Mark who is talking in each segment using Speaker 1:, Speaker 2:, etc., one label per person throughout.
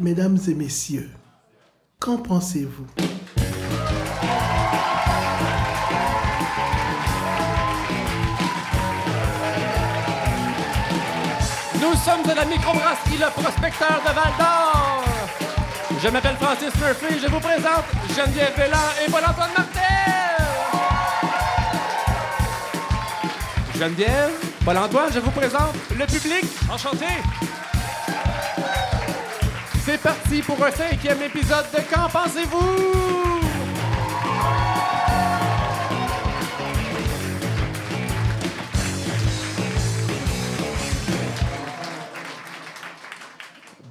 Speaker 1: Mesdames et messieurs, qu'en pensez-vous?
Speaker 2: Nous sommes de la microbrasserie Le Prospecteur de Val d'Or. Je m'appelle Francis Murphy. Je vous présente Geneviève Bellan et Paul-Antoine Martel. Geneviève, Paul-Antoine, je vous présente le public. Enchanté. C'est parti pour un cinquième épisode de Qu'en pensez-vous?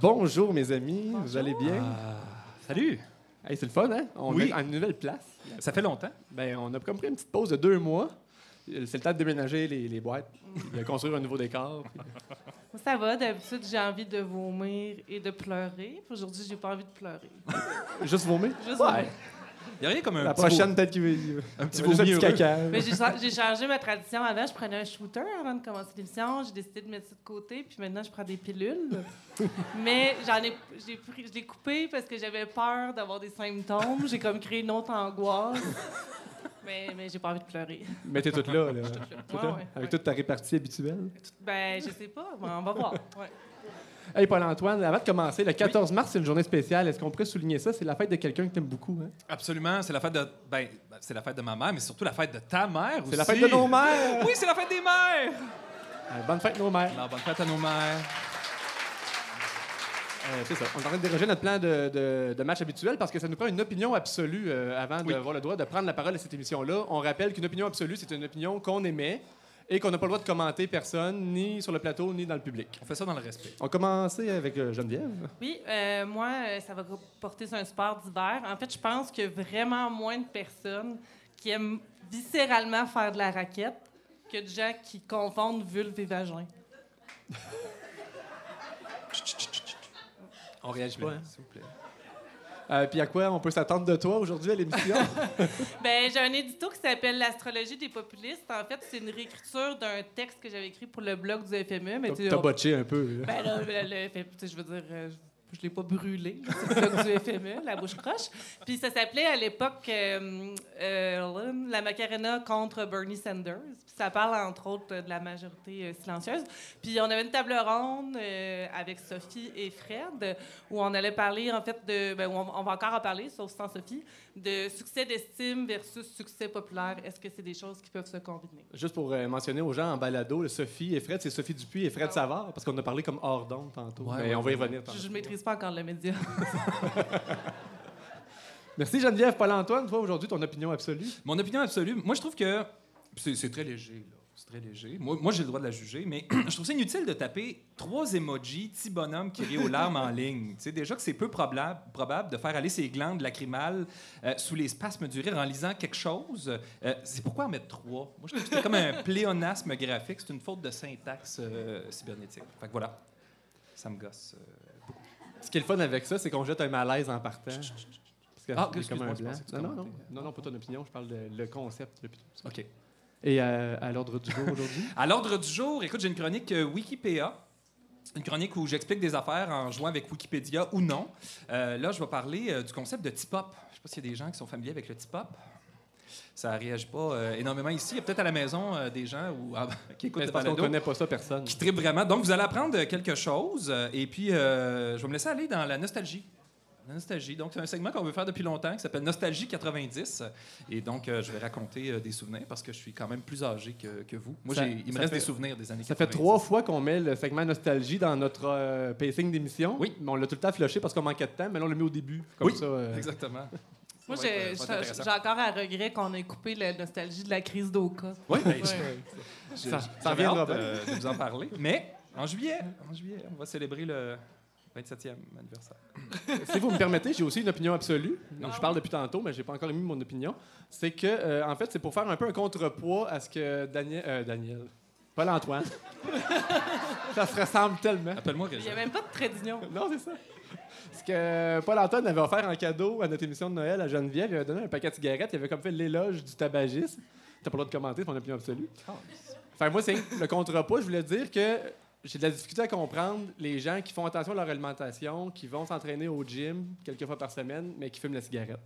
Speaker 2: Bonjour mes amis, vous allez bien?
Speaker 3: Salut!
Speaker 2: Hey, c'est le fun, hein? On
Speaker 3: Oui.
Speaker 2: est à une nouvelle place.
Speaker 3: Ça fait longtemps.
Speaker 2: Ben, on a comme pris une petite pause de deux mois. C'est le temps de déménager les, les boîtes, de construire un nouveau décor. puis-
Speaker 4: Ça va, d'habitude, j'ai envie de vomir et de pleurer. Aujourd'hui, j'ai pas envie de pleurer.
Speaker 2: Juste vomir?
Speaker 4: Juste
Speaker 2: Ouais.
Speaker 4: vomir.
Speaker 3: Il n'y a rien comme un
Speaker 2: La
Speaker 3: petit
Speaker 2: prochaine, peut-être qu'il va.
Speaker 3: Un petit vomi
Speaker 2: un petit caca.
Speaker 4: Mais j'ai cha- j'ai changé ma tradition. Avant, je prenais un shooter avant de commencer l'émission. J'ai décidé de mettre ça de côté. Puis maintenant, je prends des pilules. Mais j'en ai, j'ai pris, je l'ai coupé parce que j'avais peur d'avoir des symptômes. J'ai comme créé une autre angoisse. Mais, mais j'ai pas envie de pleurer.
Speaker 2: Mais t'es toute là, là. Toute
Speaker 4: Ouais,
Speaker 2: là,
Speaker 4: ouais,
Speaker 2: avec
Speaker 4: ouais.
Speaker 2: toute ta répartie habituelle?
Speaker 4: Ben, je sais pas. On va voir. Ouais.
Speaker 2: Hey, Paul-Antoine, avant de commencer, le 14 mars, c'est une journée spéciale. Est-ce qu'on pourrait souligner ça? C'est la fête de quelqu'un que t'aimes beaucoup, hein?
Speaker 3: Absolument, c'est la fête de ben, ben, c'est la fête de ma mère, mais surtout la fête de ta mère aussi.
Speaker 2: C'est la fête de nos mères!
Speaker 3: Oui, c'est la fête des mères.
Speaker 2: Bonne fête, nos mères!
Speaker 3: Alors, bonne fête à nos mères.
Speaker 2: Euh, c'est ça. On est en train de déroger notre plan de, de- de match habituel parce que ça nous prend une opinion absolue euh, avant
Speaker 3: Oui.
Speaker 2: d'avoir le droit de prendre la parole à cette émission-là. On rappelle qu'une opinion absolue, c'est une opinion qu'on émet et qu'on n'a pas le droit de commenter personne, ni sur le plateau, ni dans le public.
Speaker 3: On fait ça dans le respect.
Speaker 2: On commencer avec euh, Geneviève.
Speaker 4: Oui, euh, moi, ça va porter sur un sport d'hiver. En fait, je pense qu'il y a vraiment moins de personnes qui aiment viscéralement faire de la raquette que de gens qui confondent vulve et vagin.
Speaker 2: On réagit
Speaker 3: S'il
Speaker 2: pas, hein?
Speaker 3: vous plaît.
Speaker 2: Euh, Puis à quoi on peut s'attendre de toi aujourd'hui à l'émission?
Speaker 4: Ben, j'ai un édito qui s'appelle L'astrologie des populistes. En fait, c'est une réécriture d'un texte que j'avais écrit pour le blog du FME. Mais
Speaker 2: T'as
Speaker 4: on-
Speaker 2: botché un peu. là.
Speaker 4: Ben là, le- le- sais, je veux dire, euh, je l'ai pas brûlé. C'est du FME, la bouche croche. Puis ça s'appelait à l'époque euh, euh, La Macarena contre Bernie Sanders. Puis ça parle entre autres de la majorité euh, silencieuse. Puis on avait une table ronde avec Sophie et Fred où on allait parler en fait de, ben, on, on va encore en parler, sauf sans Sophie, de succès d'estime versus succès populaire. Est-ce que c'est des choses qui peuvent se combiner?
Speaker 2: Juste pour euh, mentionner aux gens en balado, Sophie et Fred, c'est Sophie Dupuis et Fred
Speaker 4: Ah.
Speaker 2: Savard, parce qu'on a parlé comme hors d'onde tantôt.
Speaker 3: Ouais,
Speaker 2: mais
Speaker 3: ouais,
Speaker 2: on va y revenir.
Speaker 4: Je,
Speaker 2: tantôt.
Speaker 4: je maîtrise pas encore le média.
Speaker 2: Merci Geneviève. Paul-Antoine, toi aujourd'hui, ton opinion absolue?
Speaker 3: Mon opinion absolue, moi je trouve que c'est c'est très léger là. C'est très léger. Moi, moi j'ai le droit de la juger, mais je trouve ça inutile de taper trois emojis, petit bonhomme qui rit aux larmes en ligne. Tu sais, déjà que c'est peu probable, probable de faire aller ses glandes lacrymales euh, sous les spasmes du rire en lisant quelque chose. Euh, c'est pourquoi en mettre trois? Moi, je trouve que c'est comme un pléonasme graphique. C'est une faute de syntaxe euh, cybernétique. Fait que voilà, ça me gosse.
Speaker 2: Ce qui est le fun avec ça, c'est qu'on jette un malaise en partant. Parce que
Speaker 3: Ah,
Speaker 2: c'est comme un blanc. Non, non, non, pas ton opinion, je parle de le concept.
Speaker 3: OK.
Speaker 2: Et à l'ordre du jour aujourd'hui?
Speaker 3: À l'ordre du jour, écoute, j'ai une chronique euh, Wikipédia. Une chronique où j'explique des affaires en jouant avec Wikipédia ou non. Euh, là, je vais parler euh, du concept de tip-up. Je ne sais pas s'il y a des gens qui sont familiers avec le tip-up. Ça ne réagit pas euh, énormément ici. Il y a peut-être à la maison des gens ah, qui écoutent
Speaker 2: parce qu'on connaît pas ça, personne.
Speaker 3: qui trippent vraiment. Donc, vous allez apprendre quelque chose. et puis, je vais me laisser aller dans la nostalgie. La nostalgie. Donc, c'est un segment qu'on veut faire depuis longtemps qui s'appelle Nostalgie 90. Et donc, euh, je vais raconter euh, des souvenirs parce que je suis quand même plus âgé que, que vous. Moi,
Speaker 2: Ça-
Speaker 3: j'ai- il me
Speaker 2: ça
Speaker 3: reste
Speaker 2: fait-
Speaker 3: des souvenirs des années
Speaker 2: Ça fait
Speaker 3: 90.
Speaker 2: trois fois qu'on met le segment nostalgie dans notre euh, pacing d'émission.
Speaker 3: Oui.
Speaker 2: Mais on l'a tout le temps flushé parce qu'on manquait de temps, mais là, on l'a mis au début. Comme
Speaker 3: Oui.
Speaker 2: ça. euh,
Speaker 3: Exactement.
Speaker 4: Moi,
Speaker 3: Ça va
Speaker 4: j'ai
Speaker 3: être, euh, ça va être
Speaker 4: j'ai-
Speaker 3: intéressant.
Speaker 4: j'ai encore un regret qu'on ait coupé la nostalgie de la crise d'Oka.
Speaker 3: Oui, ben,
Speaker 4: Ouais.
Speaker 3: je-
Speaker 2: Ça- ça
Speaker 3: j'avais
Speaker 2: reviendra
Speaker 3: hâte,
Speaker 2: bien.
Speaker 3: euh, de vous en parler. Mais en juillet, en juillet, on va célébrer le 27e anniversaire.
Speaker 2: si vous me permettez, j'ai aussi une opinion absolue.
Speaker 3: Non.
Speaker 2: Je parle depuis tantôt, mais j'ai pas encore émis mon opinion. C'est que, euh, en fait, c'est pour faire un peu un contrepoids à ce que Daniel. euh, Daniel. Paul-Antoine. ça se ressemble tellement.
Speaker 3: Appelle-moi
Speaker 4: Il n'y a même pas de trait d'union.
Speaker 2: Non, c'est ça. Ce que Paul-Antoine avait offert en cadeau à notre émission de Noël à Geneviève, il avait donné un paquet de cigarettes, il avait comme fait l'éloge du tabagisme. T'as pas le droit de commenter, c'est mon opinion absolue. Enfin, moi, c'est le contrepoids. Je voulais dire que j'ai de la difficulté à comprendre les gens qui font attention à leur alimentation, qui vont s'entraîner au gym quelques fois par semaine, mais qui fument la cigarette.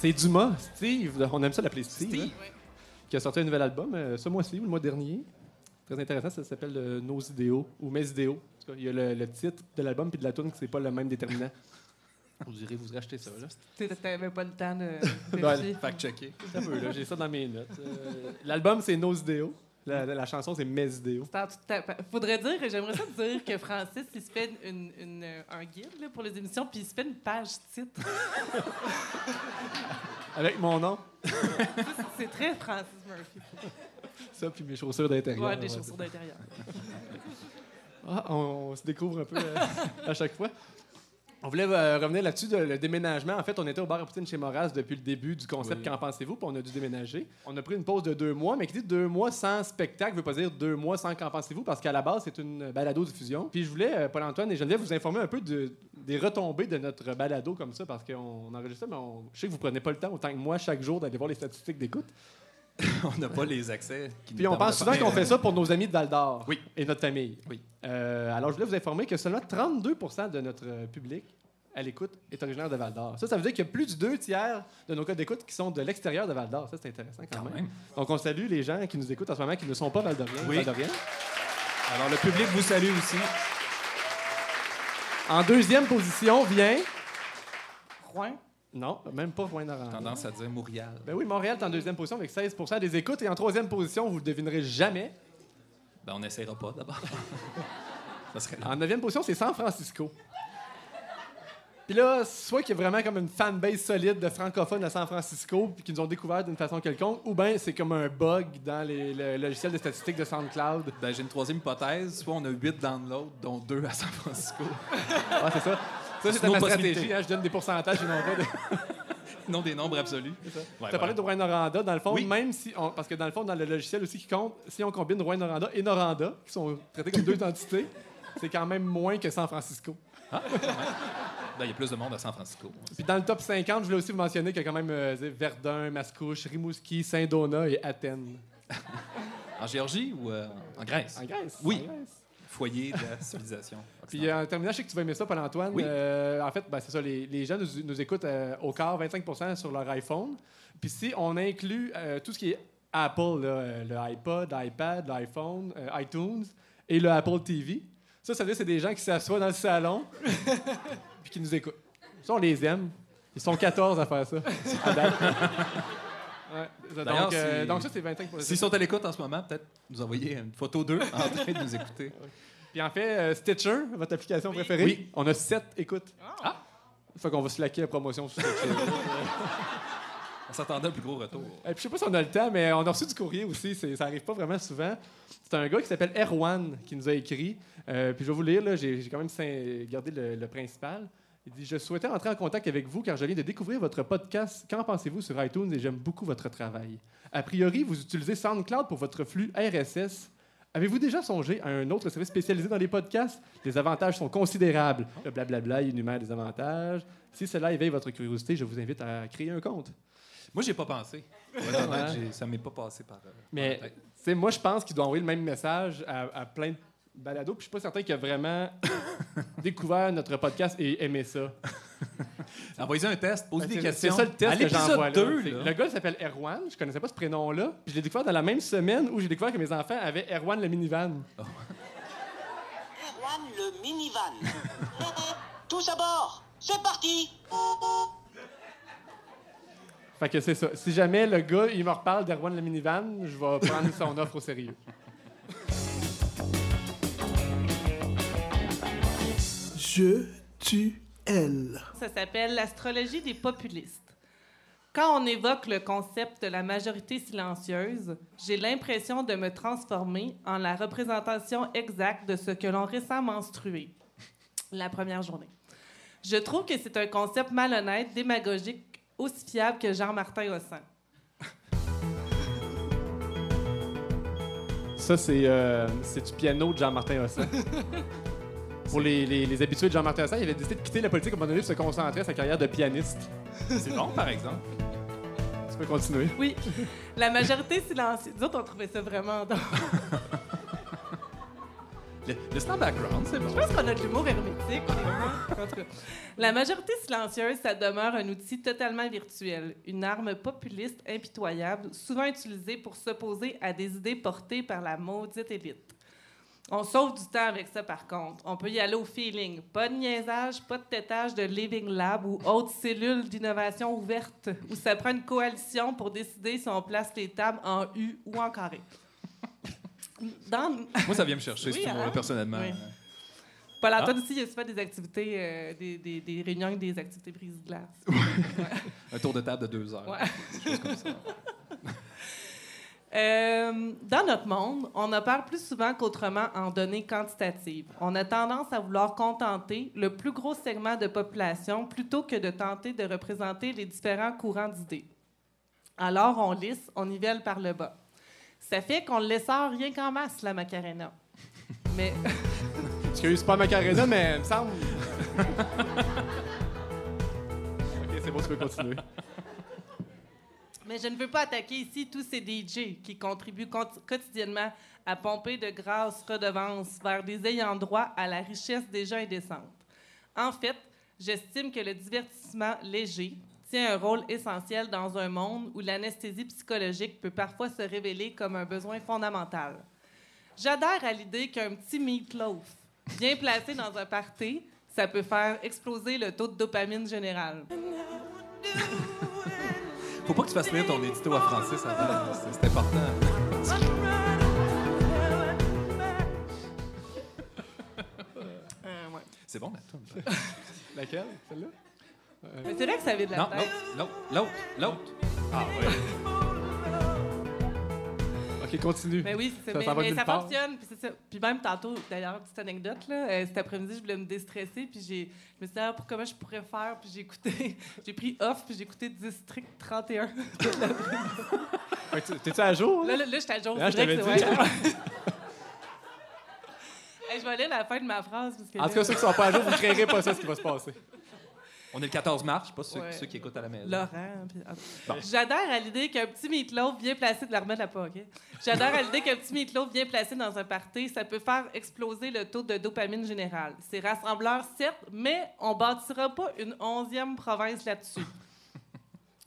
Speaker 2: C'est Dumas, Steve, on aime ça l'appeler Steve,
Speaker 3: Steve.
Speaker 2: hein, qui a sorti un nouvel album euh, ce mois-ci ou le mois dernier. Très intéressant, ça s'appelle euh, Nos idéaux ou Mes idéaux. En tout cas, il y a le, le titre de l'album puis de la tune qui c'est pas le même déterminant. Vous direz, vous rachetez ça, là.
Speaker 4: Tu n'avais pas le temps de
Speaker 2: Ben, peu, là, j'ai ça dans mes notes. Euh, L'album, c'est Nos idéaux. La, la- la chanson, c'est Mes idéaux.
Speaker 4: Faudrait dire, j'aimerais ça te dire que Francis, il se fait une, une- un guide là, pour les émissions, puis il se fait une page titre.
Speaker 2: Avec mon nom,
Speaker 4: C'est très Francis Murphy.
Speaker 2: ça, puis mes chaussures d'intérieur.
Speaker 4: Ouais, des chaussures d'intérieur.
Speaker 2: Ah, on, on se découvre un peu euh, à chaque fois. On voulait euh, revenir là-dessus, de- le déménagement. En fait, on était au bar à poutine chez Moraz depuis le début du concept.
Speaker 3: Oui.
Speaker 2: Qu'en pensez-vous? Puis on a dû déménager. On a pris une pause de deux mois, mais qui dit deux mois sans spectacle veut pas dire deux mois sans qu'en pensez-vous, parce qu'à la base, c'est une balado-diffusion. Puis je voulais, euh, Paul-Antoine et Geneviève, vous informer un peu de- des retombées de notre balado comme ça, parce qu'on enregistre mais on- je sais que vous prenez pas le temps, autant que moi, chaque jour, d'aller voir les statistiques d'écoute.
Speaker 3: On n'a pas les accès. qui
Speaker 2: Puis on pense souvent qu'on fait ça pour nos amis de Val d'Or
Speaker 3: Oui.
Speaker 2: et notre famille.
Speaker 3: Oui.
Speaker 2: Euh, alors, je voulais vous informer que seulement 32% de notre euh, public à l'écoute est originaire de Val d'Or. Ça, ça veut dire qu'il y a plus du deux tiers de nos codes d'écoute qui sont de l'extérieur de Val d'Or. Ça, c'est intéressant quand,
Speaker 3: Quand
Speaker 2: même.
Speaker 3: même.
Speaker 2: Donc, on salue les gens qui nous écoutent en ce moment qui ne sont pas Val-d'Oriens.
Speaker 3: Oui. Alors, le public vous salue aussi.
Speaker 2: En deuxième position vient.
Speaker 4: Rouen.
Speaker 2: Non, même pas Rouen-Noranda.
Speaker 3: Tendance à dire Montréal.
Speaker 2: Ben oui, Montréal est en deuxième position avec 16% des écoutes. Et en troisième position, vous ne le devinerez jamais.
Speaker 3: Ben, on n'essayera pas d'abord. ça serait
Speaker 2: En neuvième position, c'est San Francisco. Puis là, soit qu'il y a vraiment comme une fanbase solide de francophones à San Francisco, puis qu'ils nous ont découvert d'une façon quelconque, ou bien c'est comme un bug dans les, le logiciel de statistiques de SoundCloud.
Speaker 3: Ben, j'ai une troisième hypothèse. Soit on a huit downloads, dont deux à San Francisco.
Speaker 2: Ah, c'est ça. Ça,
Speaker 3: C'est
Speaker 2: ma stratégie. hein, je donne des pourcentages et non pas de...
Speaker 3: non des nombres absolus.
Speaker 2: Tu as parlé de Rouen-Noranda. Dans le fond,
Speaker 3: Oui.
Speaker 2: même si... on- parce que dans le fond, dans le logiciel aussi qui compte, si on combine Rouen-Noranda et Noranda, qui sont traités comme deux entités, c'est quand même moins que San Francisco.
Speaker 3: Ben, il y a plus de monde à San Francisco.
Speaker 2: Puis dans le top 50, je voulais aussi vous mentionner qu'il y a quand même euh, Verdun, Mascouche, Rimouski, Saint-Donat et Athènes.
Speaker 3: En Géorgie ou euh, en Grèce?
Speaker 2: En Grèce.
Speaker 3: Oui.
Speaker 2: en Grèce.
Speaker 3: Foyer de la civilisation.
Speaker 2: Puis
Speaker 3: occidentale.
Speaker 2: euh, en terminant, je sais que tu vas aimer ça, Paul-Antoine.
Speaker 3: Oui.
Speaker 2: Euh, en fait, ben, c'est ça, les, les gens nous, nous écoutent euh, au quart, 25 sur leur iPhone. Puis si on inclut euh, tout ce qui est Apple, là, le iPod, l'iPad, l'iPhone, iTunes et le Apple TV, ça, ça veut dire que c'est des gens qui s'assoient dans le salon puis qui nous écoutent. Ça, on les aime. Ils sont 14 à faire ça. à. Ouais, donc, euh, donc ça, c'est 25
Speaker 3: S'ils sont à l'écoute en ce moment, peut-être nous envoyer une photo d'eux en train de nous écouter.
Speaker 2: Puis en fait, euh, Stitcher, votre application préférée,
Speaker 3: Oui.
Speaker 2: on a 7 écoutes.
Speaker 4: Ah.
Speaker 2: Fait qu'on va se laquer la promotion sur Stitcher.
Speaker 3: On s'attendait à un plus gros retour.
Speaker 2: Et puis, je sais pas si on a le temps, mais on a reçu du courrier aussi. c'est- Ça arrive pas vraiment souvent. C'est un gars qui s'appelle Erwan qui nous a écrit. Euh, puis je vais vous lire, là, j'ai j'ai quand même gardé le, le principal. Il dit Je souhaitais entrer en contact avec vous car je viens de découvrir votre podcast. Qu'en pensez-vous sur iTunes et j'aime beaucoup votre travail? A priori, vous utilisez SoundCloud pour votre flux RSS. Avez-vous déjà songé à un autre service spécialisé dans les podcasts? Les avantages sont considérables. Le blablabla il énumère des avantages. Si cela éveille votre curiosité, je vous invite à créer un compte.
Speaker 3: Moi, j'ai pas pensé. Honnêtement, j'ai- ça m'est pas passé par. euh,
Speaker 2: Mais tu sais, moi, je pense qu'il doit envoyer le même message à, à plein de balados. Puis je suis pas certain qu'il a vraiment découvert notre podcast et aimé ça.
Speaker 3: Envoyez un test, posez
Speaker 2: Ben,
Speaker 3: des questions.
Speaker 2: C'est ça le test
Speaker 3: à
Speaker 2: que j'envoie.
Speaker 3: l'épisode
Speaker 2: là.
Speaker 3: 2,
Speaker 2: C'est-
Speaker 3: là.
Speaker 2: Le gars s'appelle Erwan. Je connaissais pas ce prénom-là. Puis je l'ai découvert dans la même semaine où j'ai découvert que mes enfants avaient Erwan le minivan.
Speaker 5: Erwan le minivan. Tous à bord, c'est parti
Speaker 2: Fait que c'est ça. Si jamais le gars, il me reparle d'Erwan le minivan, je vais prendre son offre au sérieux.
Speaker 1: Je, tu, elle.
Speaker 4: Ça s'appelle l'astrologie des populistes. Quand on évoque le concept de la majorité silencieuse, j'ai l'impression de me transformer en la représentation exacte de ce que l'on ressent menstrué la première journée. Je trouve que c'est un concept malhonnête, démagogique, aussi fiable que Jean-Martin Hossan.
Speaker 2: Ça, c'est euh, c'est du piano de Jean-Martin Hossan. Pour les, les- les habitués de Jean-Martin Hossan, il avait décidé de quitter la politique à un moment donné pour se concentrer à sa carrière de pianiste.
Speaker 3: C'est bon, par exemple.
Speaker 2: Tu peux continuer.
Speaker 4: Oui, la majorité silencieuse. Nous autres, on trouvait ça vraiment drôle.
Speaker 3: Le, le background, c'est bon.
Speaker 4: Je pense qu'on a de l'humour hermétique. en tout cas. La majorité silencieuse, ça demeure un outil totalement virtuel, une arme populiste impitoyable, souvent utilisée pour s'opposer à des idées portées par la maudite élite. On sauve du temps avec ça, par contre. On peut y aller au feeling. Pas de niaisage, pas de tétage de Living Lab ou autre cellule d'innovation ouverte où ça prend une coalition pour décider si on place les tables en U ou en carré. Dans,
Speaker 3: Moi, ça vient me chercher,
Speaker 4: Oui,
Speaker 3: ce
Speaker 4: hein?
Speaker 3: personnellement.
Speaker 4: Oui. Paul
Speaker 3: Ah.
Speaker 4: Antoine aussi, il y a souvent des activités, euh, des, des, des réunions avec des activités prises de glace.
Speaker 3: Un tour de table de deux heures.
Speaker 4: Ouais.
Speaker 3: Des choses comme ça.
Speaker 4: Euh, dans notre monde, on opère plus souvent qu'autrement en données quantitatives. On a tendance à vouloir contenter le plus gros segment de population plutôt que de tenter de représenter les différents courants d'idées. Alors, on lisse, on nivelle par le bas. Ça fait qu'on le laisse rien qu'en masse, la Macarena. Mais
Speaker 2: Excuse, c'est pas Macarena, mais il me semble. ok, c'est bon, tu peux continuer.
Speaker 4: Mais je ne veux pas attaquer ici tous ces DJ qui contribuent cont- quotidiennement à pomper de grasses redevances vers des ayants droit à la richesse déjà indécente. En fait, j'estime que le divertissement léger tient un rôle essentiel dans un monde où l'anesthésie psychologique peut parfois se révéler comme un besoin fondamental. J'adhère à l'idée qu'un petit meatloaf bien placé dans un party, ça peut faire exploser le taux de dopamine général.
Speaker 3: Faut pas que tu fasses lire ton édito à Francis avant. C'est- C'est important.
Speaker 4: Euh, ouais.
Speaker 3: C'est bon, la toune.
Speaker 2: Laquelle Celle-là?
Speaker 4: Mais c'est vrai que ça avait de la
Speaker 3: Non,
Speaker 4: tête.
Speaker 3: l'autre, l'autre, l'autre, l'autre.
Speaker 2: Ah, ouais. Ok, continue.
Speaker 4: Mais oui, c'est
Speaker 2: Ça
Speaker 4: mais,
Speaker 2: s'en va
Speaker 4: mais
Speaker 2: nulle
Speaker 4: ça
Speaker 2: part.
Speaker 4: fonctionne. Puis, ça. Puis même tantôt, d'ailleurs, petite anecdote, là, euh, cet après-midi, je voulais me déstresser, puis j'ai, je me suis dit, ah, pour comment je pourrais faire, puis j'ai écouté, j'ai pris off, puis j'ai écouté District 31.
Speaker 2: Fait que tu- T'es-tu à jour?
Speaker 4: Là,
Speaker 2: Là?
Speaker 4: là, là, j'étais à jour. Vrai
Speaker 2: je t'avais dit.
Speaker 4: ouais. Hey, je vais aller à la fin de ma phrase. Parce que
Speaker 2: En
Speaker 4: là-
Speaker 2: tout cas, ceux qui sont pas à jour, vous ne créerez pas ça, ce qui va se passer.
Speaker 3: On est le 14 mars, je sais pas ceux,
Speaker 4: Ouais.
Speaker 3: ceux qui écoutent à la maison.
Speaker 4: Laurent. puis- ah.
Speaker 3: Bon.
Speaker 4: J'adhère à l'idée qu'un petit meatloaf bien placé de la remettre à pas, OK? J'adhère à l'idée qu'un petit meatloaf bien placé dans un party, ça peut faire exploser le taux de dopamine général. C'est rassembleur, certes, mais on bâtira pas une onzième province là-dessus.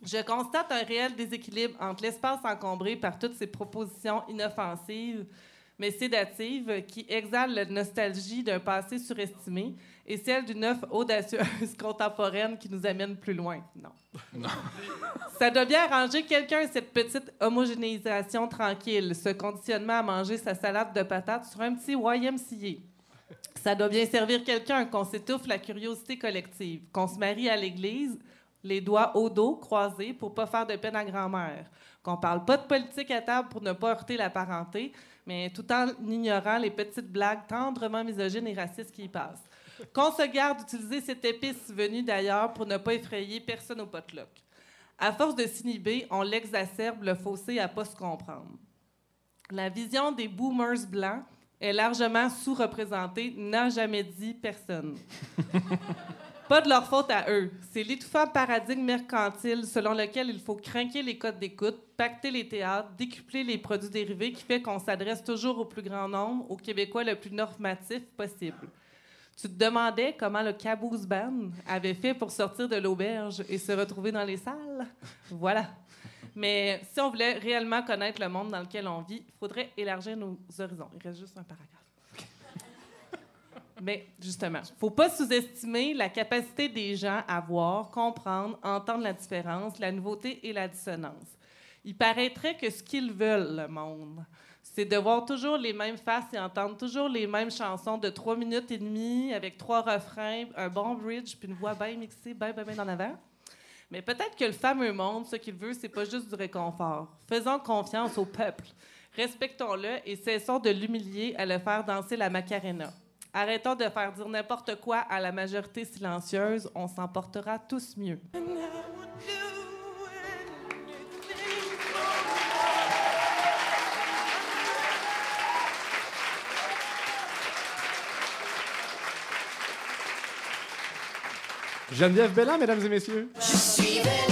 Speaker 4: Je constate un réel déséquilibre entre l'espace encombré par toutes ces propositions inoffensives, mais sédatives, qui exhalent la nostalgie d'un passé surestimé, et celle d'une œuvre audacieuse contemporaine qui nous amène plus loin. Non. Ça doit bien arranger quelqu'un, cette petite homogénéisation tranquille, ce conditionnement à manger sa salade de patates sur un petit YMCA. Ça doit bien servir quelqu'un qu'on s'étouffe la curiosité collective, qu'on se marie à l'église, les doigts au dos, croisés, pour pas faire de peine à grand-mère, qu'on parle pas de politique à table pour ne pas heurter la parenté, mais tout en ignorant les petites blagues tendrement misogynes et racistes qui y passent. Qu'on se garde d'utiliser cette épice venue d'ailleurs pour ne pas effrayer personne au potluck. À force de s'inhiber, on l'exacerbe le fossé à pas se comprendre. La vision des boomers blancs est largement sous-représentée, n'a jamais dit personne. Pas de leur faute à eux. C'est l'étouffant paradigme mercantile selon lequel il faut craquer les codes d'écoute, pacter les théâtres, décupler les produits dérivés qui fait qu'on s'adresse toujours au plus grand nombre, aux Québécois le plus normatif possible. Tu te demandais comment le Caboose Band avait fait pour sortir de l'auberge et se retrouver dans les salles? Voilà. Mais si on voulait réellement connaître le monde dans lequel on vit, il faudrait élargir nos horizons. Il reste juste un paragraphe. Mais justement, faut pas sous-estimer la capacité des gens à voir, comprendre, entendre la différence, la nouveauté et la dissonance. Il paraîtrait que ce qu'ils veulent, le monde, c'est de voir toujours les mêmes faces et entendre toujours les mêmes chansons de trois minutes et demie avec trois refrains, un bon bridge puis une voix bien mixée, bien, bien, bien en avant. Mais peut-être que le fameux monde, ce qu'il veut, c'est pas juste du réconfort. Faisons confiance au peuple. Respectons-le et cessons de l'humilier à le faire danser la Macarena. Arrêtons de faire dire n'importe quoi à la majorité silencieuse. On s'en portera tous mieux.
Speaker 2: Geneviève Belland, mesdames et messieurs.
Speaker 6: Je suis venue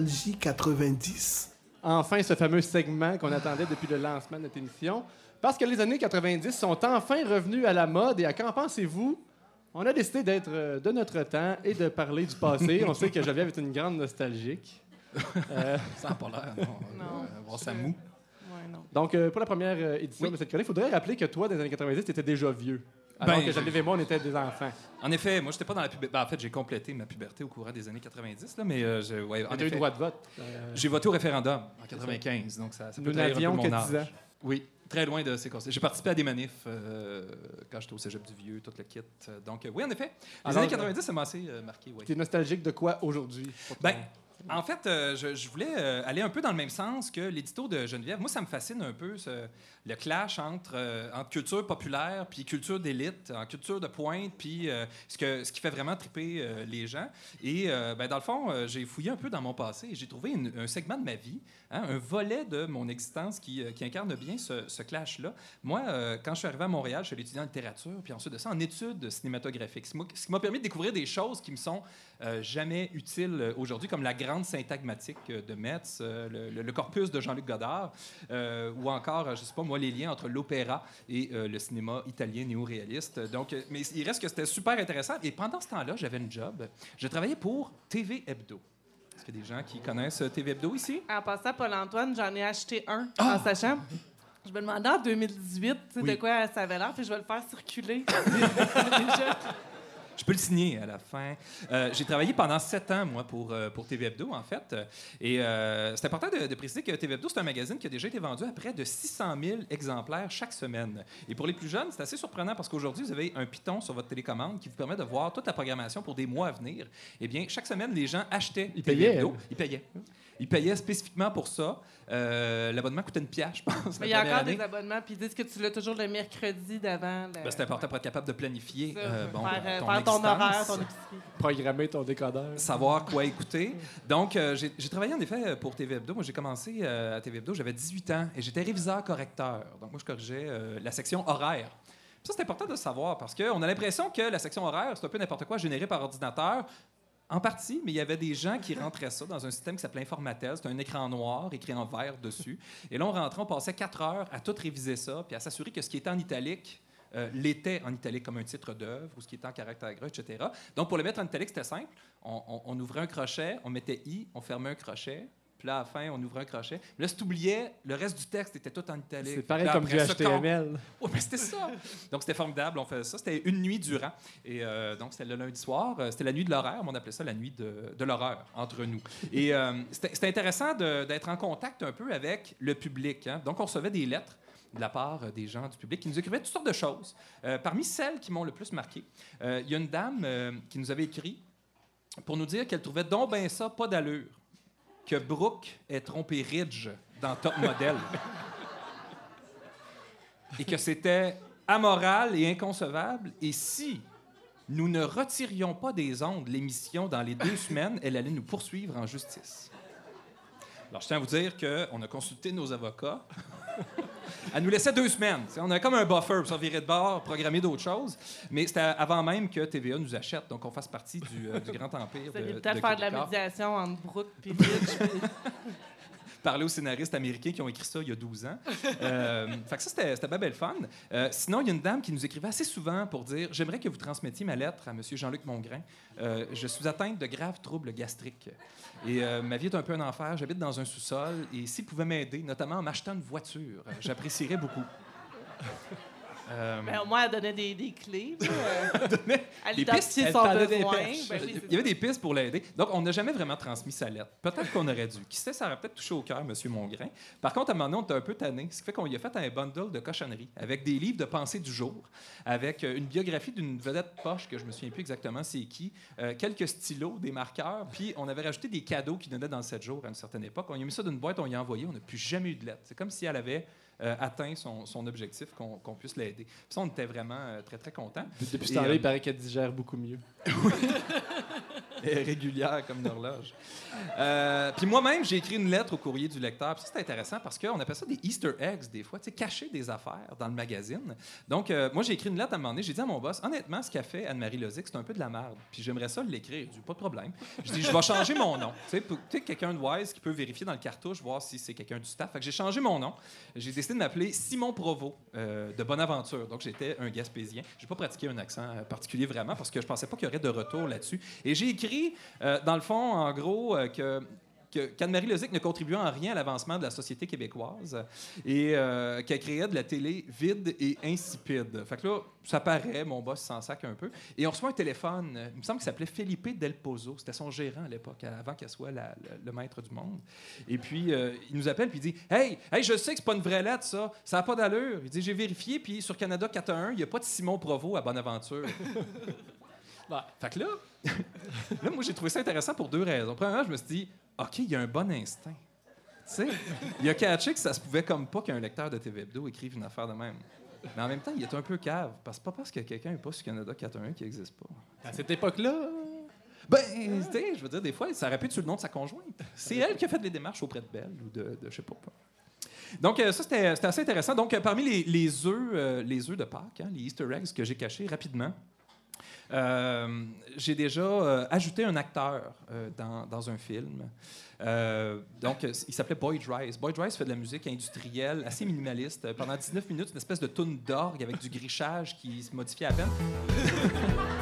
Speaker 1: Nostalgie 90.
Speaker 2: Enfin, ce fameux segment qu'on attendait depuis le lancement de notre émission. Parce que les années 90 sont enfin revenues à la mode et à qu'en pensez-vous? On a décidé d'être euh, de notre temps et de parler du passé. On sait que Geneviève est une grande nostalgique. Euh,
Speaker 3: Ça n'a pas l'air, non.
Speaker 4: Non.
Speaker 3: Euh, voir ça mou.
Speaker 4: Ouais, non.
Speaker 2: donc, euh, pour la première édition
Speaker 3: Oui.
Speaker 2: de cette chronique, il faudrait rappeler que toi, dans les années 90, tu étais déjà vieux. Alors
Speaker 3: Ben,
Speaker 2: que Geneviève et moi, on était des enfants.
Speaker 3: En effet, moi, j'étais pas dans la puberté. en fait, j'ai complété ma puberté au courant des années 90, là, mais euh, je- ouais,
Speaker 2: eu
Speaker 3: effet,
Speaker 2: droit de vote. Euh,
Speaker 3: j'ai voté au référendum en 95, donc ça, ça peut
Speaker 2: Nous
Speaker 3: trahir un peu mon âge.
Speaker 2: 10 ans.
Speaker 3: Oui, très loin de ces conseils. J'ai participé à des manifs euh, quand j'étais au cégep du Vieux, tout le kit. Euh, Donc, oui, en effet, les
Speaker 2: Alors,
Speaker 3: années 90, ça m'a assez marqué. Oui.
Speaker 2: Tu es nostalgique de quoi aujourd'hui?
Speaker 3: Ben, en fait, je, je voulais aller un peu dans le même sens que l'édito de Geneviève. Moi, ça me fascine un peu ce- le clash entre, euh, entre culture populaire puis culture d'élite, en culture de pointe, puis euh, ce, que, ce qui fait vraiment triper euh, les gens. Et ben, dans le fond, j'ai fouillé un peu dans mon passé et j'ai trouvé un segment de ma vie, hein, un volet de mon existence qui, qui incarne bien ce, clash-là. Moi, quand je suis arrivé à Montréal, je suis étudier en littérature, puis ensuite de ça, en études cinématographiques. Ce qui m'a- permis de découvrir des choses qui me sont jamais utiles aujourd'hui, comme la grande syntagmatique de Metz, le, le- corpus de Jean-Luc Godard, ou encore, je sais pas moi, les liens entre l'opéra et euh, le cinéma italien néo-réaliste. Donc, euh, mais il reste que c'était super intéressant. Et pendant ce temps-là, j'avais une job. Je travaillais pour TV Hebdo. Est-ce qu'il y a des gens qui connaissent euh, TV Hebdo ici?
Speaker 4: En passant, Paul-Antoine, j'en ai acheté un en sachant. Je me demandais en 2018 tu sais,
Speaker 3: Oui.
Speaker 4: de quoi ça avait l'air, puis je vais le faire circuler. Déjà.
Speaker 3: Je peux le signer à la fin. Euh, j'ai travaillé pendant sept ans, moi, pour, euh, pour TV Hebdo, en fait. Et euh, c'est important de, de préciser que TV Hebdo, c'est un magazine qui a déjà été vendu à près de 600 000 exemplaires chaque semaine. Et pour les plus jeunes, c'est assez surprenant parce qu'aujourd'hui, vous avez un piton sur votre télécommande qui vous permet de voir toute la programmation pour des mois à venir. Eh bien, chaque semaine, les gens achetaient
Speaker 2: Ils
Speaker 3: TV
Speaker 2: payaient,
Speaker 3: Hebdo. Ils payaient. Ils payaient spécifiquement pour ça. Euh, L'abonnement coûtait une pièce, je pense,
Speaker 4: Mais il y a encore
Speaker 3: année.
Speaker 4: des abonnements, puis ils disent que tu l'as toujours le mercredi d'avant. le-
Speaker 3: Ben, c'est important pour être capable de planifier
Speaker 4: Ça,
Speaker 3: euh, bon,
Speaker 4: faire, euh,
Speaker 3: ton
Speaker 4: faire ton horaire, ton épicerie.
Speaker 2: Programmer ton décodeur.
Speaker 3: savoir quoi écouter. Donc, euh, j'ai j'ai travaillé en effet pour TV Hebdo. Moi, j'ai commencé euh, à TV Hebdo, j'avais 18 ans et j'étais réviseur correcteur. Donc, moi, je corrigeais euh, la section horaire. Puis Ça, c'est important de le savoir parce qu'on a l'impression que la section horaire, c'est un peu n'importe quoi généré par ordinateur. En partie, mais il y avait des gens qui rentraient ça dans un système qui s'appelait Informatel. C'était un écran noir écrit en vert dessus. Et là, on rentrait, on passait quatre heures à tout réviser ça, puis à s'assurer que ce qui était en italique euh, l'était en italique comme un titre d'œuvre ou ce qui était en caractère gras, etc. Donc, pour le mettre en italique, c'était simple. On, on- on ouvrait un crochet, on mettait I, on fermait un crochet. Puis là, à la fin, on ouvrait un crochet. Mais là, si tu oubliais, le reste du texte était tout en italique.
Speaker 2: C'est pareil
Speaker 3: là,
Speaker 2: comme du HTML.
Speaker 3: oui, mais c'était ça. Donc, c'était formidable. On faisait ça. C'était une nuit durant. Et euh, donc, c'était le lundi soir. Euh, C'était la nuit de l'horreur, mais on appelait ça la nuit de, de l'horreur entre nous. Et euh, c'était intéressant d'être en contact un peu avec le public. hein. Donc, on recevait des lettres de la part des gens du public qui nous écrivaient toutes sortes de choses. Euh, parmi celles qui m'ont le plus marqué, il y a une dame qui nous avait écrit pour nous dire qu'elle trouvait donc ben ça pas d'allure que Brooke ait trompé Ridge dans Top Model et que c'était amoral et inconcevable. Et si nous ne retirions pas des ondes l'émission dans les deux semaines, elle allait nous poursuivre en justice. Alors, je tiens à vous dire qu'on a consulté nos avocats. Elle nous laissait deux semaines. T'sais, on avait comme un buffer pour se virer de bord, programmer d'autres choses. Mais c'était avant même que TVA nous achète, donc on fasse partie du, euh, du grand empire
Speaker 4: Vous allez
Speaker 3: de
Speaker 4: peut-être faire de la médiation entre Brooke et Ridge.
Speaker 3: parler aux scénaristes américains qui ont écrit ça il y a 12 ans. Euh, fait que ça, c'était bien belle fun. Euh, sinon, il y a une dame qui nous écrivait assez souvent pour dire J'aimerais que vous transmettiez ma lettre à M. Jean-Luc Mongrain. Euh, je suis atteinte de graves troubles gastriques. Et euh, ma vie est un peu un enfer. J'habite dans un sous-sol. Et s'il pouvait m'aider, notamment en m'achetant une voiture, j'apprécierais beaucoup. Euh,
Speaker 4: Ben, au moins, elle donnait des, des clés. euh, elle
Speaker 3: Des
Speaker 4: identifiait
Speaker 3: pistes, elle
Speaker 4: besoin. Ben oui,
Speaker 3: il y avait des pistes pour l'aider. Donc, on n'a jamais vraiment transmis sa lettre. Peut-être qu'on aurait dû. Qui sait, ça aurait peut-être touché au cœur, M. Mongrain. Par contre, à un moment donné, on était un peu tanné. Ce qui fait qu'on lui a fait un bundle de cochonneries avec des livres de pensée du jour, avec euh, une biographie d'une vedette poche que je me souviens plus exactement c'est qui, euh, quelques stylos, des marqueurs, puis on avait rajouté des cadeaux qui donnaient dans le 7 jours à une certaine époque. On y a mis ça d'une boîte, on y a envoyé, on n'a plus jamais eu de lettre. C'est comme si elle avait euh, atteint son, son objectif, qu'on puisse l'aider. Puis ça, on était vraiment euh, très, très contents.
Speaker 2: Depuis ce temps-là,
Speaker 3: euh,
Speaker 2: il paraît qu'elle digère beaucoup mieux.
Speaker 3: régulière comme une horloge. Euh, puis moi-même, j'ai écrit une lettre au courrier du lecteur. Puis ça, c'est intéressant parce qu'on appelle ça des Easter eggs, des fois, tu sais, cacher des affaires dans le magazine. Donc, euh, moi, j'ai écrit une lettre à un moment donné. J'ai dit à mon boss, honnêtement, ce qu'a fait Anne-Marie Lozic, c'est un peu de la merde. Puis j'aimerais ça l'écrire. J'ai dit, pas de problème. Je dis, je vais changer mon nom. Tu sais, quelqu'un de wise qui peut vérifier dans le cartouche, voir si c'est quelqu'un du staff. Fait que j'ai changé mon nom. J'ai décidé de m'appeler Simon Provo euh, de Bonaventure. Donc, j'étais un Gaspésien. J'ai pas pratiqué un accent euh, particulier vraiment parce que je pensais pas qu'il y aurait de retour là-dessus. Et j'ai écrit, euh, dans le fond, en gros, euh, que qu'Anne-Marie Lozic ne contribuait en rien à l'avancement de la société québécoise et euh, qu'elle créait de la télé vide et insipide. Fait que là, ça paraît, mon boss s'en sac un peu. Et on reçoit un téléphone, il me semble qu'il s'appelait Felipe Del Pozo. C'était son gérant à l'époque, avant qu'elle soit le, maître du monde. Et puis, euh, il nous appelle puis il dit Hey, hey je sais que c'est pas une vraie lettre, ça. Ça n'a pas d'allure. Il dit J'ai vérifié, puis sur Canada 411, il n'y a pas de Simon Provo à Bonaventure.
Speaker 2: Bah.
Speaker 3: Fait que là, là, moi, j'ai trouvé ça intéressant pour deux raisons. Premièrement, je me suis dit, OK, il y a un bon instinct. Tu sais, il a catché que ça se pouvait comme pas qu'un lecteur de TV Hebdo écrive une affaire de même. Mais en même temps, il est un peu cave. Parce que pas parce que quelqu'un n'est pas sur Canada 411 qu'il n'existe pas.
Speaker 2: À cette époque-là,
Speaker 3: Ben, je veux dire, des fois, ça aurait pu être sur le nom de sa conjointe. C'est elle qui a fait les démarches auprès de Belle ou de, de je sais pas. Donc, euh, ça, c'était assez intéressant. Donc, euh, parmi les, les œufs, euh, les œufs de Pâques, hein, les Easter eggs que j'ai cachés rapidement, euh, j'ai déjà euh, ajouté un acteur euh, dans, dans un film. Donc, il s'appelait Boyd Rice. Boyd Rice fait de la musique industrielle assez minimaliste. Pendant 19 minutes, une espèce de tune d'orgue avec du grichage qui se modifiait à peine.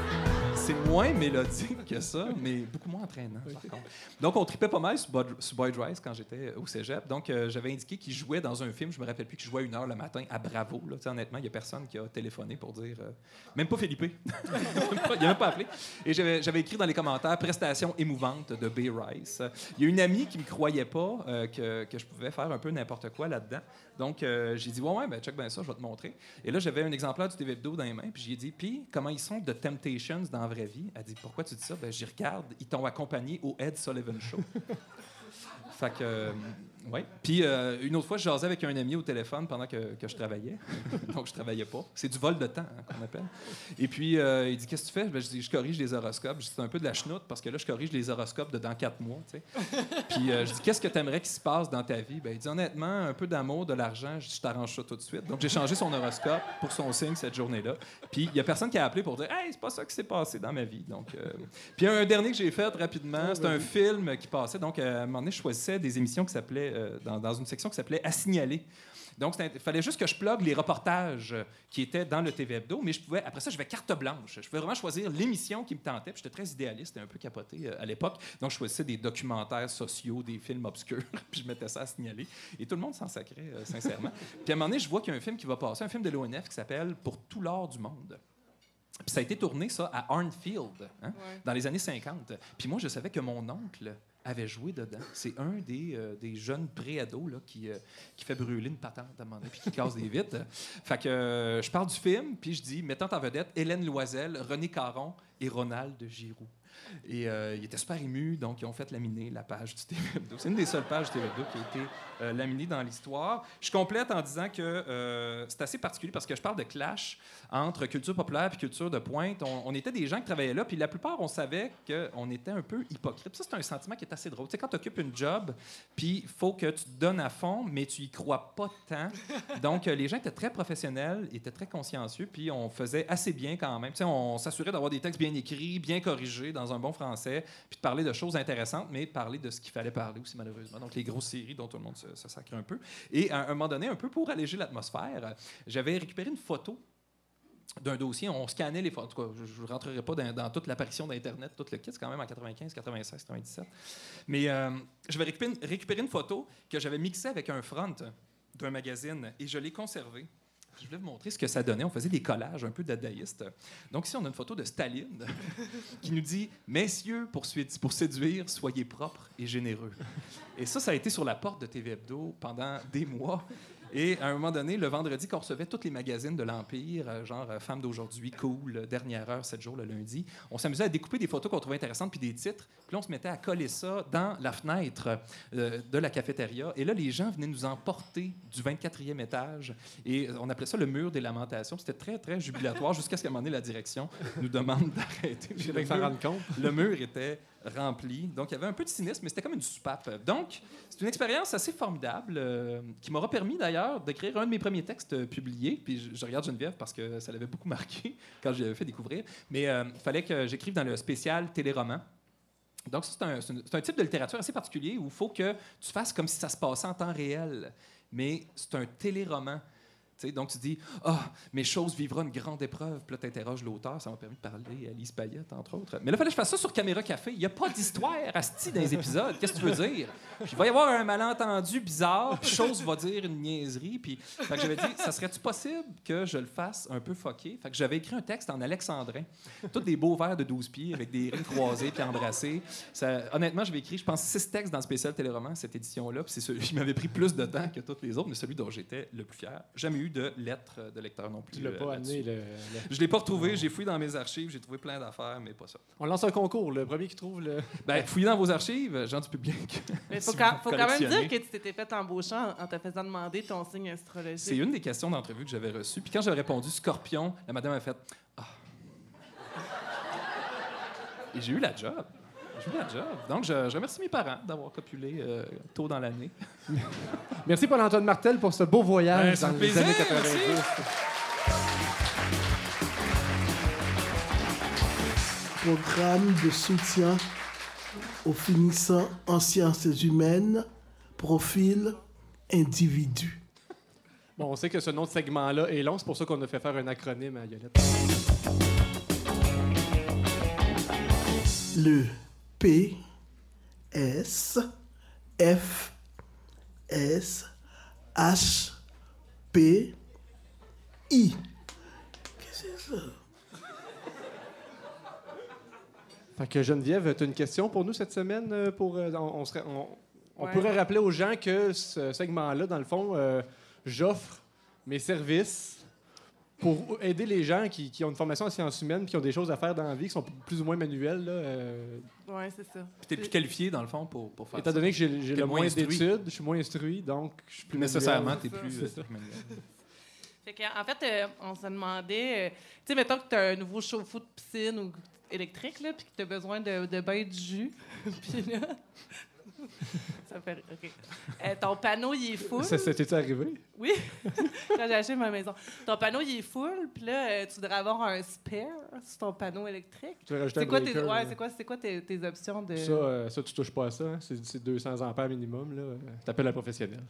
Speaker 3: C'est moins mélodique que ça, mais beaucoup moins entraînant, par contre. Donc, on tripait pas mal sur Boyd, Rice quand j'étais au cégep. Donc, euh, j'avais indiqué qu'il jouait dans un film. Je me rappelle plus qu'il jouait à une heure le matin à Bravo. Là. Honnêtement, il n'y a personne qui a téléphoné pour dire. euh, même pas Philippe. il n'a même pas appelé. Et j'avais écrit dans les commentaires prestation émouvante de B. Rice. Il y a une amie qui me croyait pas euh, que, je pouvais faire un peu n'importe quoi là-dedans. Donc, euh, j'ai dit, ouais, ouais, ben, check bien ça, je vais te montrer. Et là, j'avais un exemplaire du TV dans les mains, puis j'ai dit, puis, comment ils sont de Temptations dans vraie vie? Elle dit, pourquoi tu dis ça? Ben, j'y regarde, ils t'ont accompagné au Ed Sullivan Show. fait que, ouais. Puis, euh, une autre fois, je jasais avec un ami au téléphone pendant que, que je travaillais. Donc, je travaillais pas. C'est du vol de temps, hein, qu'on appelle. Et puis, euh, il dit, qu'est-ce que tu fais? Ben, je dis, je corrige les horoscopes. C'est un peu de la chenoute, parce que là, je corrige les horoscopes de dans quatre mois, tu sais. Puis euh, je dis, qu'est-ce que tu aimerais qu'il se passe dans ta vie? Ben, il dit, honnêtement, un peu d'amour, de l'argent, je dis, je t'arrange ça tout de suite. Donc, j'ai changé son horoscope pour son signe cette journée-là. Puis, il y a personne qui a appelé pour dire, hey, c'est pas ça qui s'est passé dans ma vie. Donc, Puis, un dernier que j'ai fait rapidement, c'est un film qui passait. Donc, à un moment donné, je choisissais des émissions qui s'appelaient, euh, dans, dans une section qui s'appelait À signaler. Donc, il fallait juste que je plug les reportages euh, qui étaient dans le TV Hebdo, mais je pouvais, après ça, je vais carte blanche. Je pouvais vraiment choisir l'émission qui me tentait. Puis J'étais très idéaliste et un peu capoté euh, à l'époque. Donc, je choisissais des documentaires sociaux, des films obscurs, puis je mettais ça à signaler. Et tout le monde s'en sacrait, euh, sincèrement. Puis à un moment donné, je vois qu'il y a un film qui va passer, un film de l'ONF qui s'appelle Pour tout l'or du monde. Puis ça a été tourné, ça, à Arnfield, hein,
Speaker 4: Ouais.
Speaker 3: dans les années 50. Puis moi, je savais que mon oncle avait joué dedans. C'est un des, euh, des jeunes pré-ados qui, euh, qui fait brûler une patente à un moment donné, puis qui casse des vitres. Fait que euh, je parle du film, puis je dis, mettant en vedette Hélène Loisel, René Caron et Ronald Giroux. Et euh, ils étaient super émus, donc ils ont fait laminer la page du TV Hebdo. C'est une des seules pages du TV Hebdo qui a été euh, laminée dans l'histoire. Je complète en disant que euh, c'est assez particulier parce que je parle de clash entre culture populaire et culture de pointe. On, était des gens qui travaillaient là, puis la plupart, on savait qu'on était un peu hypocrite. Ça, c'est un sentiment qui est assez drôle. Tu sais, quand tu occupes une job, puis il faut que tu te donnes à fond, mais tu y crois pas tant. Donc, euh, les gens étaient très professionnels, étaient très consciencieux, puis on faisait assez bien quand même. Tu sais, on s'assurait d'avoir des textes bien écrits, bien corrigés dans un bon français, puis de parler de choses intéressantes, mais parler de ce qu'il fallait parler aussi, malheureusement. Donc, les grosses séries dont tout le monde se, sacre un peu. Et à un moment donné, un peu pour alléger l'atmosphère, j'avais récupéré une photo d'un dossier. On scannait les photos. En tout cas, je ne rentrerai pas dans, toute l'apparition d'Internet, tout le kit, c'est quand même en 95, 96, 97. Mais euh, je vais récupérer, récupérer une photo que j'avais mixée avec un front d'un magazine et je l'ai conservée. Je voulais vous montrer ce que ça donnait. On faisait des collages un peu dadaïstes. Donc ici, on a une photo de Staline qui nous dit « Messieurs, pour, pour séduire, soyez propres et généreux ». Et ça, ça a été sur la porte de TV Hebdo pendant des mois. Et à un moment donné, le vendredi, quand on recevait tous les magazines de l'Empire, euh, genre euh, Femmes d'aujourd'hui, Cool, euh, Dernière heure, 7 jours le lundi, on s'amusait à découper des photos qu'on trouvait intéressantes puis des titres. Puis on se mettait à coller ça dans la fenêtre euh, de la cafétéria. Et là, les gens venaient nous emporter du 24e étage. Et on appelait ça le mur des lamentations. C'était très, très jubilatoire jusqu'à ce qu'à un moment donné, la direction nous demande d'arrêter.
Speaker 2: Je
Speaker 3: Le mur-
Speaker 2: compte.
Speaker 3: le mur était rempli. Donc, il y avait un peu de cynisme, mais c'était comme une soupape. Donc, c'est une expérience assez formidable euh, qui m'aura permis d'ailleurs d'écrire un de mes premiers textes euh, publiés. Puis je, regarde Geneviève parce que ça l'avait beaucoup marqué quand je l'avais fait découvrir. Mais euh, il fallait que j'écrive dans le spécial téléroman. Donc, c'est un, un type de littérature assez particulier où il faut que tu fasses comme si ça se passait en temps réel. Mais c'est un téléroman. Donc, tu dis Ah, mes choses vivra une grande épreuve. Puis là, tu interroges l'auteur. Ça m'a permis de parler à Lise Payette, entre autres. Mais là, il fallait que je fasse ça sur Caméra Café. Il n'y a pas d'histoire asti dans les épisodes. Qu'est-ce que tu veux dire? Puis il va y avoir un malentendu bizarre. Puis chose va dire une niaiserie. Puis fait que j'avais dit Ça serait-tu possible que je le fasse un peu fucké? Fait que j'avais écrit un texte en alexandrin. Tous des beaux vers de 12 pieds avec des rimes croisées puis embrassées. Ça, honnêtement, j'avais écrit, je pense, six textes dans le spécial téléroman, cette édition-là. Puis c'est celui qui m'avait pris plus de temps que tous les autres, mais celui dont j'étais le plus fier. Jamais eu de lettre de lecteur non plus.
Speaker 2: Tu l'as
Speaker 3: euh,
Speaker 2: pas amené. Le, le-
Speaker 3: Je l'ai pas retrouvé, j'ai fouillé dans mes archives, j'ai trouvé plein d'affaires, mais pas ça.
Speaker 2: On lance un concours. Le premier qui trouve le.
Speaker 3: Ben, fouillez dans vos archives, gens du public.
Speaker 4: Mais faut,
Speaker 3: Si
Speaker 4: quand, faut quand même dire que tu t'étais fait embaucher en, en te faisant demander ton signe
Speaker 3: C'est
Speaker 4: astrologique.
Speaker 3: une des questions d'entrevue que j'avais reçues. Puis quand j'avais répondu Scorpion, la madame a fait Ah. Et j'ai eu la job. J'ai eu la job. Donc, je, je remercie mes parents d'avoir copulé euh, tôt dans l'année.
Speaker 2: Merci Paul-Antoine Martel pour ce beau voyage
Speaker 3: Ben,
Speaker 2: dans les
Speaker 3: plaisir,
Speaker 2: années 90.
Speaker 3: merci.
Speaker 1: Programme de soutien aux finissants en sciences humaines, profil individu.
Speaker 2: Bon, on sait que ce nom de segment-là est long, c'est pour ça qu'on a fait faire un acronyme à Yolette.
Speaker 1: Le P, S, F, S, H, P, I. Qu'est-ce que c'est ça?
Speaker 2: Fait que Geneviève, tu as une question pour nous cette semaine? euh, Pour, euh, on, on serait- on- on
Speaker 4: Ouais.
Speaker 2: pourrait rappeler aux gens que ce segment-là, dans le fond, euh, j'offre mes services pour aider les gens qui, qui ont une formation en sciences humaines, qui ont des choses à faire dans la vie, qui sont plus ou moins manuelles. Là, euh,
Speaker 4: Oui, c'est ça.
Speaker 3: Puis t'es plus qualifié, dans le fond, pour, pour faire
Speaker 2: étant
Speaker 3: ça.
Speaker 2: donné que j'ai le
Speaker 3: moins
Speaker 2: d'études, je suis moins instruit, donc je suis plus
Speaker 3: nécessairement, t'es plus. Euh.
Speaker 4: Fait que, en fait, euh, on se demandait, euh, tu sais, mettons que tu as un nouveau chauffe-eau de piscine ou électrique, là, puis que tu as besoin de, de bain de jus. puis là, ça fait. OK. Euh, ton panneau, il est full.
Speaker 2: Ça, t'est arrivé?
Speaker 4: Oui, quand j'ai acheté ma maison. Ton panneau, il est full, puis là, euh, tu voudrais avoir un spare sur ton panneau électrique.
Speaker 2: Tu veux rajouter
Speaker 4: C'est
Speaker 2: un
Speaker 4: quoi, tes,
Speaker 2: breaker,
Speaker 4: ouais,
Speaker 2: là.
Speaker 4: c'est quoi, c'est quoi tes, tes options de.
Speaker 2: Ça, euh, ça, tu touches pas à ça. hein. C'est c'est 200 ampères minimum. là. Euh, T'appelles un professionnel.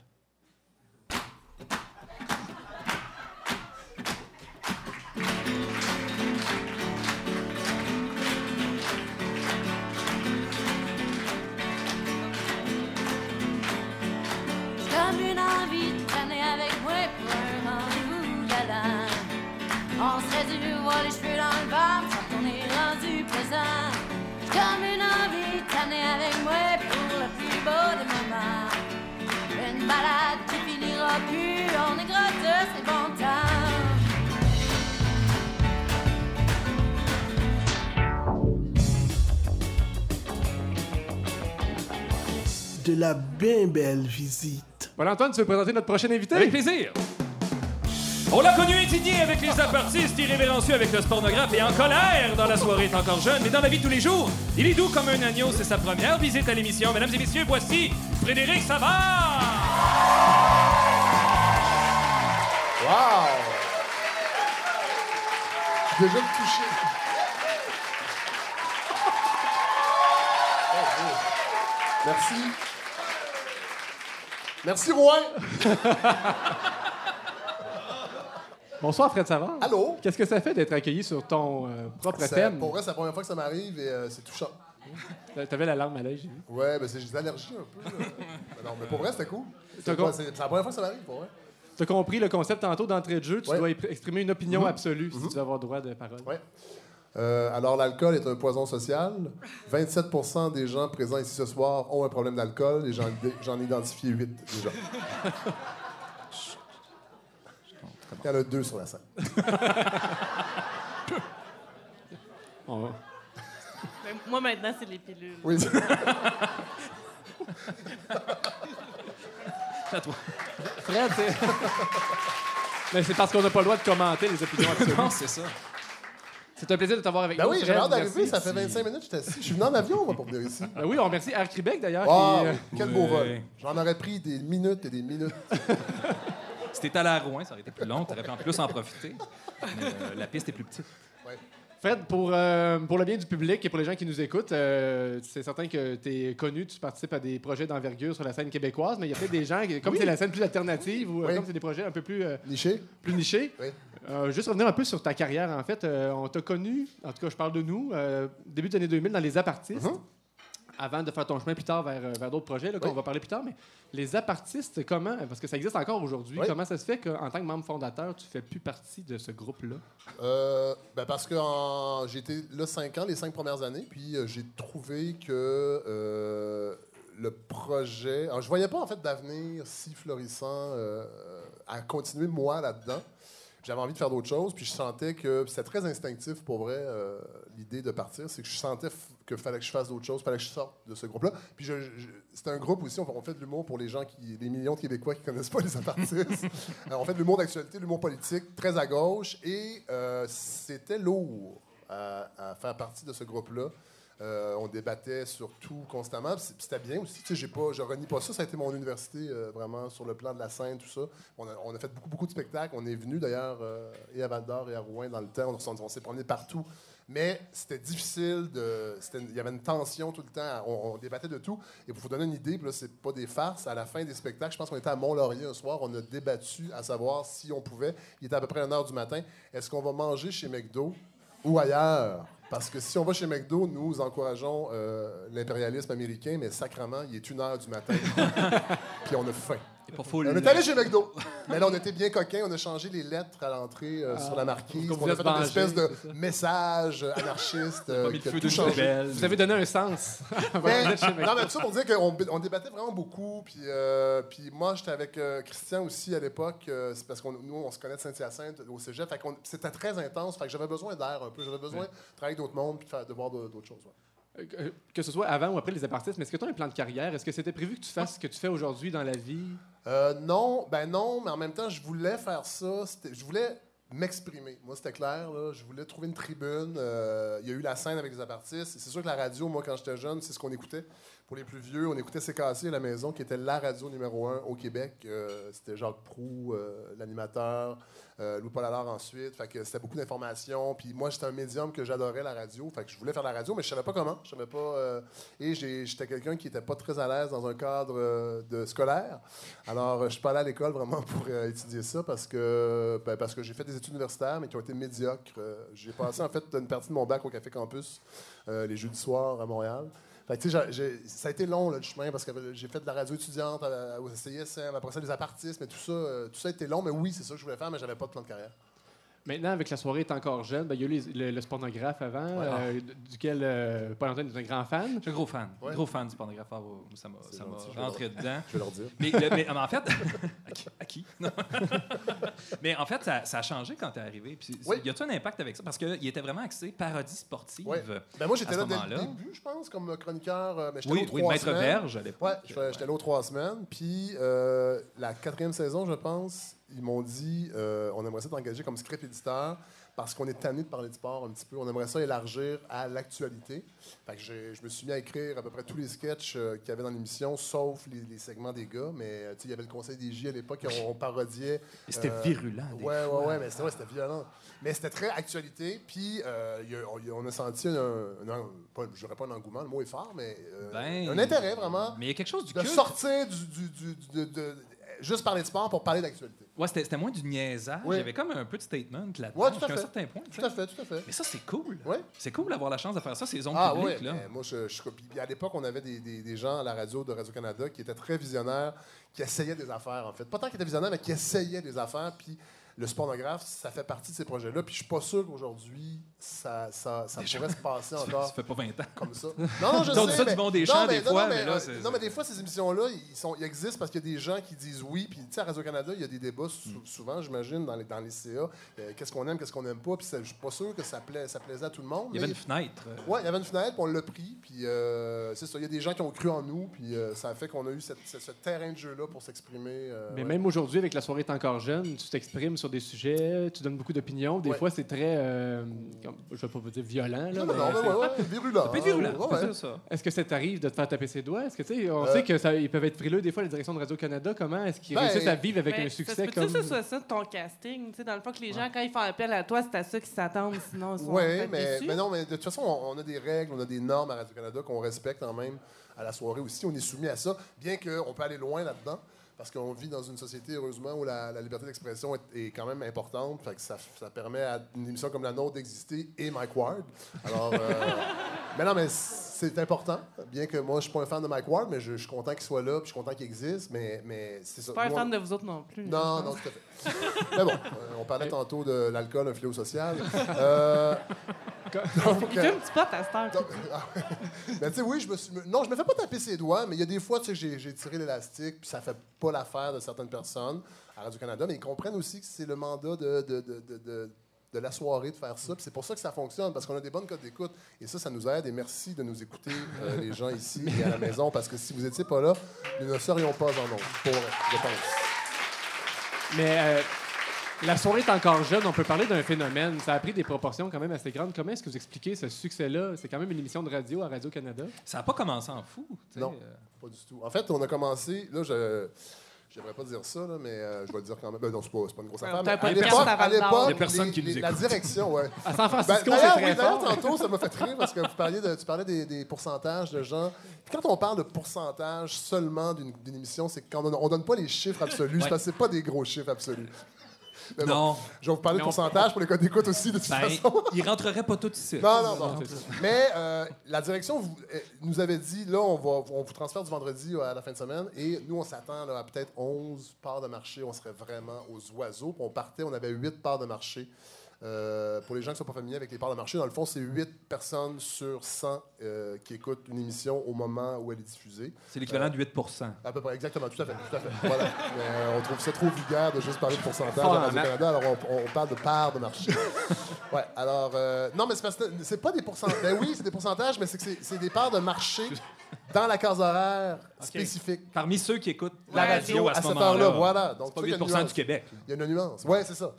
Speaker 6: Une balade qui finira plus, on est de temps.
Speaker 1: De la bien belle visite.
Speaker 2: Voilà, Antoine, tu veux présenter notre prochain invité?
Speaker 3: Avec plaisir. On l'a connu indigné avec les apartistes, irrévérencieux avec le pornographe et en colère dans la soirée est encore jeune, mais dans la vie de tous les jours, il est doux comme un agneau. C'est sa première visite à l'émission. Mesdames et messieurs, voici Frédéric Savard.
Speaker 7: Wow! Je suis déjà touché.
Speaker 8: Merci. Merci, Rouen.
Speaker 2: Bonsoir, Fred Savard.
Speaker 8: Allô?
Speaker 2: Qu'est-ce que ça fait d'être accueilli sur ton euh, propre thème?
Speaker 8: Pour vrai, c'est la première fois que ça m'arrive et euh, c'est touchant.
Speaker 2: T'avais la larme à l'œil, j'ai vu.
Speaker 8: Ouais, ben c'est des allergies un peu. là. Mais non, mais pour vrai, c'était cool. C'est
Speaker 2: com-
Speaker 8: pas- c'est c'est la première fois que ça m'arrive, pour vrai.
Speaker 2: T'as compris le concept tantôt d'entrée de jeu. Tu
Speaker 8: Ouais.
Speaker 2: dois exprimer une opinion
Speaker 8: Mhm.
Speaker 2: absolue si
Speaker 8: Mhm.
Speaker 2: tu veux avoir droit de parole.
Speaker 8: Ouais. Euh, alors, l'alcool est un poison social. 27% des gens présents ici ce soir ont un problème d'alcool et j'en j'en ai identifié 8 déjà. Il y en a deux sur la scène.
Speaker 2: On va-
Speaker 4: moi, maintenant, c'est les pilules.
Speaker 8: Oui.
Speaker 3: À toi.
Speaker 2: Fred, c'est. Mais c'est parce qu'on n'a pas le droit de commenter les opinions absolues.
Speaker 3: Non, c'est ça.
Speaker 2: C'est un plaisir de t'avoir avec
Speaker 8: Ben
Speaker 2: nous.
Speaker 8: oui, j'ai hâte d'arriver. Ça fait 25 minutes que j'étais assis. Je suis venu en avion, moi, pour venir ici.
Speaker 2: Ben oui, on remercie Air Québec d'ailleurs.
Speaker 8: Wow,
Speaker 2: qui, euh,
Speaker 8: quel beau
Speaker 3: Ouais.
Speaker 8: vol. J'en aurais pris des minutes et des minutes.
Speaker 3: Si t'étais allé à Rouen, ça aurait été plus long, t'aurais pu en plus en profiter. Mais euh, la piste est plus petite.
Speaker 2: Fred, pour, euh, pour le bien du public et pour les gens qui nous écoutent, euh, c'est certain que tu es connu, tu participes à des projets d'envergure sur la scène québécoise, mais il y a peut-être des gens, qui- comme
Speaker 8: Oui.
Speaker 2: c'est la scène plus alternative ou euh,
Speaker 8: Oui.
Speaker 2: comme c'est des projets un peu plus, euh,
Speaker 8: Niché?
Speaker 2: plus nichés,
Speaker 8: Oui.
Speaker 2: juste revenir un peu sur ta carrière, en fait. on t'a connu, en tout cas, je parle de nous, début des années 2000 dans Les Apartistes.
Speaker 8: Mhm.
Speaker 2: Avant de faire ton chemin plus tard vers, euh, vers d'autres projets, qu'on
Speaker 8: Oui.
Speaker 2: va parler plus tard, mais les apartistes, comment, parce que ça existe encore aujourd'hui,
Speaker 8: Oui.
Speaker 2: comment ça se fait qu'en tant que membre fondateur, tu fais plus partie de ce groupe-là?
Speaker 8: Euh, ben parce que été là 5 ans, les 5 premières années, puis euh, j'ai trouvé que euh, le projet. Alors, je voyais pas en fait d'avenir si florissant euh, à continuer moi là-dedans. J'avais envie de faire d'autres choses, puis je sentais que c'était très instinctif pour vrai euh, l'idée de partir, c'est que je sentais que fallait que je fasse d'autres choses, fallait que je sorte de ce groupe-là. Puis je, je- c'est un groupe aussi, on, on fait de l'humour pour les gens qui, les millions de Québécois qui connaissent pas les apartistes. Alors, on fait de l'humour d'actualité, de l'humour politique, très à gauche, et euh, c'était lourd à, à faire partie de ce groupe-là. Euh, on débattait sur tout constamment. C'était bien aussi. Tu sais, pas, je renie pas ça. Ça a été mon université, euh, vraiment, sur le plan de la scène, tout ça. On a, on a fait beaucoup, beaucoup de spectacles. On est venu d'ailleurs euh, et à Val d'Or et à Rouen dans le temps. On, on s'est promené partout. Mais c'était difficile. De, il y avait une tension tout le temps. On, on débattait de tout. Et pour vous donner une idée, là, c'est pas des farces. À la fin des spectacles, je pense qu'on était à Mont-Laurier un soir. On a débattu à savoir si on pouvait. Il était à peu près 1 h du matin. Est-ce qu'on va manger chez McDo ou ailleurs? Parce que si on va chez McDo, nous encourageons euh, l'impérialisme américain, mais sacrement, il est une heure du matin. Puis on a faim.
Speaker 3: C'est pas full.
Speaker 8: On est allé chez McDo. Mais là, on était bien coquins. On a changé les lettres à l'entrée euh, sur la marquise.
Speaker 2: pour qu'on
Speaker 8: On a fait une espèce de message euh, anarchiste euh,
Speaker 3: Pas mis
Speaker 8: qui
Speaker 3: le
Speaker 8: a
Speaker 3: feu
Speaker 8: tout changé.
Speaker 2: Vous avez donné un sens.
Speaker 8: Mais, non, mais tout ça pour dire qu'on on débattait vraiment beaucoup. Puis, euh, puis moi, j'étais avec euh, Christian aussi à l'époque. euh, c'est parce que nous, on se connaît de Saint-Hyacinthe au cégep. C'était très intense. Fait que j'avais besoin d'air un peu. J'avais besoin de travailler avec d'autres mondes puis de, faire- de voir d'autres choses. ouais.
Speaker 2: Euh, Que ce soit avant ou après les apartistes, mais est-ce que tu as un plan de carrière? Est-ce que c'était prévu que tu fasses ce que tu fais aujourd'hui dans la vie?
Speaker 8: Euh, non, ben non, mais en même temps, je voulais faire ça. Je voulais m'exprimer. Moi, c'était clair. Je voulais trouver une tribune. Euh, il y a eu la scène avec les apartistes. C'est sûr que la radio, moi, quand j'étais jeune, c'est ce qu'on écoutait. Pour les plus vieux, on écoutait CKC à la maison, qui était la radio numéro un au Québec. Euh, c'était Jacques Proux, euh, l'animateur, euh, Louis-Paul Allard ensuite. Fait que c'était beaucoup d'informations. Puis moi, j'étais un médium que j'adorais la radio. Fait que je voulais faire la radio, mais je savais pas comment. Je savais pas. euh, et j'étais quelqu'un qui était pas très à l'aise dans un cadre de scolaire. Alors, je suis pas allé à l'école vraiment pour étudier ça parce que, ben, parce que j'ai fait des études universitaires, mais qui ont été médiocres. J'ai passé en fait une partie de mon bac au Café Campus les jeudis soirs à Montréal. Ça a été long le chemin parce que j'ai fait de la radio étudiante au CISM, après ça les apartistes, mais tout ça, euh, tout ça a été long. Mais oui, c'est ça que je voulais faire, mais j'avais pas de plan de carrière.
Speaker 2: Maintenant, avec la soirée est encore jeune, ben, il y a eu les- le, le pornographe avant,
Speaker 8: Ouais.
Speaker 2: euh, du- duquel euh, Paul-Antoine est un grand fan.
Speaker 3: Je suis un gros fan.
Speaker 8: Ouais.
Speaker 3: Gros fan du pornographe. Ouais, Ça m'a ça m'a rentré dedans.
Speaker 8: Je vais leur dire.
Speaker 3: Mais, le- mais, en fait, à qui? à qui? Non. mais en fait, ça, ça a changé quand t'es arrivé. Puis,
Speaker 8: Oui.
Speaker 3: Y a-tu un impact avec ça? Parce qu'il était vraiment axé parodie sportive.
Speaker 8: Ouais. Ben moi, j'étais là dès le début, je pense, comme chroniqueur. euh, Mais
Speaker 3: Oui, oui,
Speaker 8: trois
Speaker 3: Maître
Speaker 8: semaines.
Speaker 3: Verge à l'époque.
Speaker 8: J'étais là aux trois semaines. Puis euh, la quatrième saison, je pense, ils m'ont dit euh, on aimerait ça t'engager comme script éditeur parce qu'on est tanné de parler de sport un petit peu. On aimerait ça élargir à l'actualité. Fait que je me suis mis à écrire à peu près tous les sketchs euh, qu'il y avait dans l'émission, sauf les, les segments des gars. Mais euh, il y avait le Conseil des J à l'époque, on, on parodiait.
Speaker 3: Et c'était
Speaker 8: Euh,
Speaker 3: virulent. des
Speaker 8: Ouais,
Speaker 3: fois.
Speaker 8: ouais, ouais, mais c'était ouais, violent. Mais c'était très actualité. Puis on, a- on a senti un, je dirais pas un engouement, le mot est fort, mais
Speaker 3: Ben,
Speaker 8: un intérêt vraiment
Speaker 3: Mais il y a quelque chose du
Speaker 8: de
Speaker 3: culte.
Speaker 8: sortir du, du- du- du- de, de- juste parler de sport pour parler d'actualité.
Speaker 3: Ouais, c'était moins du niaisage.
Speaker 8: Oui.
Speaker 3: Il y avait comme un peu de statement là-dedans.
Speaker 8: Ouais, tout à
Speaker 3: jusqu'à un
Speaker 8: fait.
Speaker 3: certain point.
Speaker 8: Tout à fait, tout à fait.
Speaker 3: Mais ça, c'est cool. C'est cool d'avoir la chance de faire ça, ces ondes
Speaker 8: Ah oui,
Speaker 3: publiques. là.
Speaker 8: moi je, je à l'époque, on avait des, des- des gens à la radio de Radio-Canada qui étaient très visionnaires, qui essayaient des affaires en fait. Pas tant qu'ils étaient visionnaires, mais qui essayaient des affaires. Puis le spornographe, ça fait partie de ces projets-là. Puis je suis pas sûr qu'aujourd'hui, ça, ça, ça pourrait se passer
Speaker 3: Ça
Speaker 8: encore.
Speaker 3: fait pas 20 ans.
Speaker 8: comme ça. Non, non, je sais.
Speaker 3: dit ça du
Speaker 8: mais-
Speaker 3: bon des
Speaker 8: non,
Speaker 3: champs,
Speaker 8: mais-
Speaker 3: des
Speaker 8: non,
Speaker 3: fois,
Speaker 8: non,
Speaker 3: mais là, c'est-
Speaker 8: Non, mais des fois, ces émissions-là, ils, sont, ils existent parce qu'il y a des gens qui disent oui. Puis, tu sais, à Radio-Canada, il y a des débats sou-
Speaker 3: Mm.
Speaker 8: souvent, j'imagine, dans les, dans les CA. euh, qu'est-ce qu'on aime, qu'est-ce qu'on n'aime pas. Puis, ça- je suis pas sûr que ça, plaît, ça plaisait à tout le monde.
Speaker 3: Il y avait une fenêtre. euh,
Speaker 8: Ouais, il y avait une fenêtre, puis on l'a pris. Puis, euh, c'est ça. Il y a des gens qui ont cru en nous. Puis, euh, ça a fait qu'on a eu cette- ce, ce terrain de jeu-là pour s'exprimer. euh,
Speaker 2: Mais
Speaker 8: ouais.
Speaker 2: même aujourd'hui, avec la soirée est encore jeune, tu t'exprimes sur des sujets, tu donnes beaucoup d'opinions. Des
Speaker 8: Ouais.
Speaker 2: fois, c'est très, euh, je vais pas vous dire violent. Là,
Speaker 8: Non,
Speaker 2: mais
Speaker 8: non, non,
Speaker 2: c'est-
Speaker 8: mais ouais, ouais, virulent.
Speaker 3: Ça peut être virulent.
Speaker 8: Ouais, ouais.
Speaker 3: c'est ça.
Speaker 2: Est-ce que ça t'arrive de te faire taper ses doigts? Est-ce que tu sais, on
Speaker 8: Euh,
Speaker 2: sait que ça, ils peuvent être frileux des fois, la direction de Radio-Canada. Comment est-ce qu'ils
Speaker 8: Ben,
Speaker 2: réussissent à vivre avec
Speaker 4: Mais
Speaker 2: un
Speaker 4: ça
Speaker 2: succès
Speaker 4: peut-tu
Speaker 2: comme.
Speaker 4: que ce soit ça, ton casting? Tu sais, dans le fond, que les gens, quand ils font appel à toi, c'est à ça qu'ils s'attendent, sinon ils sont
Speaker 8: Oui,
Speaker 4: peut-être
Speaker 8: mais,
Speaker 4: déçus.
Speaker 8: mais non, mais de toute façon, on, on a des règles, on a des normes à Radio-Canada qu'on respecte quand même à la soirée aussi. On est soumis à ça, bien qu'on peut aller loin là-dedans, parce qu'on vit dans une société, heureusement, où la, la liberté d'expression est, est quand même importante. Fait que ça, ça permet à une émission comme la nôtre d'exister et Mike Ward. Alors, euh, mais non, mais c'est important, bien que moi, je suis pas un fan de Mike Ward, mais je, je suis content qu'il soit là, puis je suis content qu'il existe, mais, mais c'est ça.
Speaker 4: Je suis pas un
Speaker 8: Moi-
Speaker 4: fan de vous autres non plus.
Speaker 8: non, non, tout à fait. Mais bon, euh, on parlait tantôt de l'alcool, un fléau social. Euh, donc,
Speaker 4: Il
Speaker 8: euh,
Speaker 4: à cette
Speaker 8: ah. Ben, tu sais, oui, je me suis. Non, je me fais pas taper ses doigts, mais il y a des fois, tu sais, j'ai- j'ai tiré l'élastique, puis ça fait pas l'affaire de certaines personnes à Radio-Canada, mais ils comprennent aussi que c'est le mandat de, de, de, de- la soirée de faire ça. C'est pour ça que ça fonctionne, parce qu'on a des bonnes codes d'écoute. Et ça, ça nous aide. Et merci de nous écouter, euh, les gens ici et à la maison, parce que si vous n'étiez pas là, nous ne serions pas en nombre, pour je pense.
Speaker 2: Mais euh, la soirée est encore jeune, on peut parler d'un phénomène. Ça a pris des proportions quand même assez grandes. Comment est-ce que vous expliquez ce succès-là? C'est quand même une émission de radio à Radio-Canada.
Speaker 3: Ça n'a pas commencé en fou. tu sais,
Speaker 8: Non.
Speaker 3: euh,
Speaker 8: Pas du tout. En fait, on a commencé. Là, je. J'aimerais pas dire ça, là, mais euh, je vais le dire quand même. Ben non, c'est pas, une grosse affaire. mais
Speaker 4: pas
Speaker 8: à
Speaker 4: de
Speaker 8: l'époque,
Speaker 4: à
Speaker 8: l'époque, les- les- La direction, ouais.
Speaker 2: À San
Speaker 8: Ben,
Speaker 2: Francisco,
Speaker 8: d'ailleurs,
Speaker 2: c'est
Speaker 8: oui,
Speaker 2: très fort.
Speaker 8: tantôt, ça m'a fait rire parce que vous parliez de, tu parlais des, des pourcentages de gens. Puis quand on parle de pourcentage seulement d'une émission, c'est qu'on ne donne pas les chiffres absolus.
Speaker 3: Ouais.
Speaker 8: parce que c'est pas des gros chiffres absolus. Mais bon,
Speaker 3: Non,
Speaker 8: je vais vous parler de
Speaker 2: Non.
Speaker 8: pourcentage pour les codes d'écoute aussi, de toute
Speaker 3: ben,
Speaker 8: façon.
Speaker 3: ils rentreraient pas tous ici.
Speaker 8: Non, non, non.
Speaker 2: ça.
Speaker 8: Mais euh, la direction vous- euh, nous avait dit, là, on, va, on vous transfère du vendredi à la fin de semaine. Et nous, on s'attend à peut-être 11 parts de marché. On serait vraiment aux oiseaux. Puis on partait, on avait 8 parts de marché. Euh, pour les gens qui ne sont pas familiers avec les parts de marché, dans le fond, c'est 8 personnes sur 100 euh, qui écoutent une émission au moment où elle est diffusée.
Speaker 3: C'est l'équivalent de 8
Speaker 8: À peu près, exactement, tout à fait. Tout à fait. Voilà. Mais, euh, on trouve ça trop vulgaire de juste parler de pourcentage
Speaker 2: Fort
Speaker 8: à Radio-Canada, alors on, on parle de part de marché. ouais, alors. euh, non, mais c'est parce que c'est pas des pourcentages. Ben oui, c'est des pourcentages, mais c'est que c'est- c'est des parts de marché dans la case horaire spécifique.
Speaker 3: Parmi ceux qui écoutent
Speaker 8: La radio
Speaker 3: radio
Speaker 8: à,
Speaker 3: à ce
Speaker 8: cette
Speaker 3: moment-là.
Speaker 8: heure-là, voilà. Donc,
Speaker 3: pas
Speaker 8: tu vois, il y a
Speaker 3: 8
Speaker 8: une nuance.
Speaker 3: du Québec.
Speaker 8: Il y a une nuance. Oui, c'est ça.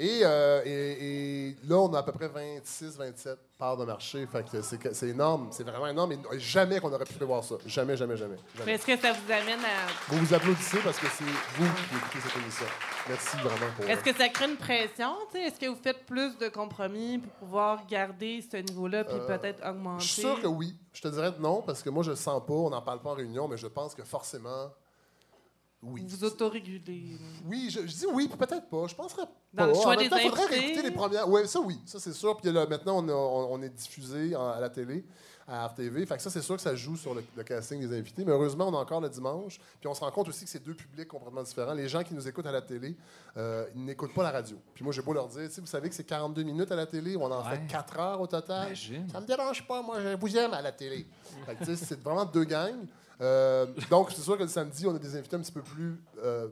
Speaker 8: Et, euh, et, et là, on a à peu près 26, 27 parts de marché. Fait que c'est énorme. C'est vraiment énorme. Et jamais qu'on aurait pu prévoir ça. Jamais, jamais, jamais.
Speaker 4: Mais est-ce que ça vous amène à.
Speaker 8: Vous vous applaudissez parce que c'est vous qui écoutez cette émission. Merci vraiment pour.
Speaker 4: Est-ce que ça crée une pression? tu sais? Est-ce que vous faites plus de compromis pour pouvoir garder ce niveau-là puis
Speaker 8: Euh,
Speaker 4: peut-être augmenter?
Speaker 8: Je suis sûr que oui. Je te dirais non parce que moi, je le sens pas. On n'en parle pas en réunion, mais je pense que forcément, oui.
Speaker 4: Vous vous autorégulez.
Speaker 8: Oui, je, je dis oui, puis peut-être pas. Je penserais pas.
Speaker 4: Dans le choix
Speaker 8: en même
Speaker 4: des
Speaker 8: temps, faudrait
Speaker 4: invités.
Speaker 8: réécouter les premières. Oui, ça oui, ça c'est sûr. Puis là, maintenant, on, a- on- on est diffusé en- à la télé, à RTV. Fait que ça, c'est sûr que ça joue sur le, le casting des invités. Mais heureusement, on a encore le dimanche. Puis on se rend compte aussi que c'est deux publics complètement différents. Les gens qui nous écoutent à la télé, euh, ils n'écoutent pas la radio. Puis moi, j'ai beau leur dire, tu sais, vous savez que c'est 42 minutes à la télé, on en
Speaker 3: Ouais.
Speaker 8: fait 4 heures au total.
Speaker 3: Imagine.
Speaker 8: Ça me dérange pas, moi, je vous aime à la télé. Fait que, tu sais, c'est vraiment deux gangs. Euh, donc, c'est sûr que le samedi, on a des invités un petit peu plus. euh,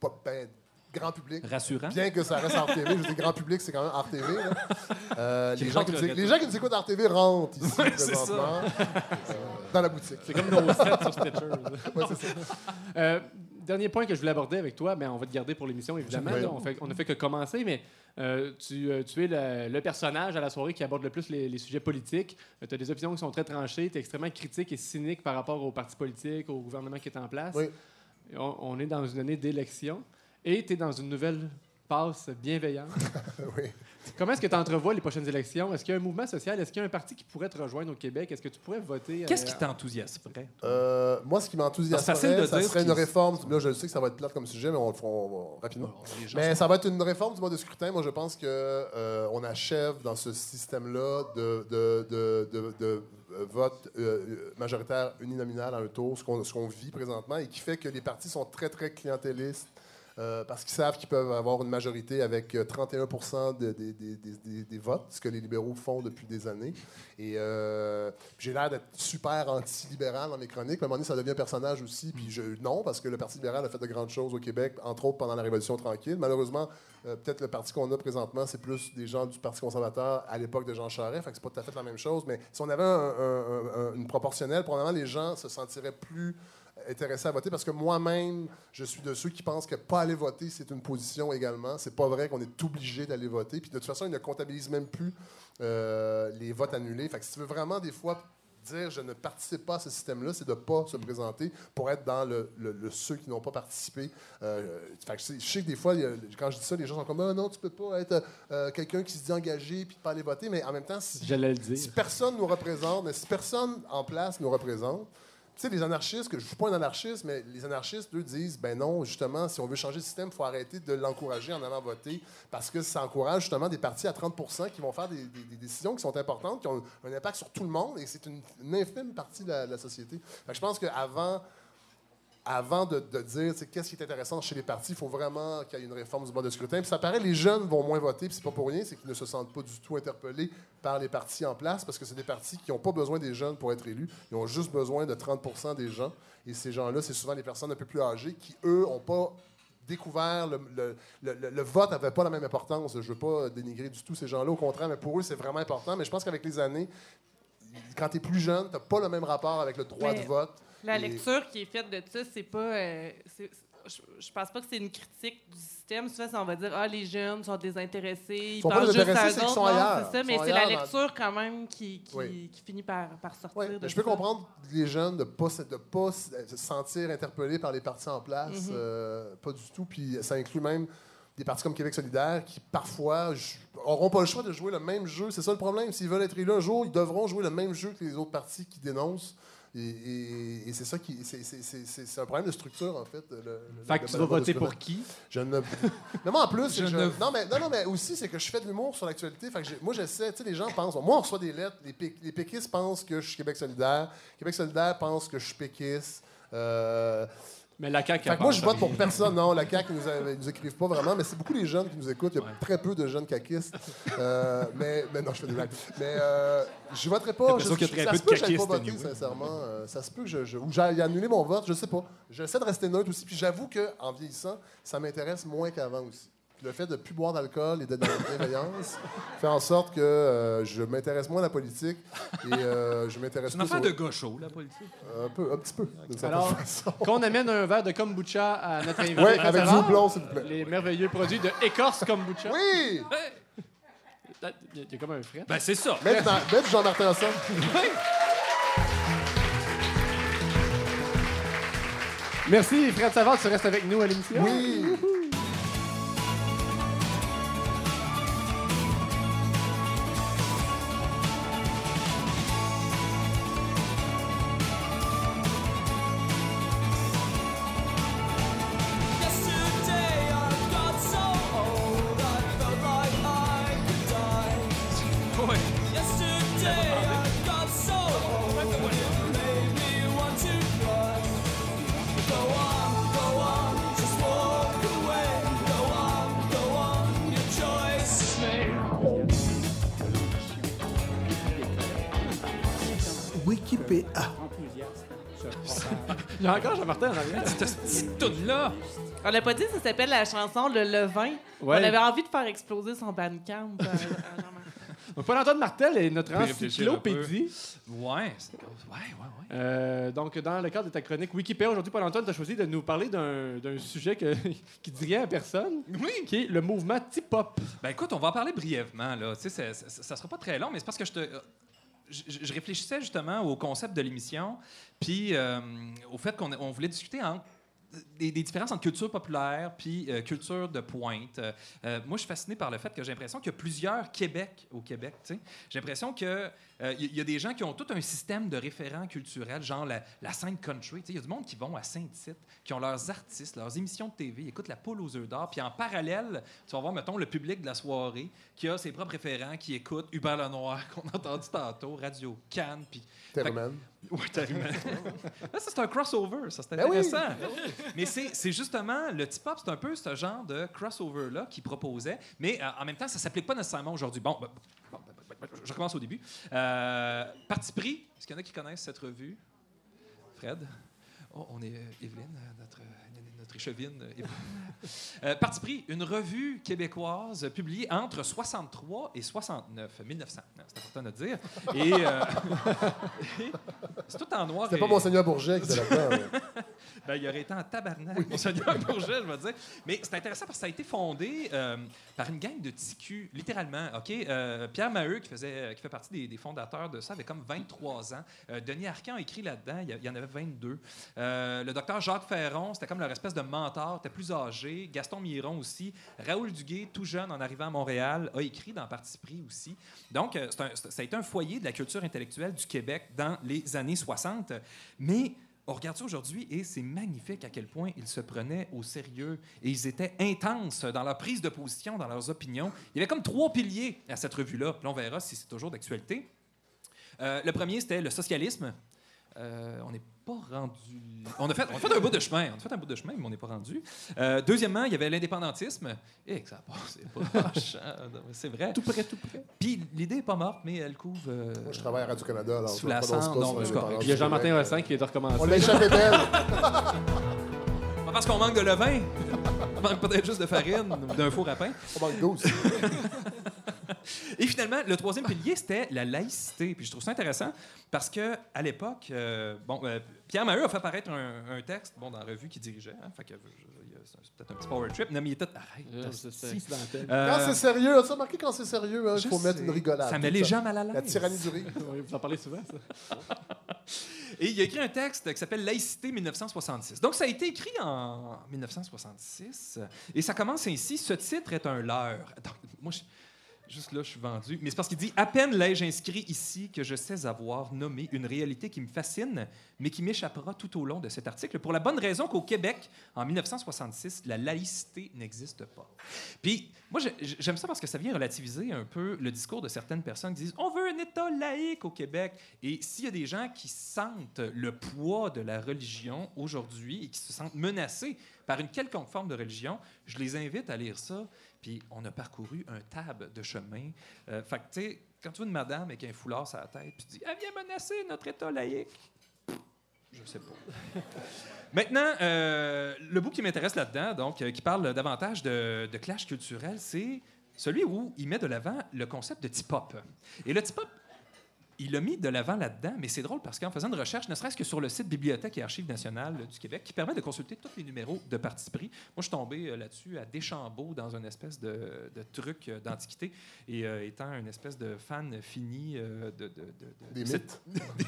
Speaker 8: pas, ben, grand public.
Speaker 3: Rassurant.
Speaker 8: Bien que ça reste RTV, je dis grand public, c'est quand même RTV. Euh, les, gens qui nous, les gens qui nous écoutent en RTV rentrent ici
Speaker 3: Ouais,
Speaker 8: présentement, euh, dans la boutique.
Speaker 2: C'est comme nos sets sur Stitcher.
Speaker 8: Ouais, c'est ça.
Speaker 2: Euh, dernier point que je voulais aborder avec toi, mais on va te garder pour l'émission, évidemment. Là. on, fait, on ne fait que commencer, mais euh, tu, euh, tu es le, le personnage à la soirée qui aborde le plus les, les sujets politiques. tu as des opinions qui sont très tranchées, tu es extrêmement critique et cynique par rapport aux partis politiques, au gouvernement qui est en place.
Speaker 8: Oui.
Speaker 2: On, on est dans une année d'élection et tu es dans une nouvelle passe bienveillante.
Speaker 8: oui.
Speaker 2: Comment est-ce que tu entrevois les prochaines élections? Est-ce qu'il y a un mouvement social? Est-ce qu'il y a un parti qui pourrait te rejoindre au Québec? Est-ce que tu pourrais voter?
Speaker 3: Qu'est-ce
Speaker 2: euh,
Speaker 3: qui t'enthousiasmerait?
Speaker 8: Euh, moi, ce qui m'enthousiasmerait, ça serait une réforme. Là, je sais que ça va être plate comme sujet, mais on le fera on va- rapidement.
Speaker 3: Gens
Speaker 8: Mais ça va être une réforme du mode de scrutin. Moi, je pense que euh, on achève dans ce système-là de, de, de, de- de, euh, vote euh, majoritaire uninominal à un tour, ce qu'on ce qu'on vit présentement, et qui fait que les partis sont très, très clientélistes. Euh, parce qu'ils savent qu'ils peuvent avoir une majorité avec euh, 31 de- des- des- votes, ce que les libéraux font depuis des années. Et euh, j'ai l'air d'être super anti-libéral dans mes chroniques. À un moment donné, ça devient un personnage aussi. Puis non, parce que le Parti libéral a fait de grandes choses au Québec, entre autres pendant la Révolution tranquille. Malheureusement, peut-être le parti qu'on a présentement, c'est plus des gens du Parti conservateur à l'époque de Jean Charest. Fait que c'est pas tout à fait la même chose. Mais si on avait un- un- un- une proportionnelle, probablement les gens se sentiraient plus intéressés à voter parce que moi-même, je suis de ceux qui pensent que pas aller voter, c'est une position également. C'est pas vrai qu'on est obligé d'aller voter. Puis de toute façon, ils ne comptabilisent même plus euh, les votes annulés. Fait que si tu veux vraiment des fois dire je ne participe pas à ce système-là, c'est de ne pas se présenter pour être dans le, le- le ceux qui n'ont pas participé. Euh, fait que je sais- je sais que des fois, a- quand je dis ça, les gens sont comme Ah, non, tu peux pas être euh, quelqu'un qui se dit engagé puis de pas aller voter, mais en même temps, si,
Speaker 2: le
Speaker 8: si
Speaker 2: dire.
Speaker 8: personne nous représente, mais si personne en place nous représente, tu sais, les anarchistes, que je ne suis pas un anarchiste, mais les anarchistes, eux, disent ben non, justement, si on veut changer le système, il faut arrêter de l'encourager en allant voter parce que ça encourage justement des partis à 30% qui vont faire des, décisions qui sont importantes, qui ont un impact sur tout le monde et c'est une, infime partie de la, société. Je pense qu'avant avant de, de dire qu'est-ce qui est intéressant chez les partis, il faut vraiment qu'il y ait une réforme du mode de scrutin. Puis ça paraît, les jeunes vont moins voter, puis c'est pas pour rien, c'est qu'ils ne se sentent pas du tout interpellés par les partis en place, parce que c'est des partis qui n'ont pas besoin des jeunes pour être élus. Ils ont juste besoin de 30 des gens. Et ces gens-là, c'est souvent les personnes un peu plus âgées qui, eux, n'ont pas découvert le, le- le- le- le vote n'avait pas la même importance. Je ne veux pas dénigrer du tout ces gens-là, au contraire, mais pour eux, c'est vraiment important. Mais je pense qu'avec les années, quand tu es plus jeune, tu n'as pas le même rapport avec le droit
Speaker 4: Mais-
Speaker 8: de vote.
Speaker 4: La
Speaker 8: Et-
Speaker 4: lecture qui est faite de ça, c'est pas. euh, je, je pense pas que c'est une critique du système. Souvent, on va dire Ah, les jeunes sont désintéressés, ils,
Speaker 8: sont
Speaker 4: pensent juste à
Speaker 8: c'est
Speaker 4: eux
Speaker 8: qu'ils sont
Speaker 4: autres. Non,
Speaker 8: ailleurs.
Speaker 4: c'est ça, mais c'est la lecture quand même qui, qui,
Speaker 8: Oui.
Speaker 4: qui finit par, par sortir. De
Speaker 8: je peux
Speaker 4: ça.
Speaker 8: comprendre les jeunes de ne pas, se- de pas se se sentir interpellés par les partis en place.
Speaker 4: Mhm.
Speaker 8: euh, pas du tout. Puis ça inclut même des partis comme Québec solidaire qui, parfois, n'auront pas le choix de jouer le même jeu. C'est ça le problème. S'ils veulent être élus un jour, ils devront jouer le même jeu que les autres partis qui dénoncent. Et, et- et c'est ça qui. c'est- c'est- C'est c'est- c'est un problème de structure, en fait. le- le-
Speaker 2: Fait que tu vas voter pour qui?
Speaker 8: Je ne. Mais moi, en plus,
Speaker 3: Je
Speaker 8: non, mais, non, non, mais aussi, c'est que je fais de l'humour sur l'actualité. Fait que moi, j'essaie. Tu sais, les gens pensent. Moi, on reçoit des lettres. Les, les péquistes pensent que je suis Québec solidaire. Québec solidaire pense que je suis péquiste. Euh,
Speaker 2: Mais la CAQ.
Speaker 8: fait que moi, je vote pour personne. Non, la CAQ, ils nous, écrivent pas vraiment, mais c'est beaucoup les jeunes qui nous écoutent. Il y a très peu de jeunes caquistes. Euh, mais, mais non, je fais des blagues. Mais euh, je voterai pas. Je-
Speaker 3: a très
Speaker 8: ça
Speaker 3: peu
Speaker 8: se peut que j'aille pas voter, sincèrement. Euh, ça se peut que je, je- ou j'aille annuler mon vote, je sais pas. J'essaie de rester neutre aussi. Puis j'avoue qu'en vieillissant, ça m'intéresse moins qu'avant aussi. Puis Le fait de ne plus boire d'alcool et d'être dans la bienveillance fait en sorte que euh, je m'intéresse moins à la politique et euh, je m'intéresse
Speaker 3: C'est une
Speaker 8: plus
Speaker 3: affaire
Speaker 8: au-
Speaker 3: de gaucho, la politique.
Speaker 8: un, peu, un petit peu.
Speaker 2: Alors, qu'on amène un verre de kombucha à notre invité.
Speaker 8: Oui, avec du s'il vous plaît.
Speaker 2: Les merveilleux produits de Écorce Kombucha.
Speaker 8: Oui!
Speaker 2: Il y, a- comme un frais.
Speaker 3: Ben, c'est ça.
Speaker 8: Mets du- Jean-Martin ensemble.
Speaker 2: Merci, Fred Savard, tu restes avec nous à l'émission.
Speaker 8: Oui!
Speaker 4: On l'a pas dit, ça s'appelle la chanson Le Levain.
Speaker 2: Ouais.
Speaker 4: On avait envie de faire exploser son bandcamp. euh,
Speaker 2: Paul-Antoine Martel est notre encyclopédie.
Speaker 3: Ouais, c'est- ouais, ouais, ouais.
Speaker 2: Euh, donc, dans le cadre de ta chronique Wikipédia, aujourd'hui, Paul-Antoine, tu as choisi de nous parler d'un d'un sujet que, qui dit rien à personne,
Speaker 3: Oui.
Speaker 2: qui est le mouvement T-pop.
Speaker 3: Ben écoute, on va en parler brièvement. Là. Tu sais, ça, ça sera pas très long, mais c'est parce que je te. euh, Je, réfléchissais justement au concept de l'émission, puis euh, au fait qu'on on voulait discuter en des, différences entre culture populaire puis euh, culture de pointe. Euh, euh, moi, je suis fasciné par le fait que j'ai l'impression qu'il y a plusieurs Québec au Québec. J'ai l'impression que euh, il y, y a des gens qui ont tout un système de référents culturels, genre la, la scène country. Il y a du monde qui vont à Saint-Tite, qui ont leurs artistes, leurs émissions de TV, ils écoutent la poule aux œufs d'or, puis en parallèle, tu vas voir, mettons, le public de la soirée qui a ses propres référents, qui écoute Hubert Lenoir, qu'on a entendu tantôt, Radio Cannes, puis
Speaker 8: Terreman.
Speaker 3: oui, t'as ri, man. Là, ça, c'est un crossover, ça, c'est
Speaker 8: Ben oui.
Speaker 3: intéressant. Mais c'est justement, le tip-hop, c'est un peu ce genre de crossover-là qu'il proposait, mais euh, en même temps, ça ne s'applique pas nécessairement aujourd'hui. Bon, ben, bon, je recommence au début. Euh, Parti pris, est-ce qu'il y en a qui connaissent cette revue? Fred? Oh, on est euh, Evelyne, euh, notre, notre échevine. euh, Evelyne. Parti pris, une revue québécoise publiée entre 63 et 69, 1900. Non, C'est important de dire. Et, euh, et c'est tout en noir.
Speaker 8: C'était
Speaker 3: et-
Speaker 8: pas Monseigneur Bourget qui était là-dedans.
Speaker 3: ben, il aurait été en tabarnak, Monseigneur Bourget, je vais dire. Mais c'est intéressant parce que ça a été fondé euh, par une gang de TQ, littéralement. OK? Euh, Pierre Maheu, qui, faisait, qui fait partie des, des fondateurs de ça, avait comme 23 ans. Euh, Denis Arcan a écrit là-dedans, il y en avait 22. Euh, le docteur Jacques Ferron, c'était comme leur espèce de mentor, était plus âgé. Gaston Miron aussi. Raoul Duguay, tout jeune en arrivant à Montréal, a écrit dans Parti pris aussi. Donc, euh, c'est un- ça a été un foyer de la culture intellectuelle du Québec dans les années 60. Mais on regarde ça aujourd'hui et c'est magnifique à quel point ils se prenaient au sérieux et ils étaient intenses dans leur prise de position, dans leurs opinions. Il y avait comme trois piliers à cette revue-là. Puis on verra si c'est toujours d'actualité. Euh, le premier, c'était le socialisme. Euh, on n'est pas rendu. On a, fait, on a fait un bout de chemin. On a fait un bout de chemin, mais on n'est pas rendu. Euh, deuxièmement, il y avait l'indépendantisme. Et que ça a passé proche. hein. C'est vrai.
Speaker 2: Tout près, tout près.
Speaker 3: Puis l'idée n'est pas morte, mais elle couvre. euh,
Speaker 8: Moi, je travaille à Radio-Canada. alors
Speaker 3: Sous la cendre, non, mais correct.
Speaker 2: Il y a Jean-Martin. Rossin qui vient de recommencer.
Speaker 8: On l'a échappé belle.
Speaker 3: Pas parce qu'on manque de levain. On manque peut-être juste de farine ou d'un four à pain.
Speaker 8: On manque d'eau aussi.
Speaker 3: Et finalement, le troisième pilier, c'était la laïcité. Puis je trouve ça intéressant parce que à l'époque, euh, bon, euh, Pierre Maheu a fait apparaître un, un texte bon, dans la revue qu'il dirigeait. hein, fait que, c'est peut-être un petit power trip. Non, mais il était... Arrête.
Speaker 2: Euh, c'est- c'est
Speaker 3: si.
Speaker 2: accidentel.
Speaker 3: Euh,
Speaker 8: Quand c'est sérieux, as-tu remarqué quand c'est sérieux, hein, il
Speaker 3: je
Speaker 8: faut mettre une rigolade.
Speaker 3: Ça met
Speaker 8: le
Speaker 3: les gens mal à l'aise.
Speaker 8: La tyrannie du rire.
Speaker 2: Vous en parlez souvent, ça.
Speaker 3: Et il a écrit un texte qui s'appelle Laïcité 1966. Donc, ça a été écrit en 1966. Et ça commence ainsi. Ce titre est un leurre. Donc, moi, je- juste là, je suis vendu. Mais c'est parce qu'il dit À peine l'ai-je inscrit ici que je sais avoir nommé une réalité qui me fascine, mais qui m'échappera tout au long de cet article, pour la bonne raison qu'au Québec, en 1966, la laïcité n'existe pas. Puis, moi, j'aime ça parce que ça vient relativiser un peu le discours de certaines personnes qui disent On veut un État laïque au Québec. Et s'il y a des gens qui sentent le poids de la religion aujourd'hui et qui se sentent menacés par une quelconque forme de religion, je les invite à lire ça. Puis, on a parcouru un table de chemin. Euh, fait que, tu sais, quand tu vois une madame avec un foulard sur la tête, puis tu dis Elle vient menacer notre État laïque. Je sais pas. Maintenant, euh, le bout qui m'intéresse là-dedans, donc, euh, qui parle davantage de, de clash culturel, c'est celui où il met de l'avant le concept de tip-hop. Et le tip-hop, il l'a mis de l'avant là-dedans, mais c'est drôle parce qu'en faisant une recherche, ne serait-ce que sur le site Bibliothèque et Archives nationales du Québec, qui permet de consulter tous les numéros de parti pris, moi, je suis tombé euh, là-dessus à Deschambault dans une espèce de, de truc euh, d'antiquité, et euh, étant une espèce de fan fini euh, de, de- de- de-
Speaker 8: Des
Speaker 3: de-
Speaker 8: mythes.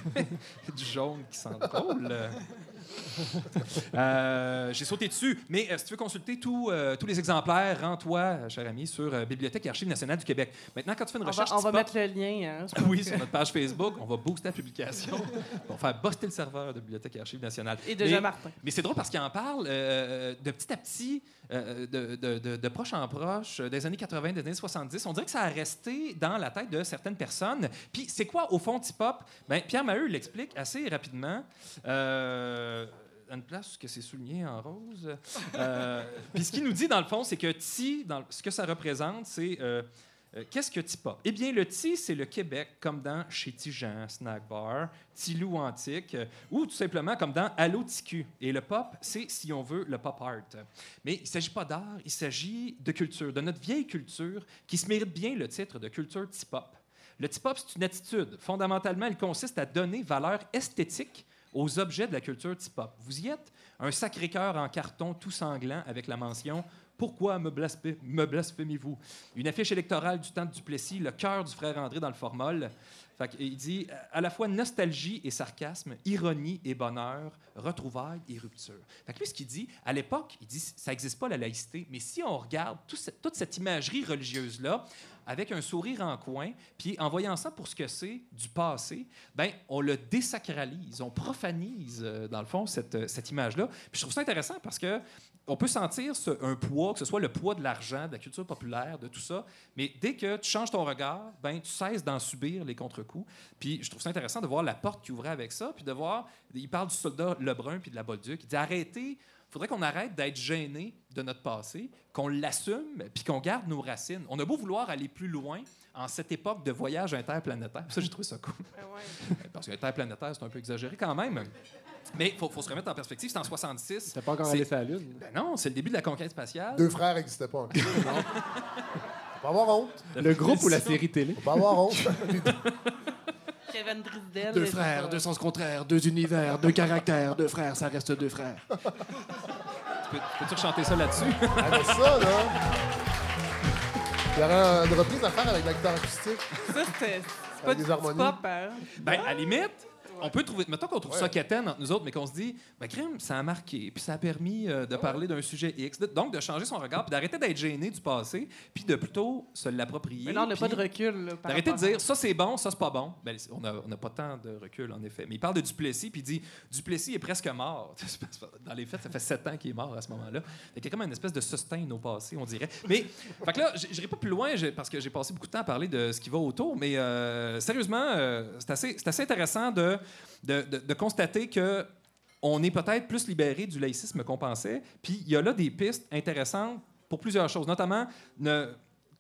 Speaker 3: du jaune qui sent drôle. Euh, J'ai sauté dessus. Mais euh, si tu veux consulter tout, euh, tous les exemplaires, rends-toi, cher ami, sur euh, Bibliothèque et Archives nationales du Québec. Maintenant, quand tu fais une
Speaker 4: On va,
Speaker 3: recherche,
Speaker 4: on va mettre le lien. Hein,
Speaker 3: oui, sur notre page Facebook, on va booster la publication. on va faire buster le serveur de Bibliothèque et Archives nationales.
Speaker 4: Et de Jean-Martin.
Speaker 3: mais c'est drôle parce qu'il en parle euh, de petit à petit, euh, de, de- de- de proche en proche, euh, des années 80, des années 70. On dirait que ça a resté dans la tête de certaines personnes. Puis c'est quoi, au fond, Tip-Hop? Ben, Pierre Maheu l'explique assez rapidement. Euh, une place que c'est souligné en rose. Euh, Puis ce qu'il nous dit, dans le fond, c'est que Ti, dans, ce que ça représente, c'est... euh, euh, Qu'est-ce que Tipa? Eh bien, le Ti, c'est le Québec, comme dans Chez Tijan, Snack Bar, Tilou Antique, euh, ou tout simplement comme dans Allo TQ. Et le pop, c'est, si on veut, le pop art. Mais il ne s'agit pas d'art, il s'agit de culture, de notre vieille culture, qui se mérite bien le titre de culture T-pop. Le tip-hop, c'est une attitude. Fondamentalement, elle consiste à donner valeur esthétique aux objets de la culture tip-hop. Vous y êtes? Un Sacré-Cœur en carton tout sanglant avec la mention Pourquoi me, blasphémez-vous? Une affiche électorale du temps de Duplessis, le cœur du frère André dans le formol. Il dit à la fois nostalgie et sarcasme, ironie et bonheur, retrouvailles et rupture. Fait que lui, ce qu'il dit, à l'époque, il dit ça n'existe pas la laïcité, mais si on regarde tout toute cette imagerie religieuse-là, avec un sourire en coin, puis en voyant ça pour ce que c'est du passé, ben on le désacralise, on profanise, euh, dans le fond, cette, euh, image-là. Je trouve ça intéressant parce que on peut sentir ce- un poids, que ce soit le poids de l'argent, de la culture populaire, de tout ça, mais dès que tu changes ton regard, ben tu cesses d'en subir les contre-coups. Puis je trouve ça intéressant de voir la porte qui ouvrait avec ça, puis de voir, il parle du soldat Lebrun puis de la Bolduc, il dit arrêtez, faudrait qu'on arrête d'être gêné de notre passé, qu'on l'assume, puis qu'on garde nos racines. On a beau vouloir aller plus loin en cette époque de voyage interplanétaire. Ça, j'ai trouvé ça cool. Parce que interplanétaire, c'est un peu exagéré quand même. Mais il faut, faut se remettre en perspective. C'est en 66.
Speaker 2: T'as pas encore allé sur la Lune?
Speaker 3: Ben non, c'est le début de la conquête spatiale.
Speaker 8: Deux frères n'existaient pas encore. non? Faut pas avoir honte.
Speaker 2: Le groupe ou la série télé?
Speaker 8: Faut pas avoir honte.
Speaker 4: Kevin Drisdale.
Speaker 1: Deux frères, deux sens contraires, deux univers, deux caractères, deux frères, ça reste deux frères.
Speaker 3: Peux- Peux-tu rechanter ça là-dessus?
Speaker 8: Ah, ça, là. Il y aurait une reprise à faire avec la guitare acoustique.
Speaker 4: Ça, c'était- c'est pas du
Speaker 8: des harmonies.
Speaker 4: pop, hein?
Speaker 3: Ben, à la limite, on peut trouver. Mettons qu'on trouve ça quétaine entre nous autres, mais qu'on se dit, ben, crime, ça a marqué, puis ça a permis euh, de parler d'un sujet X. De- Donc, de changer son regard, puis d'arrêter d'être gêné du passé, puis de plutôt se l'approprier.
Speaker 4: Mais là, on n'a pas de recul. là, par
Speaker 3: D'arrêter de
Speaker 4: rapport à-
Speaker 3: dire ça c'est bon, ça c'est pas bon. Ben, on n'a on a pas tant de recul, en effet. Mais il parle de Duplessis, puis il dit Duplessis est presque mort. Dans les faits, ça fait sept ans qu'il est mort à ce moment-là. Il y a comme une espèce de sustain au passé, on dirait. Mais, fait que là, j- j'irai pas plus loin j'ai- parce que j'ai passé beaucoup de temps à parler de ce qui va autour, mais euh, sérieusement, euh, c'est assez, c'est assez intéressant de, de, constater que. On est peut-être plus libéré du laïcisme qu'on pensait. Puis il y a là des pistes intéressantes pour plusieurs choses, notamment ne,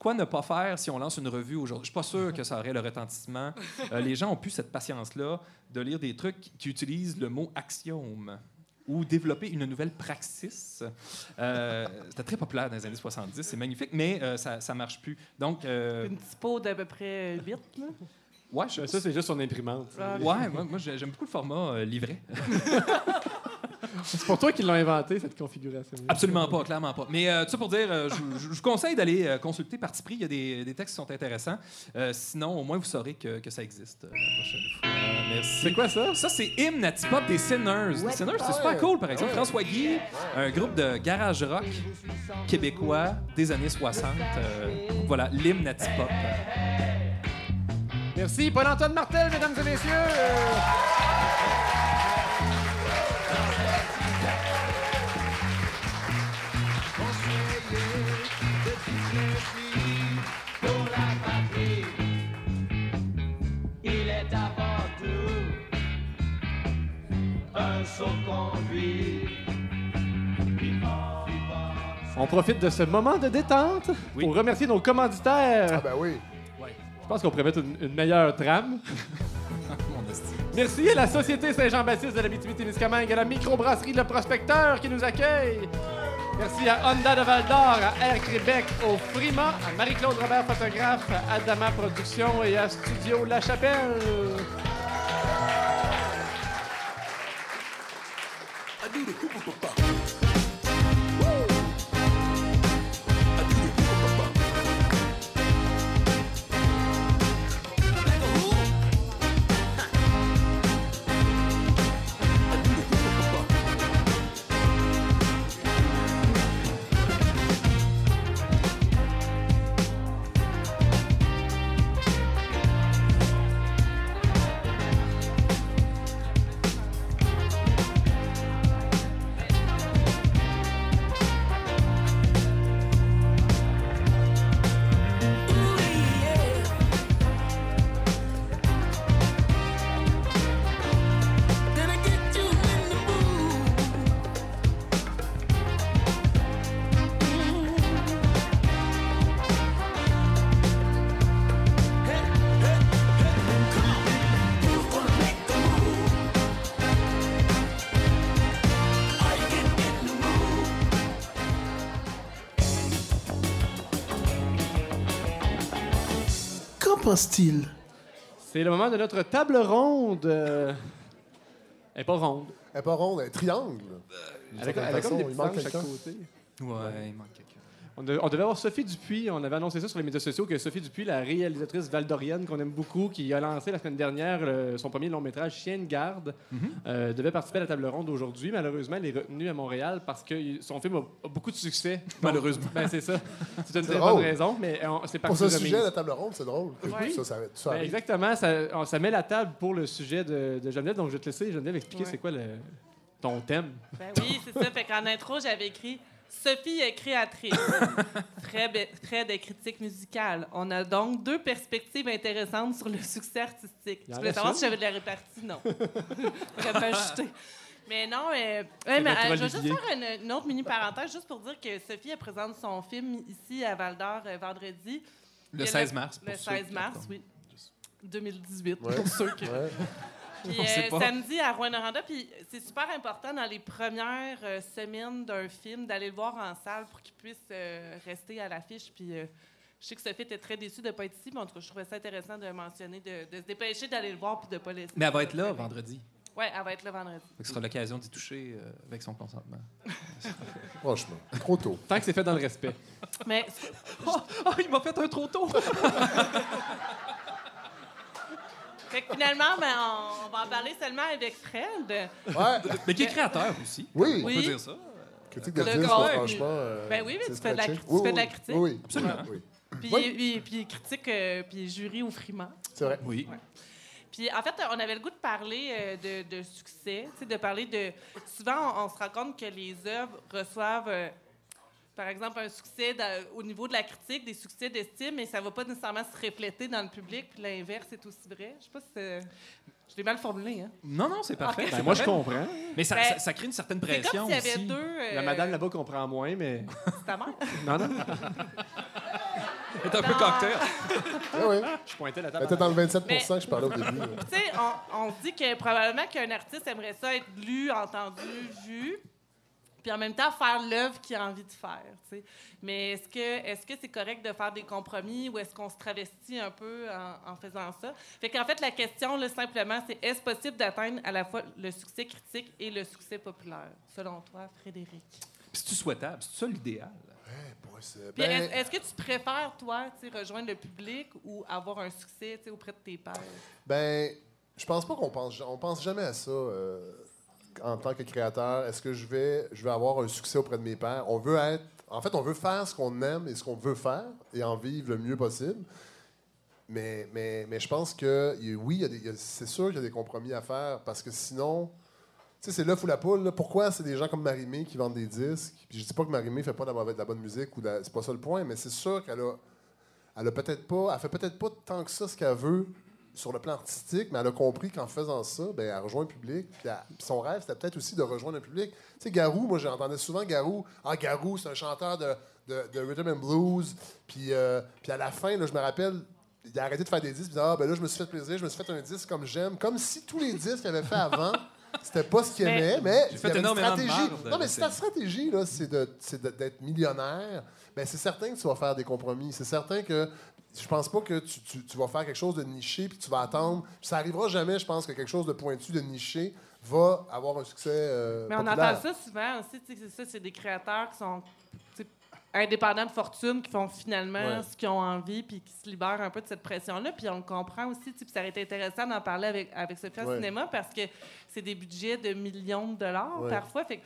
Speaker 3: quoi ne pas faire si on lance une revue aujourd'hui? Je suis pas sûr que ça aurait le retentissement. Euh, les gens ont plus cette patience-là de lire des trucs qui utilisent le mot axiome ou développer une nouvelle praxis. Euh, C'était très populaire dans les années 70, c'est magnifique, mais euh, ça, ça marche plus. Donc,
Speaker 4: Une typo d'à peu près 8, là.
Speaker 3: Ouais, je-
Speaker 2: Ça, c'est juste son imprimante.
Speaker 4: Ah,
Speaker 3: ouais, moi, moi, j'ai- j'aime beaucoup le format euh, livret.
Speaker 2: C'est pour toi qu'ils l'ont inventé, cette configuration.
Speaker 3: Absolument pas, clairement pas. Mais euh, tout ça pour dire, euh, je, vous conseille d'aller euh, consulter Parti pris. Il y a des, des textes qui sont intéressants. Euh, sinon, au moins, vous saurez que, que ça existe euh, la prochaine fois. merci.
Speaker 2: C'est quoi ça?
Speaker 3: Ça, c'est Hymne à Tip-Hop des Sinners. Les Sinners, c'est super cool, par exemple. François Guy, un groupe de garage rock québécois des années 60. Euh, voilà, l'hymne à Tip-Hop.
Speaker 2: Merci, Paul-Antoine Martel, mesdames et messieurs. On profite de ce moment de détente
Speaker 3: Oui.
Speaker 2: pour remercier nos commanditaires.
Speaker 8: Ah, ben oui.
Speaker 2: Je pense qu'on pourrait mettre une, une meilleure trame. Merci à la Société Saint-Jean-Baptiste de la témiscamingue à la microbrasserie Le Prospecteur qui nous accueille. Merci à Honda de Val d'Or, à Air Québec, au Frima, à Marie-Claude Robert, photographe, à Adama Productions et à Studio La Chapelle.
Speaker 1: Qu'en pense-t-il
Speaker 2: C'est le moment de notre table ronde. euh, Elle n'est pas ronde.
Speaker 8: Elle n'est pas ronde, elle est triangle.
Speaker 2: Elle a, elle a
Speaker 8: façon,
Speaker 2: comme des
Speaker 8: il manque quelqu'un.
Speaker 2: côté.
Speaker 3: Ouais, il manque quelqu'un.
Speaker 2: On, de- on devait avoir Sophie Dupuis. On avait annoncé ça sur les médias sociaux que Sophie Dupuis, la réalisatrice valdorienne qu'on aime beaucoup, qui a lancé la semaine dernière le- son premier long métrage Chien de garde, euh, devait participer à la table ronde aujourd'hui. Malheureusement, elle est retenue à Montréal parce que son film a, a beaucoup de succès. Donc,
Speaker 3: Malheureusement.
Speaker 2: Ben, c'est ça. C'est une très bonne raison, mais euh, on- c'est
Speaker 8: Pour
Speaker 2: parti
Speaker 8: ce
Speaker 2: remise.
Speaker 8: sujet, la table ronde, c'est drôle.
Speaker 4: Ouais.
Speaker 8: Ça, ça, ça
Speaker 2: Ben, exactement. Ça, on- ça met la table pour le sujet de, de Geneviève. Donc, je vais te laisser, Geneviève, expliquer
Speaker 4: Ouais.
Speaker 2: c'est quoi le, ton thème.
Speaker 4: Ben oui, c'est ça. Fait qu'en intro, j'avais écrit Sophie est créatrice. Fred, Fred est critique musicale. On a donc deux perspectives intéressantes sur le succès artistique. Tu voulais savoir si j'avais de la répartie? Non. J'aurais pas ajouté. Mais non, euh, ouais, mais,
Speaker 2: notre
Speaker 4: euh, je vais juste faire une, une autre mini parenthèse juste pour dire que Sophie elle présente son film ici à Val d'Or euh, vendredi.
Speaker 3: Le
Speaker 4: Il y a
Speaker 3: 16 mars.
Speaker 4: Le
Speaker 3: pour ceux
Speaker 4: 16
Speaker 3: qui-
Speaker 4: mars, oui. 2018,
Speaker 8: Ouais.
Speaker 4: pour ceux qui...
Speaker 8: Ouais.
Speaker 4: Puis euh, samedi à Rouen-Noranda, puis c'est super important dans les premières euh, semaines d'un film d'aller le voir en salle pour qu'il puisse euh, rester à l'affiche. Puis euh, je sais que Sophie était très déçue de ne pas être ici, mais en tout cas, je trouvais ça intéressant de mentionner, de, de se dépêcher d'aller le voir puis de ne pas laisser.
Speaker 3: Mais elle va être là vendredi.
Speaker 4: Ouais, elle va être là vendredi.
Speaker 3: Que ce sera l'occasion d'y toucher euh, avec son consentement.
Speaker 8: Franchement, trop tôt.
Speaker 2: Tant que c'est fait dans le respect.
Speaker 4: Mais
Speaker 3: Oh, il m'a fait un trop tôt!
Speaker 4: Fait que finalement, ben, on, on va en parler seulement avec Fred.
Speaker 8: Ouais,
Speaker 3: Mais qui est créateur aussi.
Speaker 8: oui.
Speaker 3: On
Speaker 4: Oui.
Speaker 3: peut dire ça.
Speaker 8: Critique
Speaker 4: gars,
Speaker 8: franchement. euh,
Speaker 4: Ben oui, mais tu fais de la
Speaker 8: scratché.
Speaker 4: cri- tu
Speaker 8: Oui,
Speaker 4: fais de la
Speaker 8: oui.
Speaker 4: critique.
Speaker 8: Oui, oui.
Speaker 3: Absolument.
Speaker 8: Oui,
Speaker 4: Puis,
Speaker 8: Oui.
Speaker 4: puis, puis critique, euh, puis jury au Frimant.
Speaker 8: c'est vrai.
Speaker 3: Oui.
Speaker 4: Puis en fait, on avait le goût de parler euh, de, de succès, tu sais, de parler de. Souvent, on, on se rend compte que les œuvres reçoivent, euh, par exemple, un succès au niveau de la critique, des succès d'estime, mais ça ne va pas nécessairement se refléter dans le public. Puis l'inverse est aussi vrai. Je sais pas si c'est- je l'ai mal formulé. Hein?
Speaker 3: Non, non, c'est parfait.
Speaker 2: Ben, moi, je comprends.
Speaker 3: Mais ça,
Speaker 4: Ben,
Speaker 3: ça, ça crée une certaine pression
Speaker 4: comme y avait
Speaker 3: aussi.
Speaker 4: deux. euh,
Speaker 2: La madame là-bas comprend moins, mais.
Speaker 4: C'est ta mère?
Speaker 2: Non, non.
Speaker 3: C'est un peu cocktail.
Speaker 8: Ah oui.
Speaker 2: Je pointais la
Speaker 8: Elle
Speaker 2: table.
Speaker 8: était dans le 27
Speaker 4: Mais-
Speaker 8: que je parlais au début.
Speaker 4: tu sais, on, on dit que probablement qu'un artiste aimerait ça être lu, entendu, vu, puis en même temps faire l'œuvre qu'il a envie de faire. tu sais. Mais est-ce que est-ce que c'est correct de faire des compromis ou est-ce qu'on se travestit un peu en, en faisant ça? Fait qu'en fait, la question, là, simplement, c'est est-ce possible d'atteindre à la fois le succès critique et le succès populaire, selon toi, Frédéric?
Speaker 3: C'est-tu souhaitable? C'est ça l'idéal?
Speaker 8: Eh,
Speaker 4: Puis
Speaker 8: ben,
Speaker 4: est-ce, que tu préfères, toi, tu sais, rejoindre le public ou avoir un succès auprès de tes pairs?
Speaker 8: Ben, je pense pas qu'on pense, on pense jamais à ça euh, en tant que créateur. Est-ce que je vais, je vais avoir un succès auprès de mes pairs? On veut être, en fait, on veut faire ce qu'on aime et ce qu'on veut faire et en vivre le mieux possible. Mais, je pense que oui, c'est sûr qu'il y a des compromis à faire parce que sinon, tu sais, c'est l'œuf ou la poule. Pourquoi c'est des gens comme Marimé qui vendent des disques? Puis je dis pas que Marimé fait pas de la, de la bonne musique ou c'est pas ça le point, mais c'est sûr qu'elle a, elle a peut-être pas, elle fait peut-être pas tant que ça ce qu'elle veut sur le plan artistique, mais elle a compris qu'en faisant ça, ben, elle rejoint le public. Puis, son rêve, c'était peut-être aussi de rejoindre le public. Tu sais, Garou, moi, j'entendais souvent Garou. Ah, Garou, c'est un chanteur de, de, de rhythm and blues. Puis, euh, puis à la fin, là, je me rappelle, il a arrêté de faire des disques. Puis, ah, ben là, je me suis fait plaisir, je me suis fait un disque comme j'aime. Comme si tous les disques qu'il avait fait avant, c'était pas ce qu'il
Speaker 4: Mais-
Speaker 8: aimait, mais il
Speaker 3: fait
Speaker 8: une stratégie.
Speaker 3: marde,
Speaker 8: non, mais si ta stratégie, là, c'est de- c'est de- d'être millionnaire, ben c'est certain que tu vas faire des compromis. C'est certain que je pense pas que tu, tu- tu vas faire quelque chose de niché puis tu vas attendre. Puis ça arrivera jamais, je pense, que quelque chose de pointu, de niché, va avoir un succès. euh,
Speaker 4: Mais on
Speaker 8: populaire.
Speaker 4: entend ça souvent aussi, c'est ça, c'est des créateurs qui sont indépendants de fortune, qui font finalement
Speaker 8: Ouais.
Speaker 4: ce qu'ils ont envie, puis qui se libèrent un peu de cette pression-là. Puis on le comprend aussi, puis ça aurait été intéressant d'en parler avec, avec Sophia
Speaker 8: Ouais.
Speaker 4: Cinéma, parce que c'est des budgets de millions de dollars
Speaker 8: Ouais.
Speaker 4: parfois. Fait que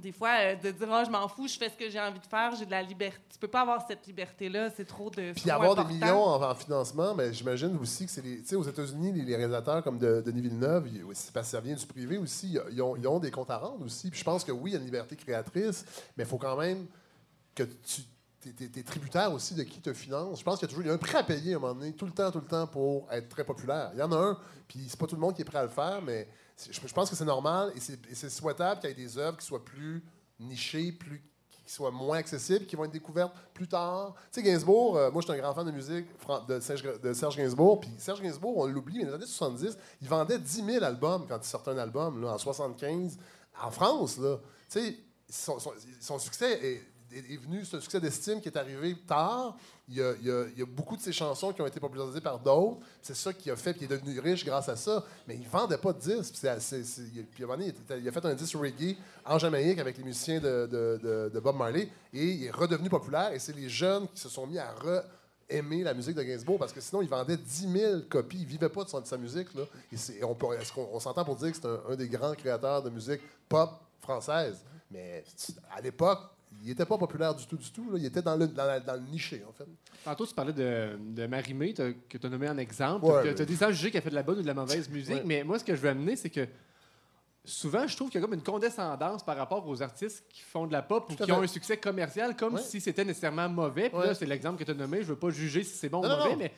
Speaker 4: des fois, euh, de dire, Ah, je m'en fous, je fais ce que j'ai envie de faire, j'ai de la liberté. Tu peux pas avoir cette liberté-là, c'est trop de.
Speaker 8: Puis avoir des
Speaker 4: important.
Speaker 8: millions en, en financement, mais j'imagine aussi que c'est les. Tu sais, aux États-Unis, les, les réalisateurs comme de, Denis Villeneuve, ils- parce que ça vient du privé aussi, ils ont, ils ont des comptes à rendre aussi. Puis je pense que oui, il y a une liberté créatrice, mais il faut quand même que tu. Es, tributaire aussi de qui te finance. Je pense qu'il y a toujours y a un prix à payer à un moment donné, tout le temps, tout le temps, pour être très populaire. Il y en a un, puis c'est pas tout le monde qui est prêt à le faire, mais je, pense que c'est normal et c'est souhaitable qu'il y ait des œuvres qui soient plus nichées, plus qui soient moins accessibles, qui vont être découvertes plus tard. Tu sais, Gainsbourg, euh, moi, je suis un grand fan de musique de Serge, Gainsbourg. Puis Serge Gainsbourg, on l'oublie, mais dans les années 70, il vendait 10 000 albums quand il sortait un album, là, en 75, en France. Là. Tu sais, son succès est, est, est venu, c'est un succès d'estime qui est arrivé tard. Il y, a, il il beaucoup de ses chansons qui ont été popularisées par d'autres. C'est ça qui a fait qu'il est devenu riche grâce à ça. Mais il vendait pas de disques. Puis, il, puis il il a fait un disque reggae en Jamaïque avec les musiciens de, Bob Marley. Et il est redevenu populaire. Et c'est les jeunes qui se sont mis à re- aimer la musique de Gainsbourg parce que sinon il vendait 10 000 copies, il vivait pas de, sa musique. Là. On s'entend pour dire que c'est un, un des grands créateurs de musique pop française? Mais à l'époque, il était pas populaire du tout, du tout. là. Il était dans le, dans, la- dans le niché, en fait.
Speaker 2: Tantôt, tu parlais de, de Marie-Mé, t'as- que tu as nommé en exemple.
Speaker 8: Ouais,
Speaker 2: tu as dit sans juger qu'elle fait de la bonne ou de la mauvaise musique.
Speaker 8: Ouais.
Speaker 2: Mais moi, ce que je veux amener, c'est que souvent, je trouve qu'il y a comme une condescendance par rapport aux artistes qui font de la pop ou qui ont un succès commercial, comme
Speaker 8: Ouais.
Speaker 2: si c'était nécessairement mauvais. Puis là, c'est l'exemple que tu as nommé. Je veux pas juger si c'est bon
Speaker 8: Non,
Speaker 2: ou
Speaker 8: non,
Speaker 2: mauvais,
Speaker 8: non.
Speaker 2: mais,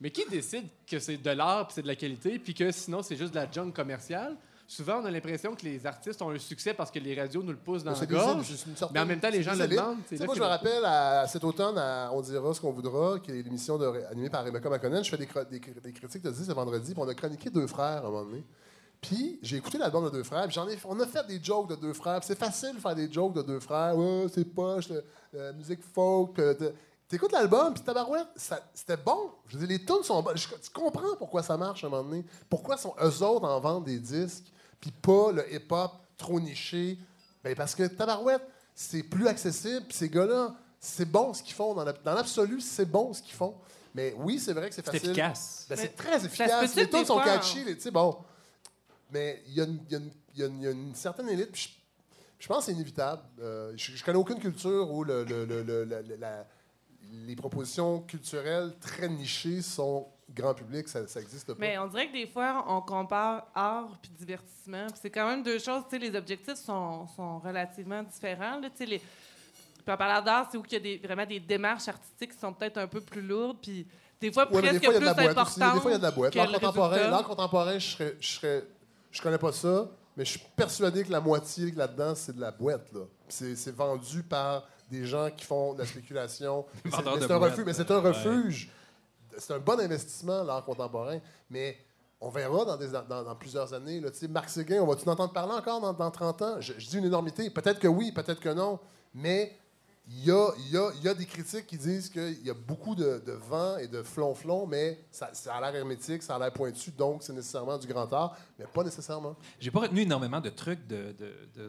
Speaker 2: mais qui décide que c'est de l'art puis c'est de la qualité, puis que sinon, c'est juste de la junk commerciale? Souvent, on a l'impression que les artistes ont un succès parce que les radios nous le poussent dans la gorge. Mais en même temps, les gens le demandent.
Speaker 8: Moi, je me
Speaker 2: le-
Speaker 8: rappelle à cet automne, à On dira ce qu'on voudra, qui est l'émission animée par Rebecca McConnell. Je fais des, critiques de 10 ce vendredi, puis on a chroniqué Deux Frères à un moment donné. Puis j'ai écouté l'album de Deux Frères, puis j'en ai, on a fait des jokes de Deux Frères. puis C'est facile de faire des jokes de Deux Frères. Ouais, c'est poche, la musique folk. T'écoutes l'album, puis tabarouette, c'était bon. Je veux dire, les tunes sont bonnes. Je- tu comprends pourquoi ça marche à un moment donné. Pourquoi sont eux autres en vendent des disques, puis pas le hip-hop trop niché. Ben parce que tabarouette, c'est plus accessible, puis ces gars-là, c'est bon ce qu'ils font. Dans la- dans l'absolu, c'est bon ce qu'ils font. Mais oui, c'est vrai que c'est
Speaker 3: C'est
Speaker 8: facile.
Speaker 3: efficace.
Speaker 8: Ben, c'est très efficace. Les tunes sont
Speaker 4: fois,
Speaker 8: catchy, les- tu sais, bon. Mais il y, a une- il y a une- il y a une- il y a une certaine élite, puis je, je pense que c'est inévitable. Euh, je, je connais aucune culture où le- le- le- la- les propositions culturelles très nichées sont grand public, ça n'existe pas.
Speaker 4: Mais on dirait que des fois, on compare art puis divertissement. Puis c'est quand même deux choses. Tu sais, les objectifs sont, sont relativement différents. Là. Tu sais, les... Puis en parlant d'art, c'est où il y a des, vraiment des démarches artistiques qui sont peut-être un peu plus lourdes. Puis des fois,
Speaker 8: Ouais,
Speaker 4: presque
Speaker 8: des fois, il y a de
Speaker 4: plus
Speaker 8: la boîte aussi. Des
Speaker 4: importantes
Speaker 8: fois, il y a de la boîte. L'art contemporain, l'art contemporain, je serais, je serais, je connais pas ça, mais je suis persuadé que la moitié là-dedans, c'est de la boîte. Là. C'est, c'est vendu par des gens qui font de la spéculation. C'est, mais un refuge, mais c'est un refuge. C'est un bon investissement, l'art contemporain. Mais on verra dans, dans- plusieurs années. Là, Marc Séguin, on va-tu en entendre parler encore dans, dans 30 ans? Je, je dis une énormité. Peut-être que oui, peut-être que non. Mais il y a, y a- y a des critiques qui disent qu'il y a beaucoup de, vent et de flonflon, mais ça, a l'air hermétique, ça a l'air pointu, donc c'est nécessairement du grand art, mais pas nécessairement.
Speaker 3: J'ai pas retenu énormément de trucs de,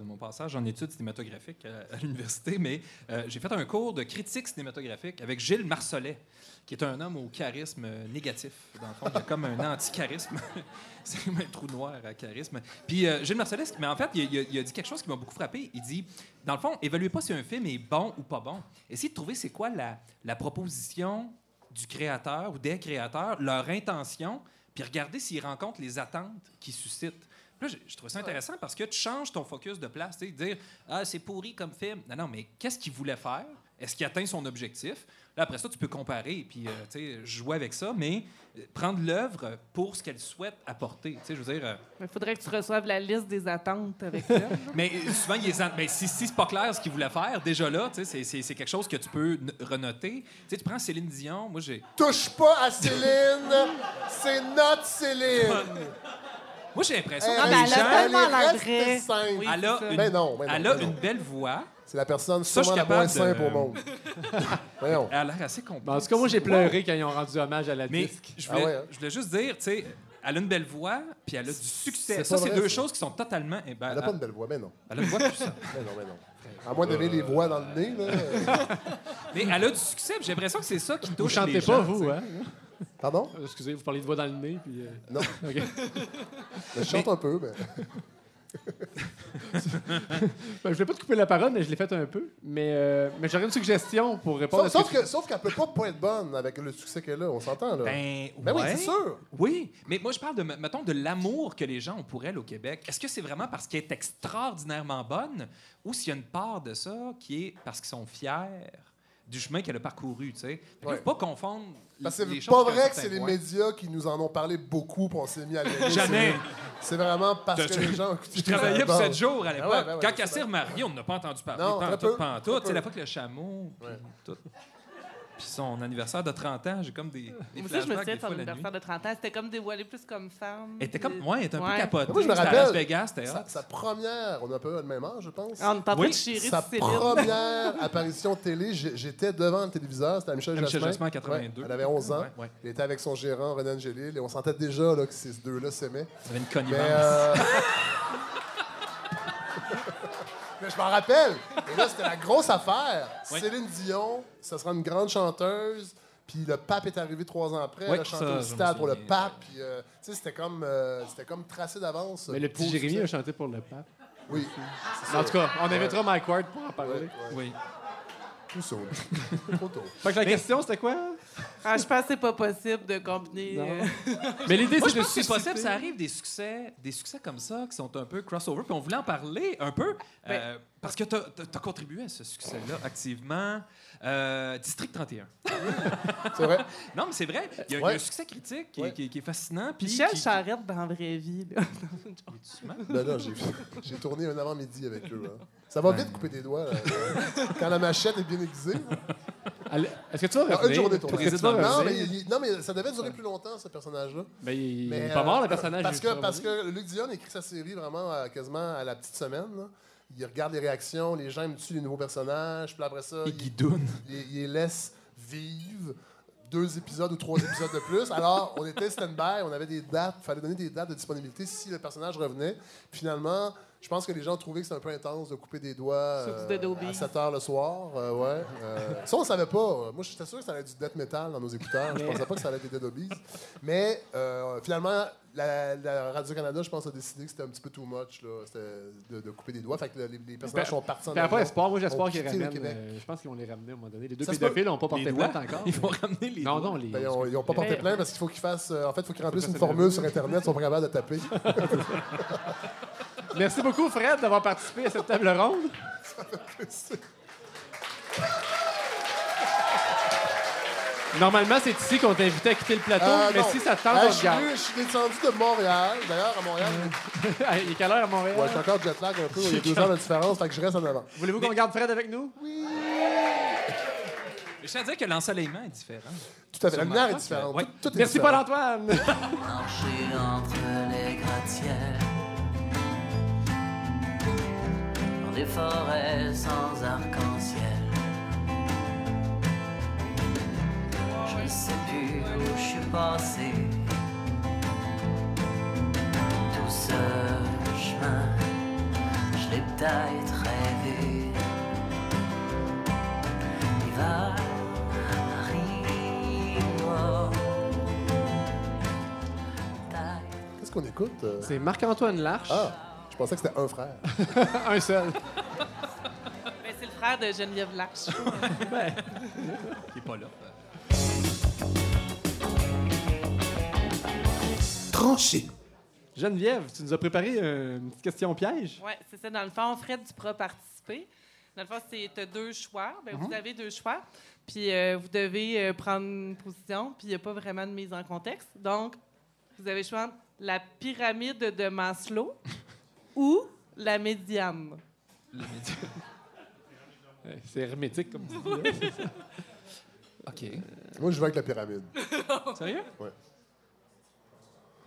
Speaker 3: mon passage en études cinématographiques à, l'université, mais euh, j'ai fait un cours de critique cinématographique avec Gilles Marcelet, qui est un homme au charisme négatif. Dans le fond, il a comme un anti-charisme. C'est un trou noir à charisme. Puis euh, Gilles mais en fait, il, a- dit quelque chose qui m'a beaucoup frappé. Il dit, dans le fond, évaluez pas si un film est bon ou pas bon. Essayez de trouver c'est quoi la, la proposition du créateur ou des créateurs, leur intention, puis regardez s'ils rencontrent les attentes qu'ils suscitent. Là, je, je trouve ça intéressant parce que tu changes ton focus de place. tu Dire Ah, c'est pourri comme film. Non, non, mais qu'est-ce qu'il voulait faire? Est-ce qu'il atteint son objectif? Là, après ça, tu peux comparer puis euh, tu sais, jouer avec ça, mais euh, prendre l'œuvre pour ce qu'elle souhaite apporter. Tu sais, je veux dire, euh,
Speaker 4: Il faudrait que tu reçoives la liste des attentes avec ça.
Speaker 3: mais euh, souvent, il est en- mais si, si c'est pas clair ce qu'il voulait faire, déjà là, tu sais, c'est- quelque chose que tu peux renoter. Tu sais, tu prends Céline Dion, moi j'ai.
Speaker 8: Touche pas à Céline, c'est notre Céline.
Speaker 3: Moi j'ai l'impression
Speaker 8: Elle,
Speaker 3: que
Speaker 4: Ah, ben,
Speaker 3: les
Speaker 4: elle a
Speaker 3: gens. Elle a
Speaker 8: Ben non, ben non,
Speaker 3: elle a
Speaker 8: ben non.
Speaker 3: une belle voix.
Speaker 8: C'est la personne
Speaker 3: Ça, je suis
Speaker 8: sûrement la moins
Speaker 3: capable de-
Speaker 8: simple au monde. Voyons.
Speaker 3: Elle a l'air assez complexe.
Speaker 2: En tout cas, moi, j'ai pleuré quand ils ont rendu hommage à la
Speaker 3: Mais
Speaker 2: disque.
Speaker 3: je voulais,
Speaker 8: Ah ouais, hein?
Speaker 3: je voulais juste dire, tu sais, elle a une belle voix, puis elle a du succès.
Speaker 8: c'est
Speaker 3: Ça,
Speaker 8: pas
Speaker 3: c'est
Speaker 8: vrai,
Speaker 3: deux
Speaker 8: ça.
Speaker 3: choses qui sont totalement. eh ben,
Speaker 8: Elle n'a pas une belle voix, mais non.
Speaker 3: elle a une voix puissante.
Speaker 8: Mais non, mais non. À moins d'aimer les voix dans le nez, là.
Speaker 3: Mais elle a du succès, puis j'ai l'impression que c'est ça qui
Speaker 2: Vous
Speaker 3: touche
Speaker 2: chantez
Speaker 3: les
Speaker 2: pas,
Speaker 3: gens,
Speaker 2: vous,
Speaker 3: tu sais.
Speaker 2: hein?
Speaker 8: Pardon?
Speaker 2: Euh, Excusez, vous parlez de voix dans le nez, puis... euh,
Speaker 8: Non.
Speaker 2: OK.
Speaker 8: Je chante un peu, mais.
Speaker 2: Ben, je voulais pas te couper la parole, mais je l'ai fait un peu. Mais, euh, mais j'aurais une suggestion pour répondre
Speaker 8: Sauf,
Speaker 2: à ce
Speaker 8: sauf
Speaker 2: que, tu-
Speaker 8: qu'elle peut pas pas être bonne avec le succès qu'elle a, on s'entend, là.
Speaker 3: Ben,
Speaker 8: Ben oui, c'est sûr.
Speaker 3: Oui, mais moi, je parle de, mettons, de l'amour que les gens ont pour elle au Québec. Est-ce que c'est vraiment parce qu'elle est extraordinairement bonne ou s'il y a une part de ça qui est parce qu'ils sont fiers? Du chemin qu'elle a parcouru, tu sais? Là,
Speaker 8: Ouais.
Speaker 3: faut pas confondre
Speaker 8: Parce que
Speaker 3: les
Speaker 8: c'est pas vrai que c'est les médias qui nous en ont parlé beaucoup, puis on s'est mis à.
Speaker 3: Jamais.
Speaker 8: C'est- C'est vraiment parce que les gens ont
Speaker 3: Je travaillais pour
Speaker 8: l'album.
Speaker 3: 7 jours à l'époque.
Speaker 8: ouais, ben ouais,
Speaker 3: Quand
Speaker 8: c'est
Speaker 3: Cassir marié, on n'a pas entendu parler.
Speaker 8: Non,
Speaker 3: pas en tout, pas tout.
Speaker 8: peu.
Speaker 3: la fois que le chameau, puis
Speaker 8: Ouais.
Speaker 3: tout. Puis son anniversaire de 30 ans, j'ai comme des, des
Speaker 4: Moi aussi, je me souviens
Speaker 3: des
Speaker 4: de son anniversaire de 30 ans. C'était comme dévoilé plus comme femme.
Speaker 3: Elle était comme, ouais, elle était un
Speaker 4: Ouais.
Speaker 3: peu capotée.
Speaker 8: Moi, je me
Speaker 3: C'était à
Speaker 8: rappelle,
Speaker 3: Las Vegas, c'était
Speaker 8: Sa, première, on a un peu le même âge, je pense.
Speaker 4: Ah, on train
Speaker 3: Oui,
Speaker 4: de chier
Speaker 8: Sa première apparition de télé, j'étais devant le téléviseur, c'était à Michel
Speaker 3: Michel
Speaker 8: Jasmin.
Speaker 3: En 82.
Speaker 8: Ouais, elle avait 11 ans.
Speaker 3: Ouais, ouais.
Speaker 8: Elle était avec son gérant, Renan Angélil, et on sentait déjà là, que ces deux-là s'aimaient.
Speaker 3: Elle avait une
Speaker 8: Mais,
Speaker 3: connivence.
Speaker 8: Mais je m'en rappelle. Et là, c'était la grosse affaire.
Speaker 3: Oui.
Speaker 8: Céline Dion, ça sera une grande chanteuse. Puis le pape est arrivé trois ans après.
Speaker 3: Oui,
Speaker 8: elle a chanté
Speaker 3: ça,
Speaker 8: au stade pour le pape. Puis, euh, tu sais, c'était comme, euh, c'était comme tracé d'avance.
Speaker 2: Mais le petit Jérémy a chanté pour le pape.
Speaker 8: Oui.
Speaker 2: En tout cas, on invitera Mike Ward pour en parler.
Speaker 8: Ouais, ouais.
Speaker 3: Oui.
Speaker 8: Tout ça. Trop tôt.
Speaker 2: Fait que la question, c'était quoi?
Speaker 4: Ah, je pense que c'est pas possible de combiner.
Speaker 2: Non.
Speaker 4: euh,
Speaker 2: Mais l'idée,
Speaker 3: Moi,
Speaker 2: c'est
Speaker 3: je
Speaker 2: de
Speaker 3: pense que c'est possible. Ça arrive des succès, des succès comme ça qui sont un peu crossover. Puis on voulait en parler un peu euh, parce que tu as, contribué à ce succès-là activement. Euh, District 31.
Speaker 8: C'est vrai.
Speaker 3: Non, mais c'est vrai. Il y, a, il y a
Speaker 8: Ouais.
Speaker 3: un succès critique qui,
Speaker 8: Ouais.
Speaker 3: qui- qui est fascinant. Puis
Speaker 4: Michel
Speaker 3: qui-
Speaker 4: Charette dans la vraie vie. là.
Speaker 8: Ben là, j'ai, j'ai tourné un avant-midi avec eux. hein. Ça va vite couper des doigts. là. Quand la machette est bien aiguisée.
Speaker 2: Est-ce que tu vas
Speaker 8: Non, une journée tournée.
Speaker 2: tu
Speaker 8: Non, mais, il- non, mais ça devait durer plus longtemps, ce personnage-là.
Speaker 2: Ben, il est pas
Speaker 8: euh,
Speaker 2: mort, le personnage.
Speaker 8: Parce que, parce Luc Dion écrit sa série vraiment euh, quasiment à la petite semaine. là. Il regarde les réactions, les gens aiment dessus les nouveaux personnages, puis après ça,
Speaker 3: Et
Speaker 8: il,
Speaker 3: Guidoune.
Speaker 8: il- il les laisse vivre deux épisodes ou trois épisodes de plus. Alors, on était stand-by, on avait des dates, il fallait donner des dates de disponibilité si le personnage revenait. Finalement, je pense que les gens trouvaient que c'était un peu intense de couper des doigts euh, à 7 heures le soir. euh, ouais. Euh, ça, on savait pas. Moi, j'étais sûr que ça allait être du death metal dans nos écouteurs. Je pensais pas que ça allait être des Dead. Mais euh, finalement, la, la Radio-Canada, je pense, a décidé que c'était un petit peu too much là, de, de couper des doigts. Fait que les, les personnages
Speaker 2: Puis-
Speaker 8: sont partis en
Speaker 2: Puis après. Espoir, moi, j'espère qu'ils ramènent.
Speaker 8: Québec.
Speaker 2: euh, je pense qu'ils vont les ramener à un moment donné. Les deux
Speaker 8: Ça
Speaker 2: pédophiles n'ont pas porté plainte encore.
Speaker 3: Ils vont ramener les
Speaker 2: Non,
Speaker 3: doigts.
Speaker 2: non, les.
Speaker 8: Ben, ils n'ont pas porté plainte parce qu'il faut qu'ils fassent. euh, en fait, il faut qu'ils remplissent une
Speaker 2: Ça,
Speaker 8: formule sur Internet, ils sont pas capables de taper.
Speaker 2: Merci beaucoup, Fred, d'avoir participé à cette table ronde. Normalement, c'est ici qu'on t'invitait à quitter le plateau,
Speaker 8: Euh,
Speaker 2: mais
Speaker 8: non.
Speaker 2: si ça te tente,
Speaker 8: Euh,
Speaker 2: on
Speaker 8: je,
Speaker 2: te
Speaker 8: suis
Speaker 2: garde.
Speaker 8: venu- je suis descendu de Montréal. D'ailleurs, à Montréal,
Speaker 2: Il est quelle heure à Montréal?
Speaker 8: ouais, je suis encore jet lag un peu. Il y a deux heures de différence, fait que je reste en avant.
Speaker 2: Voulez-vous qu'on garde Fred avec nous?
Speaker 3: Je tiens à dire que l'ensoleillement est différent.
Speaker 8: Tout à fait. La lumière est différente.
Speaker 3: Ouais.
Speaker 8: Tout, tout est
Speaker 2: Merci,
Speaker 8: différent.
Speaker 2: Paul-Antoine!
Speaker 9: marcher entre les gratte-ciels dans des forêts sans arc-en-ciel. Je ne sais plus où je suis passé. Tout ce chemin, je l'ai peut-être rêvé. L'hiver arrive.
Speaker 8: Qu'est-ce qu'on écoute? euh?
Speaker 2: C'est Marc-Antoine Larche,
Speaker 8: Ah, je pensais que c'était un frère.
Speaker 2: un seul.
Speaker 4: Ben, c'est le frère de Geneviève Larche.
Speaker 3: Il est pas là.
Speaker 1: Tranché.
Speaker 2: Geneviève, tu nous as préparé euh, une petite question piège?
Speaker 4: Oui, c'est ça. Dans le fond, Fred, tu pourras participer. Dans le fond, c'est t'as deux choix. Ben, Vous avez deux choix. Puis euh, vous devez euh, prendre une position. Puis il n'y a pas vraiment de mise en contexte. Donc, vous avez le choix entre la pyramide de Maslow ou la médiane.
Speaker 2: Euh, C'est hermétique, comme tu dis. là.
Speaker 3: OK.
Speaker 8: Moi, je vais avec la pyramide.
Speaker 3: Sérieux?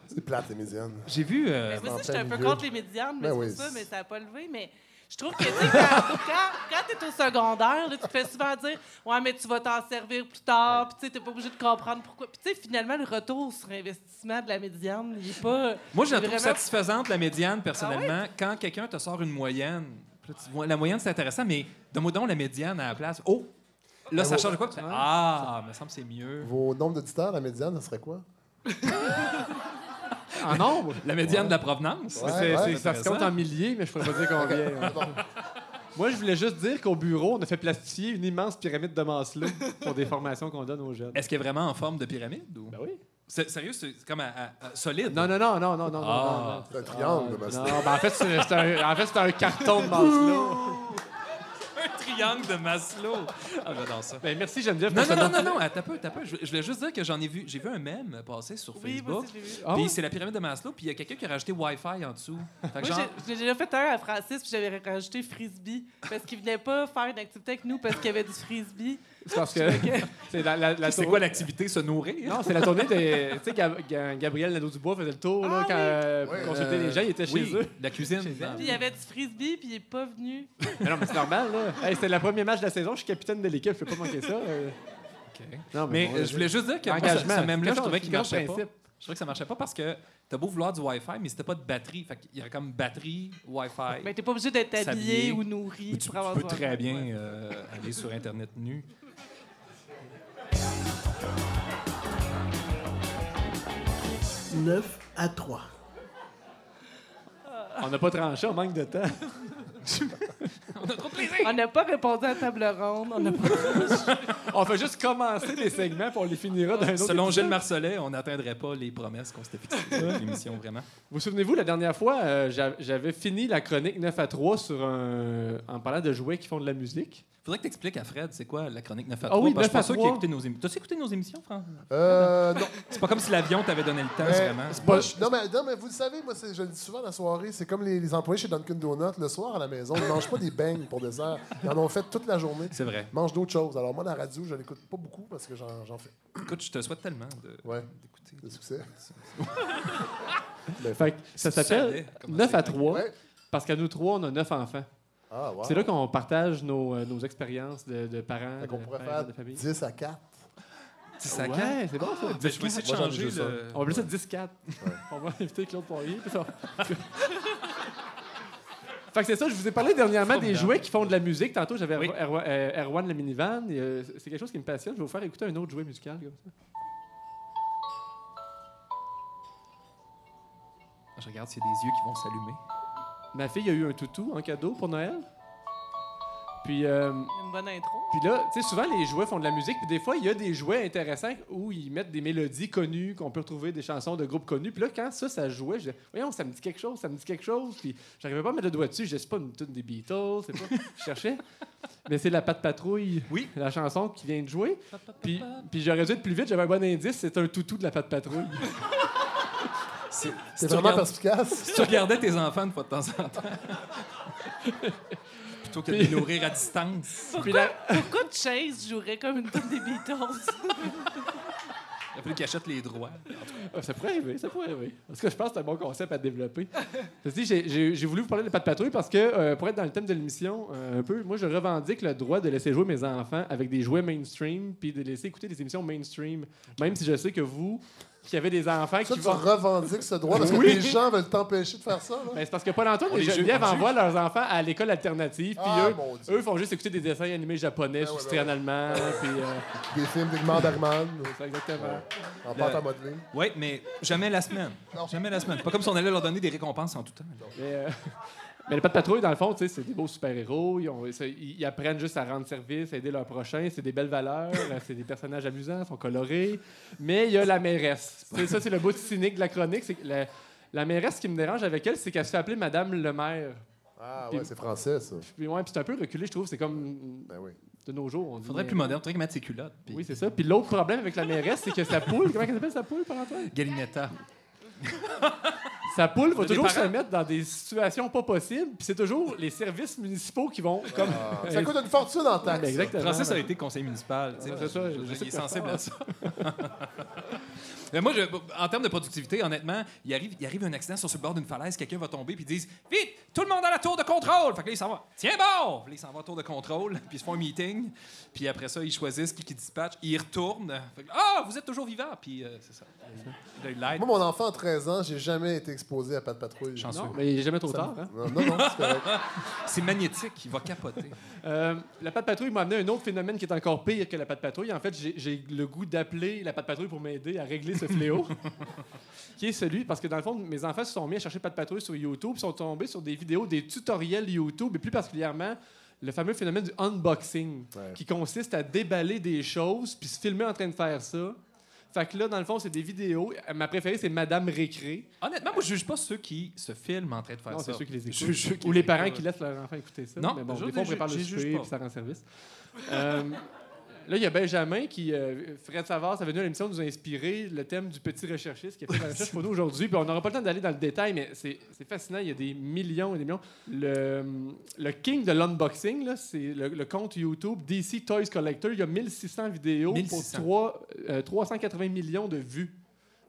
Speaker 8: C'est plate, les médianes.
Speaker 3: J'ai vu... euh,
Speaker 4: Ben, moi aussi, j'étais un peu
Speaker 8: milieu.
Speaker 4: contre les médianes, mais
Speaker 8: Ben
Speaker 4: c'est
Speaker 8: oui.
Speaker 4: pour ça, mais ça n'a pas levé. Mais je trouve que, tu sais, quand, quand, tu es au secondaire, là, tu te fais souvent dire Ouais, mais tu vas t'en servir plus tard, puis tu n'es pas obligé de comprendre pourquoi. Puis, tu sais, finalement, le retour sur investissement de la médiane, il n'est pas.
Speaker 3: Moi, je la
Speaker 4: est
Speaker 3: trouve
Speaker 4: vraiment-
Speaker 3: satisfaisante, la médiane, personnellement. Quand quelqu'un te sort une moyenne, puis là, tu vois, la moyenne, c'est intéressant, mais donne-moi donc la médiane à la place. Oh! Là, ça
Speaker 8: vos-
Speaker 3: change de quoi? Fais, ah, me semble que c'est mieux.
Speaker 8: Vos nombres d'auditeurs, la médiane, ça serait quoi?
Speaker 2: En nombre?
Speaker 3: La médiane de la provenance.
Speaker 8: Ouais,
Speaker 2: C'est-
Speaker 8: ouais,
Speaker 2: c'est- ça se compte en milliers, mais je pourrais pas dire combien.
Speaker 8: Bon.
Speaker 2: Moi, je voulais juste dire qu'au bureau, on a fait plastifier une immense pyramide de Maslow pour des formations qu'on donne aux jeunes.
Speaker 3: Est-ce qu'elle est vraiment en forme de pyramide? Ou...
Speaker 2: Ben oui.
Speaker 3: C'est- Sérieux, c'est comme à- à- à- solide?
Speaker 2: Non, non, non, non, non, non,
Speaker 3: Ah.
Speaker 2: non, non.
Speaker 8: C'est un triangle de
Speaker 2: Non,
Speaker 8: Maslow.
Speaker 2: ben en fait, c'est c'est un, en fait, c'est un carton de Maslow.
Speaker 3: Triangle de Maslow. Ah, j'adore ça.
Speaker 2: Ben, merci Geneviève
Speaker 3: Non, non, non, non, non, attends un peu, attends peu. Je, je voulais juste dire que j'en ai vu, j'ai vu un mème passer sur
Speaker 4: Oui, moi
Speaker 3: Facebook.
Speaker 4: aussi, je l'ai vu.
Speaker 2: Ah
Speaker 3: Puis
Speaker 2: ouais?
Speaker 3: c'est la pyramide de Maslow, puis il y a quelqu'un qui a rajouté Wi-Fi en dessous. Fait que
Speaker 4: Moi,
Speaker 3: genre,
Speaker 4: j'ai déjà fait un à Francis, puis j'avais rajouté frisbee. Parce qu'il venait pas faire une activité avec nous parce qu'il y avait du frisbee.
Speaker 2: C'est parce que c'est la, la, la
Speaker 3: C'est
Speaker 2: tour-
Speaker 3: quoi l'activité, se nourrir?
Speaker 2: Non, c'est la tournée de. Tu sais, Gab- Ga- Gabriel Nadeau-Dubois faisait le tour là,
Speaker 4: Ah
Speaker 2: quand,
Speaker 4: oui.
Speaker 2: euh, pour consulter
Speaker 8: euh,
Speaker 2: les gens. Il était chez
Speaker 3: Oui,
Speaker 2: eux.
Speaker 3: la cuisine.
Speaker 2: Chez elle.
Speaker 4: Puis il y avait du frisbee, puis il est pas venu.
Speaker 2: Mais non, mais c'est normal, là. Hey, c'était le premier match de la saison. Je suis capitaine de l'équipe. Je peux pas manquer ça. euh.
Speaker 3: OK.
Speaker 2: Non,
Speaker 3: Mais
Speaker 2: bon,
Speaker 3: euh, je voulais juste dire que
Speaker 2: Engagement.
Speaker 3: ce même-là, je trouvais qu'il marchait pas. Je trouvais que ça marchait pas parce que t'as beau vouloir du Wi-Fi, mais c'était pas de batterie. Fait qu'il y avait comme batterie, Wi-Fi.
Speaker 4: Mais t'es pas obligé d'être habillé ou nourri
Speaker 3: tu,
Speaker 4: pour
Speaker 3: tu peux très bien
Speaker 4: Ouais.
Speaker 3: euh, aller sur Internet nu.
Speaker 1: Neuf à 3.
Speaker 2: On n'a pas tranché, on manque de temps.
Speaker 4: On n'a pas répondu à la table ronde. On pas...
Speaker 2: On fait juste commencer les segments, puis on les finira d'un autre.
Speaker 3: Selon. Gilles Marcellet, on n'atteindrait pas les promesses qu'on s'était fixées l'émission, vraiment.
Speaker 2: Vous souvenez-vous, la dernière fois, euh, j'a- j'avais fini la chronique 9 à 3 sur un... en parlant de jouets qui font de la musique.
Speaker 3: Faudrait que tu expliques à Fred, c'est quoi la chronique 9 à
Speaker 2: Ah
Speaker 3: 3.
Speaker 2: oui,
Speaker 3: parce que
Speaker 2: 9 à
Speaker 3: je suis pas sûr qu'il a
Speaker 2: 3.
Speaker 3: écouté nos émissions. T'as écouté nos émissions, Franck?
Speaker 8: Euh, non.
Speaker 3: C'est pas comme si l'avion t'avait donné le temps,
Speaker 8: Mais-
Speaker 3: vraiment.
Speaker 8: Moi, je- non, mais, non, mais vous le savez, moi, c'est- je le dis souvent la soirée, c'est comme les, les employés chez Dunkin' Donuts. Le soir, à la maison, ils ne mangent pas des beignes pour dessert. Ils en ont fait toute la journée.
Speaker 3: C'est vrai.
Speaker 8: Ils mangent d'autres choses. Alors, moi, la radio, je l'écoute pas beaucoup parce que j'en j'en fais.
Speaker 3: Écoute, je te souhaite tellement de-
Speaker 8: Ouais,
Speaker 3: d'écouter.
Speaker 8: de succès.
Speaker 2: Fait que ça s'appelle
Speaker 3: comment
Speaker 2: 9 à
Speaker 3: c'est.
Speaker 2: 3,
Speaker 8: Ouais.
Speaker 2: parce qu'à nous trois, on a 9 enfants.
Speaker 8: Ah, wow.
Speaker 2: C'est là qu'on partage nos, euh, nos expériences de, de parents,
Speaker 8: Fait qu'on
Speaker 2: de
Speaker 8: pourrait
Speaker 2: pères,
Speaker 8: faire
Speaker 2: de famille.
Speaker 8: 10 à 4.
Speaker 3: Petit sac.
Speaker 2: Ouais, c'est bon ça.
Speaker 3: Ben, je vais essayer de
Speaker 8: Moi, j'en ai
Speaker 3: changer
Speaker 8: juste
Speaker 3: le...
Speaker 2: On va appeler ça 10-4. On va inviter Claude Poirier. puis ça. fait que c'est ça, je vous ai parlé dernièrement des
Speaker 3: Formidable.
Speaker 2: jouets qui font de la musique. Tantôt, j'avais
Speaker 3: Oui.
Speaker 2: Erwan, euh, Erwan le minivan. et, euh, c'est quelque chose qui me passionne. Je vais vous faire écouter un autre jouet musical comme ça.
Speaker 3: Je regarde s'il y a des yeux qui vont s'allumer.
Speaker 2: Ma fille a eu un toutou en cadeau pour Noël. Puis, euh,
Speaker 4: Une bonne intro.
Speaker 2: puis là, tu sais, souvent les jouets font de la musique, puis des fois, il y a des jouets intéressants où ils mettent des mélodies connues, qu'on peut retrouver des chansons de groupes connus. Puis là, quand ça, ça jouait, je disais, voyons, ça me dit quelque chose, ça me dit quelque chose. Puis j'arrivais pas à mettre le doigt dessus, je disais, c'est pas une tune des Beatles, c'est pas. je cherchais. Mais c'est la patte patrouille,
Speaker 3: Oui.
Speaker 2: la chanson qui vient de jouer. Puis, puis j'aurais dû être plus vite, j'avais un bon indice, c'est un toutou de la patte patrouille.
Speaker 3: Si,
Speaker 8: C'est
Speaker 3: tu
Speaker 8: vraiment
Speaker 3: regardes-
Speaker 8: perspicace.
Speaker 3: si tu regardais tes enfants une fois de temps en temps. Plutôt que de les nourrir à distance.
Speaker 2: Puis la-
Speaker 4: Pourquoi Chase jouerait comme une tune des Beatles?
Speaker 3: Il a fallu qu'ils achètent les droits.
Speaker 2: Ah, Ça pourrait arriver, ça pourrait arriver. Parce que je pense que c'est un bon concept à développer. J'ai voulu vous parler de Pat Patrouille parce que, euh, pour être dans le thème de l'émission, euh, un peu, moi, je revendique le droit de laisser jouer mes enfants avec des jouets mainstream puis de laisser écouter des émissions mainstream. Même si je sais que vous, qui avez des enfants
Speaker 8: Ça,
Speaker 2: qui
Speaker 8: tu
Speaker 2: vont.
Speaker 8: revendiques ce droit parce que
Speaker 2: Oui.
Speaker 8: les gens veulent t'empêcher de faire ça.
Speaker 2: Ben, c'est parce que Paul-Antoine et Geneviève envoient leurs enfants à l'école alternative, puis
Speaker 8: Ah,
Speaker 2: eux, eux font juste écouter des dessins animés japonais
Speaker 8: Ben
Speaker 2: sous-titrés
Speaker 8: ouais, ben
Speaker 2: en allemand, puis... euh,
Speaker 8: Des films d'Igmar Bergman
Speaker 2: c'est exactement.
Speaker 8: en pâte à modeler.
Speaker 3: Oui, mais jamais la semaine. Jamais la semaine. Pas comme si on allait leur donner des récompenses en tout temps.
Speaker 2: Mais, euh, les pas de patrouille, dans le fond, tu sais, c'est des beaux super-héros. Ils, ils- ils apprennent juste à rendre service, à aider leurs prochains. C'est des belles valeurs. euh, c'est des personnages amusants, sont colorés. Mais il y a la mairesse. C'est ça, c'est le bout cynique de la chronique. C'est la, la mairesse, ce qui me dérange avec elle, c'est qu'elle se fait appeler Madame le maire.
Speaker 8: Ah ouais, c'est français, ça.
Speaker 2: Puis, ouais, puis c'est un peu reculé, je trouve. C'est comme
Speaker 8: Ben oui.
Speaker 2: de nos jours. On dit
Speaker 3: Faudrait
Speaker 2: mais-
Speaker 3: plus moderne. Faudrait qu'ils mettent ses culottes. puis-
Speaker 2: Oui, c'est ça. Puis l'autre problème avec la mairesse, c'est que sa poule, comment elle s'appelle sa poule, par Antoine?
Speaker 3: Galinetta.
Speaker 2: Sa poule va toujours se mettre dans des situations pas possibles. Puis c'est toujours les services municipaux qui vont comme.
Speaker 8: Ah, ça coûte une fortune en taxes.
Speaker 2: Ben, exactement.
Speaker 3: Francis a été conseiller municipal. tu sais,
Speaker 2: Ouais, c'est ça,
Speaker 3: je-
Speaker 2: je
Speaker 3: je-
Speaker 2: sais
Speaker 3: il est
Speaker 2: que
Speaker 3: sensible à ça. Mais moi, je- en termes de productivité, honnêtement, il arrive, il arrive un accident sur le bord d'une falaise, quelqu'un va tomber, puis ils disent Vite, tout le monde à la tour de contrôle Fait que là, ils s'en vont. Tiens bon là, ils s'en vont à la tour de contrôle, puis ils se font un meeting, puis après ça, ils choisissent qui, qui dispatche, ils retournent. Fait que, Ah, vous êtes toujours vivant Puis euh, c'est ça.
Speaker 8: Moi, mon enfant, à 13 ans, j'ai jamais été exposé à pas de patrouille.
Speaker 3: Chanceux.
Speaker 2: Non, mais il n'est jamais trop
Speaker 8: Ça
Speaker 2: tard. Hein?
Speaker 8: Non, non, non, c'est correct.
Speaker 3: C'est magnétique, il va capoter.
Speaker 2: Euh, la patte patrouille m'a amené un autre phénomène qui est encore pire que la patte patrouille. En fait, j'ai- j'ai le goût d'appeler la patte patrouille pour m'aider à régler ce fléau. qui est celui, parce que dans le fond, mes enfants se sont mis à chercher patte patrouille sur YouTube, sont tombés sur des vidéos, des tutoriels YouTube, et plus particulièrement le fameux phénomène du unboxing,
Speaker 8: Ouais.
Speaker 2: qui consiste à déballer des choses puis se filmer en train de faire ça. Fait que là, dans le fond, c'est des vidéos. Ma préférée, c'est Madame Récré.
Speaker 3: Honnêtement, moi, je juge pas ceux qui se filment en train de faire
Speaker 2: Non,
Speaker 3: ça.
Speaker 2: c'est ceux qui les écoutent.
Speaker 3: qui
Speaker 2: Ou les parents qui laissent leurs enfants écouter ça.
Speaker 3: Non,
Speaker 2: mais bon,
Speaker 3: je-
Speaker 2: des fois, on
Speaker 3: je-
Speaker 2: prépare le
Speaker 3: je juge
Speaker 2: souper
Speaker 3: pas.
Speaker 2: puis ça rend service. Euh, Là, il y a Benjamin qui, euh, Fred Savard, ça venu à l'émission nous a inspiré le thème du petit recherchiste qui a fait la recherche pour nous aujourd'hui. Puis on n'aura pas le temps d'aller dans le détail, mais c'est fascinant. Il y a des millions et des millions. Le, le king de l'unboxing, c'est le, le compte YouTube DC Toys Collector. Il y a 1600 vidéos
Speaker 3: 1600.
Speaker 2: pour trois- euh, 380 millions de vues.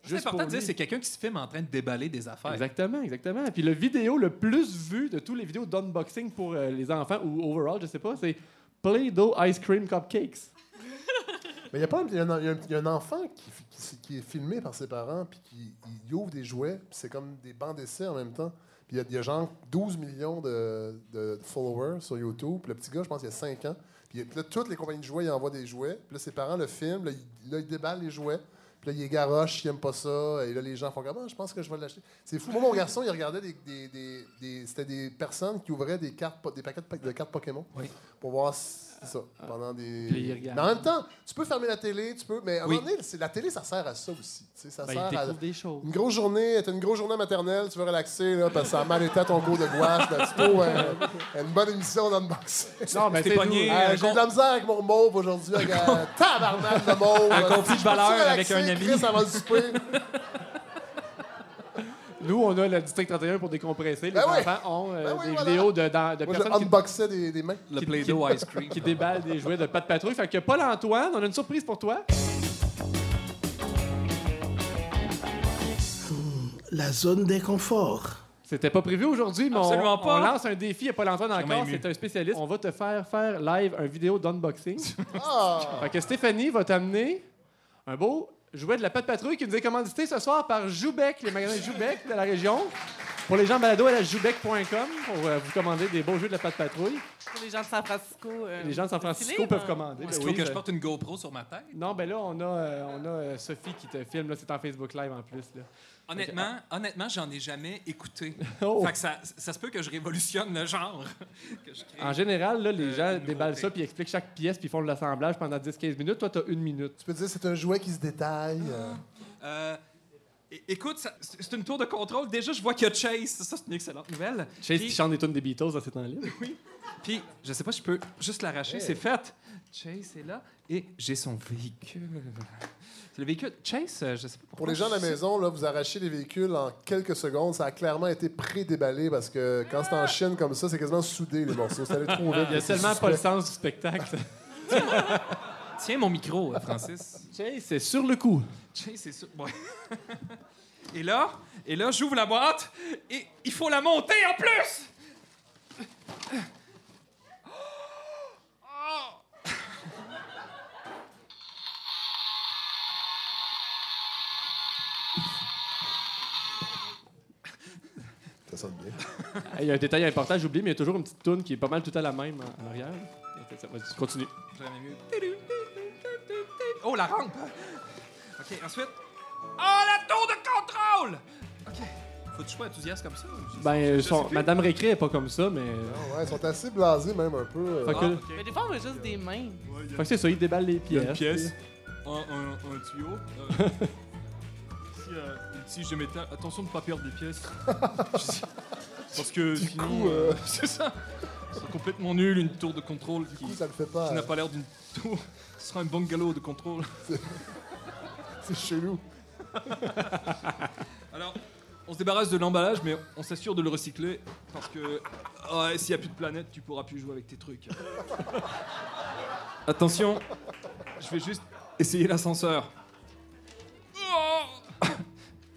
Speaker 3: C'est
Speaker 2: Juste
Speaker 3: important de dire, c'est quelqu'un qui se filme en train de déballer des affaires.
Speaker 2: Exactement, exactement. Puis le vidéo le plus vu de tous les vidéos d'unboxing pour euh, les enfants ou overall, je sais pas, c'est Play-Doh Ice Cream Cupcakes.
Speaker 8: Mais il y il y a un, il il enfant qui, qui est filmé par ses parents, puis qui il ouvre des jouets, puis c'est comme des bancs d'essai en même temps. Puis il y a- il genre 12 millions de, followers sur YouTube. Puis le petit gars, je pense qu'il a 5 ans. Puis là, toutes les compagnies de jouets, ils envoient des jouets. Puis là, ses parents le filment. Là, ils déballent les jouets. Puis là, il est garoche, il aime pas ça. Et là, les gens font comme, Ah, je pense que je vais l'acheter. C'est fou. Moi, mon garçon, il regardait des. des, des- des- C'était des personnes qui ouvraient des, cartes, des paquets de, pa- de cartes Pokémon.
Speaker 3: Oui.
Speaker 8: Pour voir si- c'est ça. Pendant des.
Speaker 2: Puis il regarde.
Speaker 8: Mais en même temps, tu peux fermer la télé, tu peux. Mais à un
Speaker 3: Oui.
Speaker 8: moment donné, c'est- la télé, ça sert à ça aussi. Tu sais, ça
Speaker 2: Ben,
Speaker 8: sert à.
Speaker 2: découvrent des choses.
Speaker 8: Une grosse journée, t'as une grosse journée maternelle, tu veux relaxer, là, parce que ça a mal été à ton cours de gouache, ben, tu trouves euh, une bonne émission d'unboxing.
Speaker 2: Non, mais
Speaker 3: T'es
Speaker 2: c'est
Speaker 3: pogné.
Speaker 8: Euh, J'ai
Speaker 3: con-
Speaker 8: de la misère avec mon mauve aujourd'hui, avec un tabarnak de mauve.
Speaker 3: Un conflit de
Speaker 8: relaxer,
Speaker 3: avec un ami?
Speaker 8: Chris, avant le souper?
Speaker 2: Nous, on a le District 31 pour décompresser. Les
Speaker 8: Ben oui.
Speaker 2: enfants ont euh,
Speaker 8: Ben oui,
Speaker 2: des
Speaker 8: voilà.
Speaker 2: vidéos de, dans- de
Speaker 8: Moi, je
Speaker 2: personnes qui,
Speaker 8: unboxais des, des mains.
Speaker 3: Le
Speaker 2: qui-
Speaker 3: Play-Doh
Speaker 2: qui-
Speaker 3: Ice Cream.
Speaker 2: qui déballent des jouets de pas de patrouille. Fait que Paul-Antoine, on a une surprise pour toi.
Speaker 1: La zone d'inconfort.
Speaker 2: C'était pas prévu aujourd'hui, mais on,
Speaker 3: Absolument pas.
Speaker 2: on lance un défi à Paul-Antoine encore. C'est un spécialiste. On va te faire faire live un vidéo d'unboxing.
Speaker 8: Ah!
Speaker 2: Fait que Stéphanie va t'amener un beau jouet de la Patte Patrouille qui nous est commandité ce soir par Joubec, les magasins Joubec de la région. Pour les gens balado, à la joubec.com pour euh, vous commander des beaux jeux de la Patte Patrouille.
Speaker 4: Pour les gens de San Francisco. euh,
Speaker 2: Les gens de San Francisco peuvent
Speaker 4: ben.
Speaker 2: commander.
Speaker 3: Est-ce
Speaker 2: Ben oui,
Speaker 3: que je
Speaker 2: ben-
Speaker 3: porte une GoPro sur ma tête?
Speaker 2: Non, ben là, on a, euh, on a euh, Sophie qui te filme. là, C'est en Facebook Live en plus. Là.
Speaker 3: Honnêtement, honnêtement, j'en ai jamais écouté.
Speaker 2: Oh.
Speaker 3: Fait que ça, ça se peut que je révolutionne le genre. que je crée.
Speaker 2: En général, là, les
Speaker 3: Euh,
Speaker 2: gens déballent ça puis expliquent chaque pièce puis font de l'assemblage pendant 10-15 minutes. Toi, tu as une minute.
Speaker 8: Tu peux dire c'est un jouet qui se détaille. euh.
Speaker 3: Euh, écoute, c'est une tour de contrôle. Déjà, je vois qu'il y a Chase. Ça, c'est une excellente nouvelle.
Speaker 2: Chase
Speaker 3: Puis-
Speaker 2: qui chante des tunes des Beatles dans ces temps-là.
Speaker 3: Puis, je sais pas, je peux juste l'arracher. C'est fait. Chase est là. Et j'ai son véhicule. Le véhicule. Chase, euh, je sais pas pourquoi.
Speaker 8: Pour les gens de la maison, là, vous arrachez les véhicules en quelques secondes. Ça a clairement été pré-déballé parce que quand c'est en Chine comme ça, c'est quasiment soudé les morceaux. C'est allé trop vite.
Speaker 2: Il y a tellement
Speaker 8: suspect.
Speaker 2: pas le sens du spectacle.
Speaker 3: Tiens mon micro, euh, Francis.
Speaker 2: Chase, c'est sur le coup.
Speaker 3: Chase, c'est ça. Ouais. et là, et là, j'ouvre la boîte et il faut la monter en plus.
Speaker 8: Sonne bien.
Speaker 2: Il y a un détail important, j'ai oublié, mais il y a toujours une petite toune qui est pas mal tout à la même en, en arrière. Ça, vas-y, continue.
Speaker 3: J'aurais aimé mieux. Oh, la rampe! OK, ensuite. Oh, la tour de contrôle! OK. Faut que tu sois enthousiaste comme ça? je-
Speaker 2: Ben,
Speaker 3: je
Speaker 2: son-
Speaker 3: sais plus.
Speaker 2: Madame Récré est pas comme ça, mais.
Speaker 8: Ah ouais, ils sont assez blasés même un peu. euh.
Speaker 2: Fait
Speaker 3: Ah, OK.
Speaker 4: Mais des fois, on voit juste des mains.
Speaker 2: fait que c'est ça, il déballe les
Speaker 3: Il y a
Speaker 2: pièces.
Speaker 3: une pièce, un, un, un tuyau. euh, ici, je mettais attention de ne pas perdre des pièces. Parce que
Speaker 8: Du
Speaker 3: sinon,
Speaker 8: coup,
Speaker 3: euh,
Speaker 8: euh,
Speaker 3: c'est ça. C'est complètement nul, une tour de contrôle
Speaker 8: Du
Speaker 3: qui,
Speaker 8: coup, ça le fait pas.
Speaker 3: qui n'a
Speaker 8: euh,
Speaker 3: pas l'air d'une tour. Ce sera un bungalow de contrôle.
Speaker 8: C'est chelou.
Speaker 3: Alors, on se débarrasse de l'emballage, mais on s'assure de le recycler parce que s'il n'y a plus de planète, tu pourras plus jouer avec tes trucs. Attention, je vais juste essayer l'ascenseur.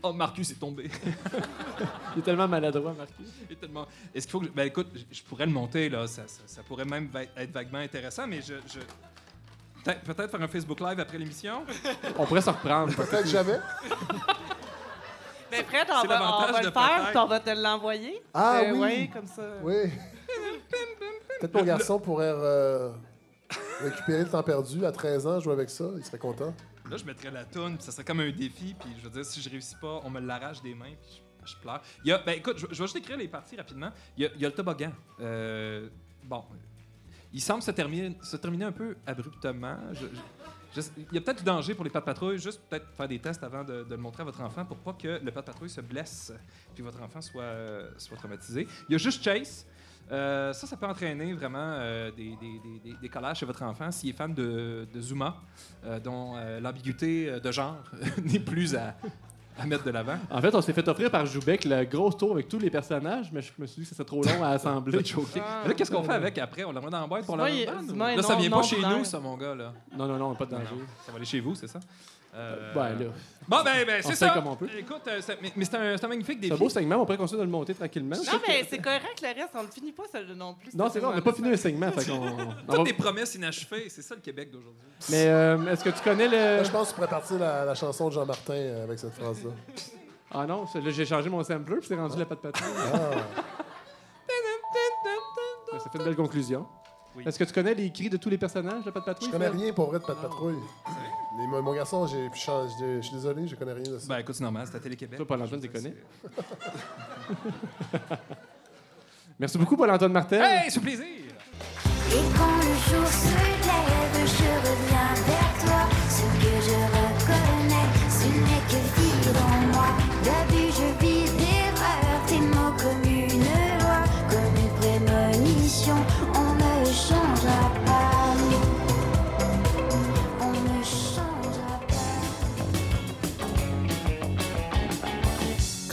Speaker 3: Oh Marcus est tombé.
Speaker 2: Il est tellement maladroit, Marcus.
Speaker 3: Il est tellement- Est-ce qu'il faut que. je- Ben écoute, je, pourrais le monter, là. Ça, ça- ça pourrait même va- être vaguement intéressant, mais je. je- Peut-être peut-être faire un Facebook Live après l'émission?
Speaker 2: On pourrait se reprendre.
Speaker 8: Peut-être jamais.
Speaker 4: Mais Fred, on va, on le faire, puis on va te l'envoyer.
Speaker 8: Ah
Speaker 4: Euh,
Speaker 8: oui.
Speaker 4: ouais, comme ça.
Speaker 8: Oui. Peut-être mon garçon pourrait euh, récupérer le temps perdu. À 13 ans, jouer avec ça. Il serait content.
Speaker 3: Là, je mettrais la toune, puis ça serait comme un défi, puis je veux dire, si je réussis pas, on me l'arrache des mains, puis je, pleure. Y a, ben écoute, je, vais juste écrire les parties rapidement. Il y a, y a le toboggan. Euh, bon, il semble se terminer, un peu abruptement. Il y a peut-être du danger pour les pattes patrouilles, juste peut-être faire des tests avant de, de le montrer à votre enfant pour pas que le patte patrouille se blesse, puis votre enfant soit, euh, soit traumatisé. Il y a juste Chase. Euh, ça, ça peut entraîner vraiment euh, des, des, des, des- des collages chez votre enfant s'il est fan de, de Zuma, euh, dont euh, l'ambiguïté de genre n'est plus à, à mettre de l'avant.
Speaker 2: En fait, on s'est fait offrir par Joubec le gros tour avec tous les personnages, mais je me suis dit que ça serait trop long à assembler.
Speaker 4: Ah.
Speaker 3: Là, qu'est-ce qu'on fait avec après? On l'envoie dans la boîte pour la Là, ça
Speaker 4: non-
Speaker 3: vient pas
Speaker 4: non
Speaker 3: chez
Speaker 4: binaire.
Speaker 3: nous, ça, mon gars. Là.
Speaker 2: Non, non, non, pas de danger.
Speaker 3: Ça va aller chez vous, c'est ça? Euh,
Speaker 2: Ben là,
Speaker 3: Bon, ben, ben c'est ça.
Speaker 2: comme on peut.
Speaker 3: Écoute, euh, c'est- mais, mais c'est un, c'est un magnifique
Speaker 2: c'est
Speaker 3: défi.
Speaker 2: un beau segment, on pourrait continuer de le monter tranquillement.
Speaker 4: Non, mais c'est correct, le reste, on ne finit pas ça non plus.
Speaker 2: Non,
Speaker 4: ce
Speaker 2: c'est vrai, on n'a pas fini le segment. fait
Speaker 3: Toutes
Speaker 2: va-
Speaker 3: des promesses inachevées, c'est ça le Québec d'aujourd'hui.
Speaker 2: Mais euh, est-ce que tu connais le.
Speaker 8: Là, je pense que tu pourrais partir la, la chanson de Jean-Martin euh, avec cette phrase-là.
Speaker 2: Ah non, c'est- là, j'ai changé mon sampler, puis c'est rendu la patte patrouille.
Speaker 8: Ah.
Speaker 2: Ça fait une belle conclusion.
Speaker 3: Oui.
Speaker 2: Est-ce que tu connais les cris de tous les personnages de Pat Patrouille?
Speaker 8: Je connais rien pour vrai de Pat Patrouille. Mais mon, mon garçon, j'ai, je suis désolé, je connais rien de ça.
Speaker 3: Ben, écoute, c'est normal, c'est à Télé-Québec.
Speaker 2: Toi, Paul-Antoine,
Speaker 3: Je
Speaker 2: tu connais? Merci beaucoup, Paul-Antoine Martel.
Speaker 3: Hey, c'est un plaisir!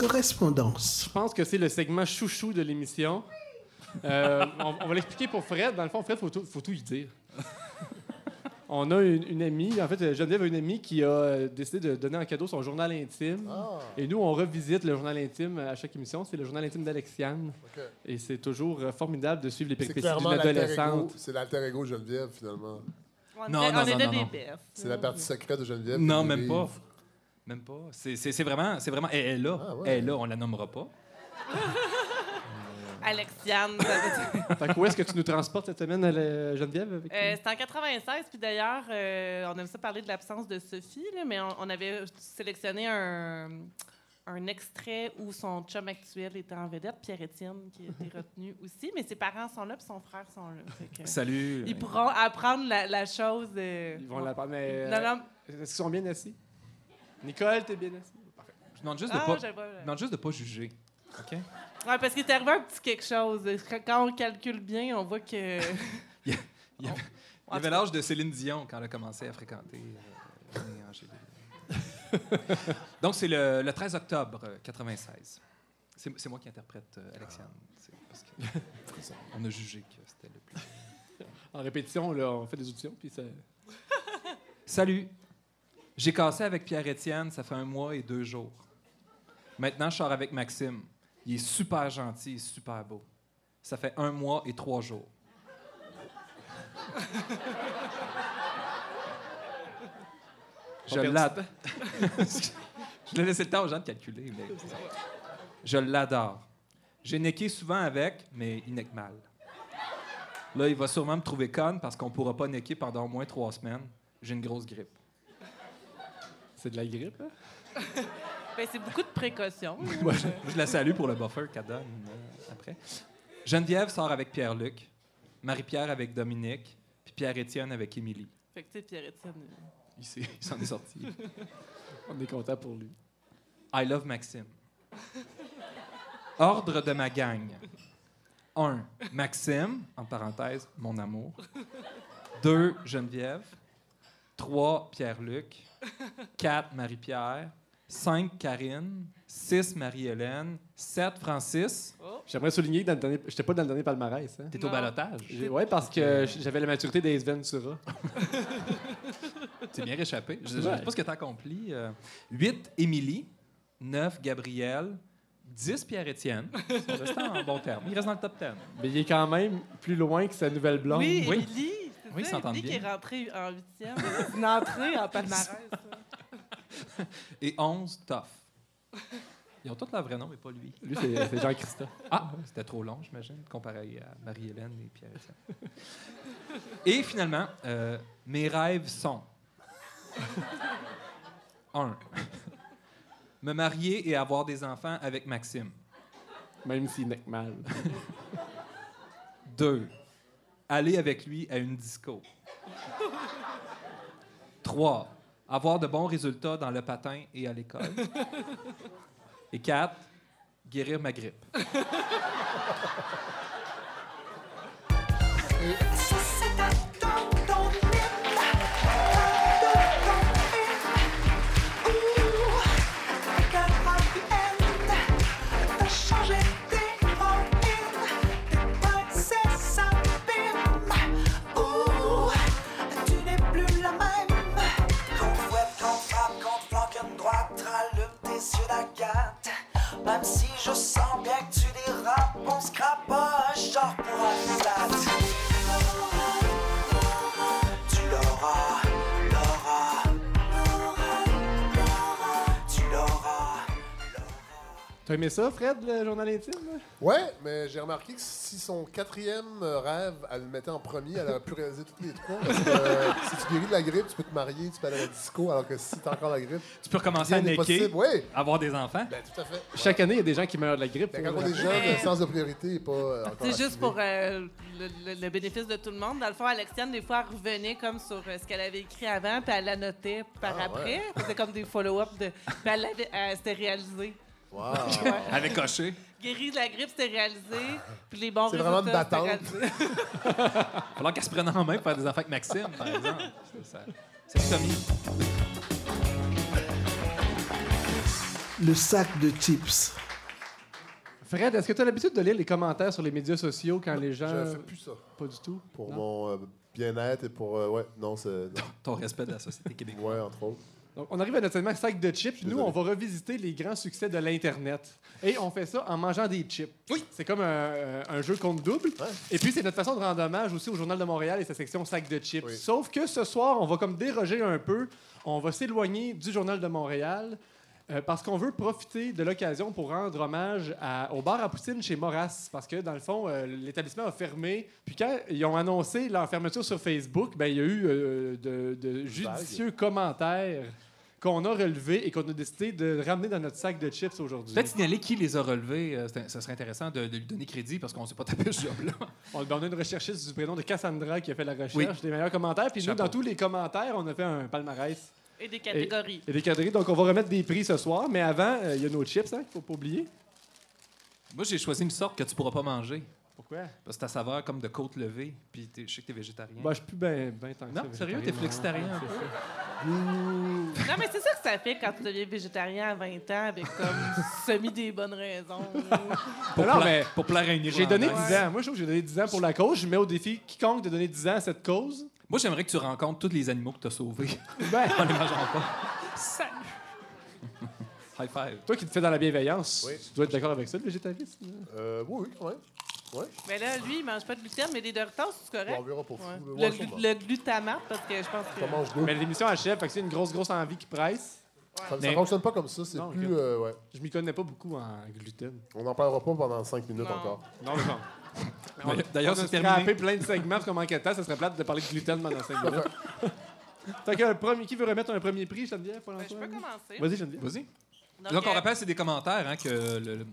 Speaker 1: Correspondance.
Speaker 2: Je pense que c'est le segment chouchou de l'émission. Euh, on, on va l'expliquer pour Fred. Dans le fond, Fred, il faut, tout- faut tout y dire. On a une, une amie, en fait, Geneviève a une amie qui a euh, décidé de donner en cadeau son journal intime.
Speaker 8: Ah,
Speaker 2: Et nous, on revisite le journal intime à chaque émission. C'est le journal intime d'Alexiane. Et c'est toujours euh, formidable de suivre les péripéties d'une adolescente.
Speaker 8: C'est l'alter ego de Geneviève, finalement.
Speaker 4: On
Speaker 3: Non,
Speaker 4: était,
Speaker 3: non,
Speaker 4: on
Speaker 3: non,
Speaker 4: était
Speaker 3: non,
Speaker 4: des.
Speaker 8: C'est la partie secrète de Geneviève.
Speaker 3: Non, même pas. Même pas. C'est c'est- c'est vraiment, c'est vraiment. Elle est là.
Speaker 8: Ah, ouais.
Speaker 3: Elle est là, on la nommera pas.
Speaker 4: Alexiane,
Speaker 2: Fait où est-ce que tu nous transportes cette semaine, à la- Geneviève? Avec
Speaker 4: Euh, C'était en 96, puis d'ailleurs, euh, on aime ça parler de l'absence de Sophie, là, mais on, on avait sélectionné un, un extrait où son chum actuel était en vedette, Pierre-Étienne, qui a été retenu aussi, mais ses parents sont là, puis son frère sont là. Que
Speaker 3: Salut.
Speaker 4: ils pourront apprendre la, la chose. euh,
Speaker 2: Ils vont la parler. Mais,
Speaker 4: Non,
Speaker 2: euh,
Speaker 4: non.
Speaker 2: Est-ce qu'ils sont bien assis? Nicole, t'es bien assis?
Speaker 3: Je demande juste de
Speaker 4: Ah,
Speaker 3: pas.
Speaker 4: j'avais pas-
Speaker 3: je demande juste de pas juger. OK?
Speaker 4: Ouais, parce qu'il est arrivé un petit quelque chose. Quand on calcule bien, on voit que.
Speaker 3: Il y avait, il avait l'âge de Céline Dion quand elle a commencé à fréquenter euh, René Angélil. Donc, c'est le, le 13 octobre euh, 96. C'est c'est moi qui interprète euh, Alexiane. C'est parce que on a jugé que c'était le plus.
Speaker 2: En répétition, là, on fait des auditions, puis ça...
Speaker 3: Salut. J'ai cassé avec Pierre-Étienne, ça fait un mois et deux jours. Maintenant, je sors avec Maxime. Il est super gentil et super beau. Ça fait un mois et trois jours. Je l'adore. je l'ai laissé le temps aux gens de calculer. mais. Je l'adore. J'ai necké souvent avec, mais il neck mal. Là, il va sûrement me trouver conne parce qu'on pourra pas necker pendant au moins trois semaines. J'ai une grosse grippe.
Speaker 2: C'est de la grippe, hein?
Speaker 4: Ben, c'est beaucoup de précautions.
Speaker 3: Moi, je, je la salue pour le buffer qu'elle donne euh, après. Geneviève sort avec Pierre-Luc, Marie-Pierre avec Dominique, puis Pierre-Étienne avec Émilie.
Speaker 4: Fait que, tu sais, Pierre-Étienne. euh,
Speaker 3: Il s'est- il s'en est sorti.
Speaker 2: On est content pour lui.
Speaker 3: I love Maxime. Ordre de ma gang. 1. Maxime, en parenthèse, mon amour. 2. Geneviève. 3. Pierre-Luc. 4. Marie-Pierre. 5. Karine. 6. Marie-Hélène. 7. Francis.
Speaker 2: J'aimerais souligner que dans le dernier... j'étais pas dans le dernier palmarès. Hein?
Speaker 3: T'es au
Speaker 4: Non.
Speaker 3: balotage.
Speaker 2: Oui, parce que j'avais la maturité des Ventura.
Speaker 3: T'es bien réchappé. Je ne
Speaker 2: Ouais.
Speaker 3: sais pas ce que t'as accompli. 8. Émilie. 9. Gabriel. 10. Pierre-Étienne. En bon terme. Il reste dans le top 10.
Speaker 2: Mais il est quand même plus loin que sa nouvelle blonde.
Speaker 4: Oui,
Speaker 3: Oui.
Speaker 4: Émilie.
Speaker 3: Oui,
Speaker 4: ça, qui est rentrée en huitième. C'est une entrée en palmarès. ça.
Speaker 3: Et 11, Tough. Ils ont tous leur vrai nom, mais pas lui.
Speaker 2: Lui, c'est Jean-Christophe.
Speaker 3: Ah, c'était trop long, j'imagine, comparé à Marie-Hélène et pierre Et finalement, euh, mes rêves sont 1. Me marier et avoir des enfants avec Maxime.
Speaker 2: Même s'il neck mal.
Speaker 3: 2. Aller avec lui à une disco. 3. Avoir de bons résultats dans le patin et à l'école. Et 4. Guérir ma grippe.
Speaker 6: Même
Speaker 10: si je sens bien que tu dérapes, on se crapoche, genre pour un flat.
Speaker 2: T'as aimé ça, Fred, le journal intime?
Speaker 8: Ouais, mais j'ai remarqué que si son quatrième rêve, elle le mettait en premier, elle aurait pu réaliser toutes les trois. Parce que euh, si tu guéris de la grippe, tu peux te marier, tu peux aller à la disco, alors que si t'as encore la grippe,
Speaker 3: Tu peux recommencer à necker.
Speaker 8: Oui,
Speaker 3: avoir des enfants.
Speaker 8: ben tout à fait.
Speaker 2: Chaque année, il y a des gens qui meurent de la grippe.
Speaker 8: Ben, quand on est jeune,
Speaker 4: Mais-
Speaker 8: le sens de priorité n'est pas euh, encore
Speaker 4: C'est juste pour euh, le, le- le bénéfice de tout le monde. Dans le fond, Alexiane, des fois, elle revenait comme sur euh, ce qu'elle avait écrit avant, puis elle la notait par
Speaker 8: Ah,
Speaker 4: après.
Speaker 8: ouais.
Speaker 4: Elle faisait comme des follow-up. De... Puis elle elle s'était réalisé.
Speaker 8: Wow.
Speaker 3: Avec coché.
Speaker 4: Guérie de la grippe, c'était réalisé. Puis les bons
Speaker 8: C'est vraiment
Speaker 4: résultats,
Speaker 8: de
Speaker 4: c'était
Speaker 8: d'attente.
Speaker 4: réalisé.
Speaker 3: falloir qu'elle se prenne en main pour faire des enfants avec Maxime, par exemple. C'est ça. C'est Tommy.
Speaker 1: Le sac de chips.
Speaker 2: Fred, est-ce que tu as l'habitude de lire les commentaires sur les médias sociaux quand les gens.
Speaker 8: Je fais plus ça.
Speaker 2: Pas du tout?
Speaker 8: Pour
Speaker 2: Non?
Speaker 8: mon euh, bien-être et pour. euh, ouais, non, c'est. non.
Speaker 3: Ton respect de la société québécoise.
Speaker 8: Ouais, entre autres.
Speaker 2: Donc, on arrive à notre segment sac de chips. Nous, on va revisiter les grands succès de l'Internet. Et on fait ça en mangeant des chips.
Speaker 3: Oui.
Speaker 2: C'est comme un, un jeu compte double.
Speaker 8: Ouais.
Speaker 2: Et puis, c'est notre façon de rendre hommage aussi au Journal de Montréal et sa section sac de chips.
Speaker 8: Oui.
Speaker 2: Sauf que ce soir, on va comme déroger un peu. On va s'éloigner du Journal de Montréal. Euh, parce qu'on veut profiter de l'occasion pour rendre hommage à- au bar à poutine chez Moras. Parce que, dans le fond, euh, l'établissement a fermé. Puis quand ils ont annoncé leur fermeture sur Facebook, ben, il y a eu euh, de, de judicieux commentaires qu'on a relevés et qu'on a décidé de ramener dans notre sac de chips aujourd'hui.
Speaker 3: Peut-être signaler qui les a relevés? ça serait intéressant de, de lui donner crédit parce qu'on ne s'est pas tapé ce job-là.
Speaker 2: On, on a une recherchiste du prénom de Cassandra qui a fait la recherche
Speaker 3: Oui.
Speaker 2: des meilleurs commentaires. Puis nous, dans tous les commentaires, on a fait un palmarès
Speaker 4: Et des catégories.
Speaker 2: et des cadrés. Donc, on va remettre des prix ce soir. Mais avant, euh, il y a nos chips, hein, qu'il faut pas oublier.
Speaker 3: Moi, j'ai choisi une sorte que tu pourras pas manger.
Speaker 2: Pourquoi?
Speaker 3: Parce que ta saveur comme de côte levée. Puis je sais que t'es végétarien.
Speaker 2: Bah, je suis plus bien ben tant que
Speaker 3: non,
Speaker 2: ça,
Speaker 3: sérieux, t'es flexitarien
Speaker 2: non.
Speaker 3: un peu?
Speaker 4: Non, mais c'est ça que ça fait quand tu deviens végétarien à 20 ans avec comme semi des bonnes raisons.
Speaker 3: Pour,
Speaker 2: Non, mais
Speaker 3: pour plaire à une
Speaker 2: J'ai donné 10
Speaker 3: Irlandaise.
Speaker 2: ans. Moi, je trouve que j'ai donné 10 ans pour la cause. Je mets au défi quiconque de donner 10 ans à cette cause.
Speaker 3: Moi, j'aimerais que tu rencontres tous les animaux que tu as sauvés
Speaker 2: Ben,
Speaker 3: en les mangeant pas. Salut! High five.
Speaker 2: toi qui te fais dans la bienveillance,
Speaker 8: Oui.
Speaker 2: tu dois être d'accord avec ça, le végétarisme.
Speaker 8: Euh, oui, oui, quand même. Ouais.
Speaker 4: mais là, lui, il mange pas de gluten, mais des Doritos, c'est
Speaker 8: Bon,
Speaker 4: correct?
Speaker 8: on verra pour fou.
Speaker 4: Ouais.
Speaker 8: là.
Speaker 4: Le,
Speaker 8: Ouais,
Speaker 4: glu- le glutamate, parce que je pense que.
Speaker 8: Ça mange deux.
Speaker 2: Mais l'émission achève, fait que c'est une grosse, grosse envie qui presse.
Speaker 8: Ça, ça
Speaker 2: Mais-
Speaker 8: fonctionne pas comme ça. C'est plus. euh, ouais.
Speaker 2: Je m'y connais pas beaucoup en gluten.
Speaker 8: On n'en parlera pas pendant 5 minutes
Speaker 4: Non.
Speaker 8: encore.
Speaker 2: Non, non.
Speaker 3: D'ailleurs,
Speaker 2: on a
Speaker 3: c'est terminé.
Speaker 2: plein de segments parce qu'on manquait de temps. Ça serait plate de parler de gluten pendant 5 minutes. fait que, le premier, qui veut remettre un premier prix, Geneviève, pour
Speaker 4: Ben, je peux commencer.
Speaker 2: Vas-y, Geneviève.
Speaker 3: Vas-y.
Speaker 4: Donc,
Speaker 3: Donc, on
Speaker 4: euh,
Speaker 3: rappelle, c'est des commentaires hein, que le- le-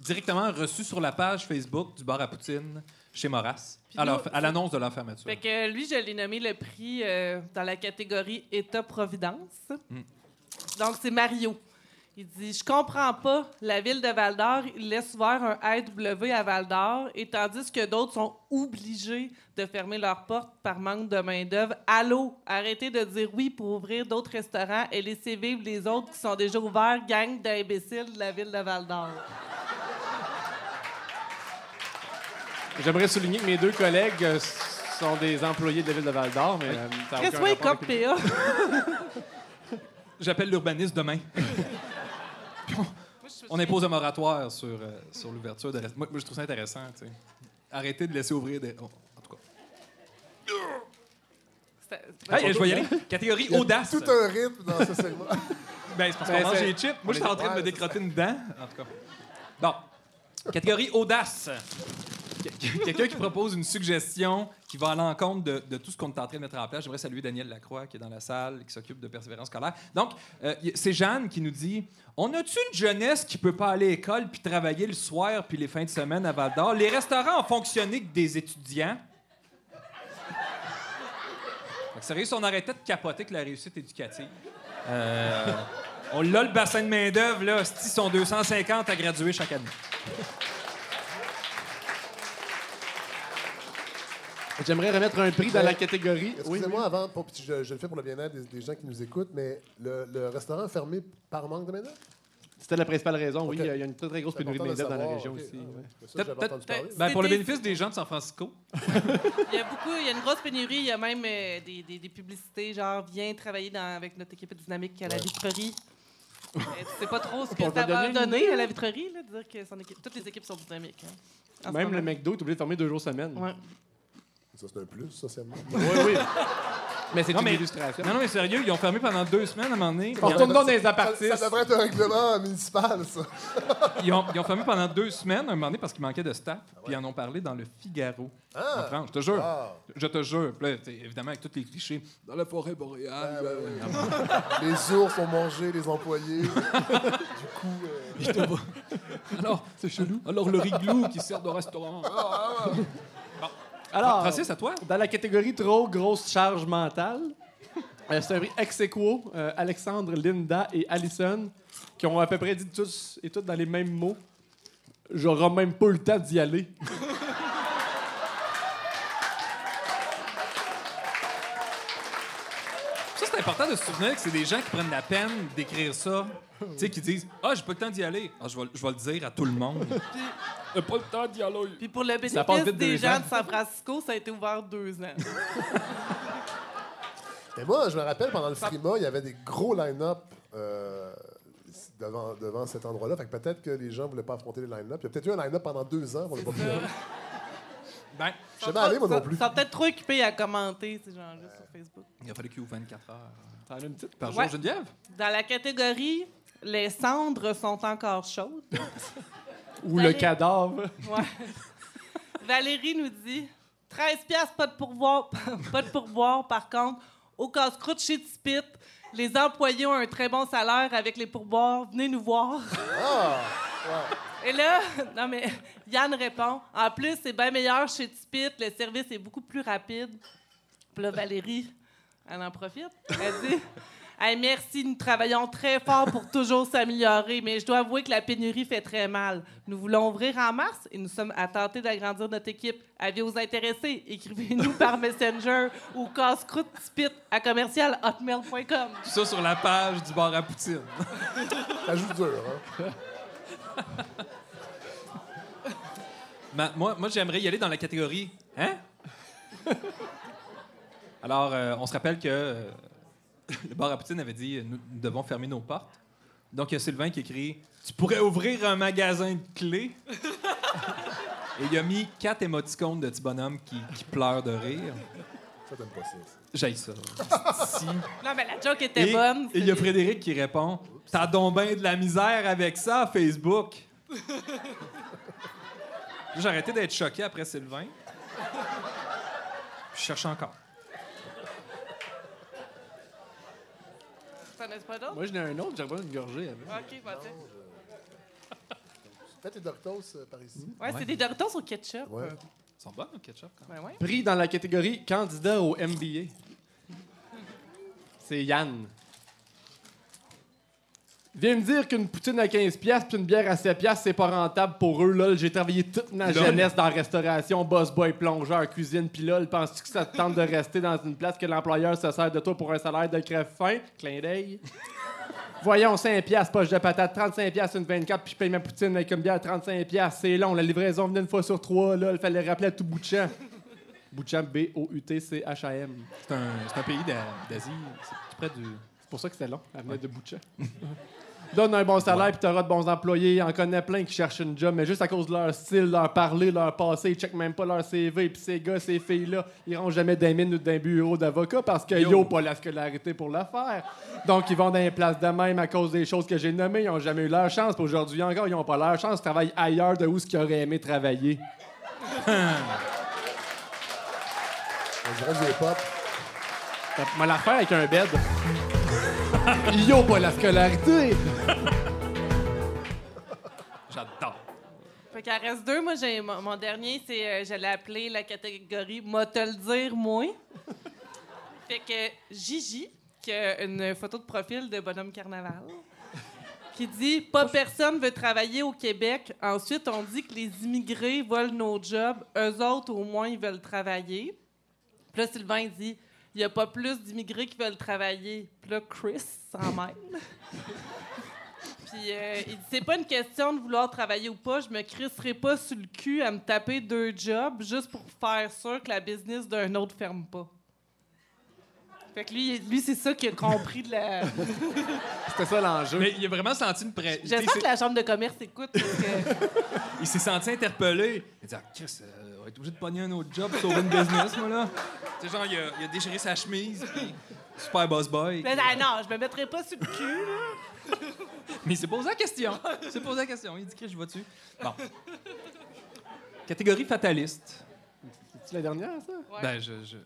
Speaker 3: directement reçus sur la page Facebook du bar à Poutine chez Moras
Speaker 4: nous,
Speaker 3: à l'annonce de leur fermeture.
Speaker 4: Fait que lui, je l'ai nommé le prix euh, dans la catégorie État-providence.
Speaker 3: Mm.
Speaker 4: Donc, c'est Mario. Il dit Je comprends pas. La ville de Val d'Or il laisse ouvert un AW à Val d'Or, et tandis que d'autres sont obligés de fermer leurs portes par manque de main-d'œuvre. Allô, arrêtez de dire oui pour ouvrir d'autres restaurants et laisser vivre les autres qui sont déjà ouverts, gang d'imbéciles de la ville de Val d'Or.
Speaker 2: J'aimerais souligner que mes deux collègues euh, sont des employés de la ville de Val d'Or, mais euh, ça a aucun rapport avec-?
Speaker 3: J'appelle l'urbaniste demain. On impose un moratoire sur, euh, sur l'ouverture de rest- Moi, moi, je trouve ça intéressant. tu sais. Arrêtez de laisser ouvrir des. oh, en tout cas. Hey, je vais y aller. Catégorie
Speaker 8: Il y a
Speaker 3: audace.
Speaker 8: Tout un rythme dans ce segment.
Speaker 3: Ben, c'est parce
Speaker 2: Ben,
Speaker 3: qu'on mange
Speaker 2: c'est-
Speaker 3: les chips. Moi, je suis en train de me décrotter une dent. En tout cas. Bon. Catégorie audace. Qu- Quelqu'un qui propose une suggestion qui va à l'encontre de, tout ce qu'on est en train de mettre en place. J'aimerais saluer Daniel Lacroix qui est dans la salle, qui s'occupe de persévérance scolaire. Donc, euh, c'est Jeanne qui nous dit On a-tu une jeunesse qui peut pas aller à l'école puis travailler le soir puis les fins de semaine à Val d'Or? Les restaurants ont fonctionné que des étudiants. Que sérieux, si on arrêtait de capoter que la réussite éducative. Euh, on l'a le bassin de main-d'œuvre, là. Ils sont 250 à graduer chaque année.
Speaker 2: J'aimerais remettre un prix dans la catégorie. Oui,
Speaker 8: Excusez-moi avant, pour- je, je le fais pour le bien-être des, des gens qui nous écoutent, mais le, le restaurant est fermé par manque de main-d'œuvre?
Speaker 2: C'était la principale raison, oui. Il y a une très, très grosse pénurie de main-d'œuvre dans la région aussi.
Speaker 8: Ah,
Speaker 2: ouais.
Speaker 3: Ben, pour le bénéfice des gens de San Francisco,
Speaker 4: Il y a beaucoup, il y a une grosse pénurie. Il y a même euh, des, des- des publicités, genre, viens travailler dans- avec notre équipe dynamique à la
Speaker 8: Ouais.
Speaker 4: vitrerie. Euh, tu sais pas trop ce que ça
Speaker 2: va donner
Speaker 4: à la vitrerie, là, de dire que son équipe, toutes les équipes sont dynamiques. hein,
Speaker 2: Même le. McDo est obligé de fermer deux jours semaine.
Speaker 8: Ça, c'est un plus, socialement.
Speaker 2: Oui, oui. Mais c'est une
Speaker 3: mais-
Speaker 2: illustration.
Speaker 3: Non, non, mais sérieux, ils ont fermé pendant deux semaines à un moment donné.
Speaker 2: On
Speaker 3: Ils
Speaker 2: retourne dans les
Speaker 8: Ça,
Speaker 2: apartis.
Speaker 8: ça devrait être un règlement municipal, ça.
Speaker 3: Ils ont, ils ont fermé pendant deux semaines, un moment donné, parce qu'il manquait de staff. Puis ils en ont parlé dans le Figaro. En
Speaker 8: Ah!
Speaker 3: France, je te jure.
Speaker 8: Ah.
Speaker 3: Je te jure. Puis là, t'sais, évidemment, avec tous les clichés. Dans la forêt boréale.
Speaker 8: Ouais, ouais,
Speaker 3: euh,
Speaker 8: ouais. Les ours ont mangé les employés. du coup, euh,
Speaker 3: Alors, c'est chelou. Alors, le riglou qui sert de restaurant. Ah,
Speaker 2: Alors,
Speaker 3: Francis, à toi?
Speaker 2: dans la catégorie trop grosse charge mentale, euh, c'est un prix ex aequo, euh, Alexandre, Linda et Allison, qui ont à peu près dit tous et toutes dans les mêmes mots. J'aurai même pas eu le temps d'y aller.
Speaker 3: C'est important de se souvenir que c'est des gens qui prennent la peine d'écrire ça. tu sais, qui disent Ah, j'ai pas le temps d'y aller. Ah, je, vais, je vais le dire à tout le monde. J'ai pas le temps d'y aller.
Speaker 4: Puis pour le
Speaker 2: Ça passe
Speaker 4: bénéfice
Speaker 2: vite
Speaker 4: des
Speaker 2: deux
Speaker 4: gens
Speaker 2: ans.
Speaker 4: de San Francisco, ça a été ouvert deux ans.
Speaker 8: Mais moi, je me rappelle, pendant le Frima, il y avait des gros line-up euh, devant, devant cet endroit-là. Fait que peut-être que les gens voulaient pas affronter les line-up. Il y a peut-être eu un line-up pendant deux ans. On l'a pas pu aller.
Speaker 3: Ben,
Speaker 8: Je jamais allé, moi non
Speaker 4: Ils
Speaker 8: plus.
Speaker 4: sont peut-être trop occupés à commenter, ces gens-là, sur Facebook.
Speaker 3: il a fallu qu'il ouvre 24 heures
Speaker 2: T'en as une petite?
Speaker 3: par jour.
Speaker 4: Ouais.
Speaker 3: Geneviève?
Speaker 4: Dans la catégorie Les cendres sont encore chaudes.
Speaker 2: Ou le cadavre?
Speaker 4: Ouais. Valérie nous dit 13 piastres, pas de pourboire, pas de pourboire. Par contre, au casse-croûte chez Tipit, les employés ont un très bon salaire avec les pourboires. Venez nous voir.
Speaker 8: Ah!
Speaker 4: Et là, non mais Yann répond En plus, c'est bien meilleur chez Tipit, le service est beaucoup plus rapide. Puis là, Valérie, elle en profite. Elle dit Hey, merci, nous travaillons très fort pour toujours s'améliorer, mais je dois avouer que la pénurie fait très mal. Nous voulons ouvrir en mars et nous sommes à tenter d'agrandir notre équipe. Avis-vous intéressés? Écrivez-nous par Messenger ou casse-croûte tipit à commercial hotmail.com.
Speaker 3: Tout ça sur la page du bar à Poutine.
Speaker 8: Ça joue dur, hein?
Speaker 3: Ma- moi, moi j'aimerais y aller dans la catégorie Hein? Alors, euh, on se rappelle que euh, le bar à Poutine avait dit euh, nous, nous devons fermer nos portes. Donc, il y a Sylvain qui écrit Tu pourrais ouvrir un magasin de clés. Et il a mis quatre émoticônes de petits bonhommes qui, qui pleurent de rire.
Speaker 8: Ça, t'aimes pas ça.
Speaker 3: J'aille ça. Si.
Speaker 4: Non, mais la joke était
Speaker 3: Et
Speaker 4: bonne.
Speaker 3: et il y a Frédéric qui répond T'as donc ben de la misère avec ça, Facebook. J'ai arrêté d'être choqué après Sylvain. Je cherche encore.
Speaker 4: T'en as pas d'autres?
Speaker 2: Moi, j'en ai un autre, j'ai pas une gorgée. avec.
Speaker 4: OK, vas-y.
Speaker 8: Peut-être les Doritos euh, par ici.
Speaker 4: Ouais, c'est des Doritos au ketchup.
Speaker 8: Ouais.
Speaker 3: Ils sont bonnes, le ketchup, quand même.
Speaker 4: Ben ouais.
Speaker 2: Prix dans la catégorie candidat au MBA. C'est Yann. Viens me dire qu'une poutine à 15$ puis une bière à 7$, c'est pas rentable pour eux. Lol, j'ai travaillé toute ma
Speaker 3: Lol.
Speaker 2: jeunesse dans la restauration, boss boy, plongeur, cuisine, puis lol, penses-tu que ça te tente de rester dans une place que l'employeur se sert de toi pour un salaire de crève-fin? Clin d'œil. Voyons, 5$, poche de patate, 35$ une 24$, puis je paye ma poutine avec une bière 35$. C'est long, la livraison venait une fois sur trois, là, il fallait rappeler à tout bout de champ. Bout de champ, B-O-U-T-C-H-A-M.
Speaker 3: C'est un, c'est un pays d'A- d'Asie. C'est près du.
Speaker 2: C'est pour ça que c'est long, elle venait de bout de champ. Donne un bon salaire, puis t'auras de bons employés. On connaît plein qui cherchent une job, mais juste à cause de leur style, leur parler, leur passé, ils checkent même pas leur CV. Puis ces gars, ces filles-là, ils rentrent jamais d'un mine ou d'un bureau d'avocat parce que
Speaker 3: Yo.
Speaker 2: yo, pas la scolarité pour le faire. Donc, ils vont dans les places de même à cause des choses que j'ai nommées. Ils ont jamais eu leur chance. Puis aujourd'hui encore, ils ont pas leur chance. Ils travaillent ailleurs de où ce qu'ils auraient aimé travailler.
Speaker 8: On dirait du hip-hop.
Speaker 2: Moi, la faire avec un bed. yo, pas la scolarité.
Speaker 3: J'adore.
Speaker 4: Fait qu'il en reste deux. Moi, j'ai mon, mon dernier, c'est euh, je l'ai appelé la catégorie M'a te le dire, moi. fait que Gigi, qui a une photo de profil de Bonhomme Carnaval, qui dit Pas personne veut travailler au Québec. Ensuite, on dit que les immigrés volent nos jobs. Eux autres, au moins, ils veulent travailler. Puis là, Sylvain, il dit il n'y a pas plus d'immigrés qui veulent travailler. Puis là, Chris s'en mêle. Puis euh, il dit c'est pas une question de vouloir travailler ou pas. Je me crisserai pas sur le cul à me taper deux jobs juste pour faire sûr que la business d'un autre ferme pas. Fait que lui, lui c'est ça qu'il a compris de la.
Speaker 2: C'était ça l'enjeu.
Speaker 3: Mais il a vraiment senti une pression.
Speaker 4: J'espère que la chambre de commerce écoute. Que...
Speaker 3: Il s'est senti interpellé. Il a dit ah, Chris, euh, on va être obligé de pogner un autre job, sauver une business, moi, là. Tu sais, genre, il a, il a déchiré sa chemise, puis super boss boy.
Speaker 4: Mais ah non, je me mettrai pas sur le cul. là.
Speaker 3: Mais il s'est posé la question. Il s'est posé la question. Il dit Chris, je vais dessus. Bon. Catégorie fataliste.
Speaker 2: C'est la dernière, ça?
Speaker 3: Ben, je. je...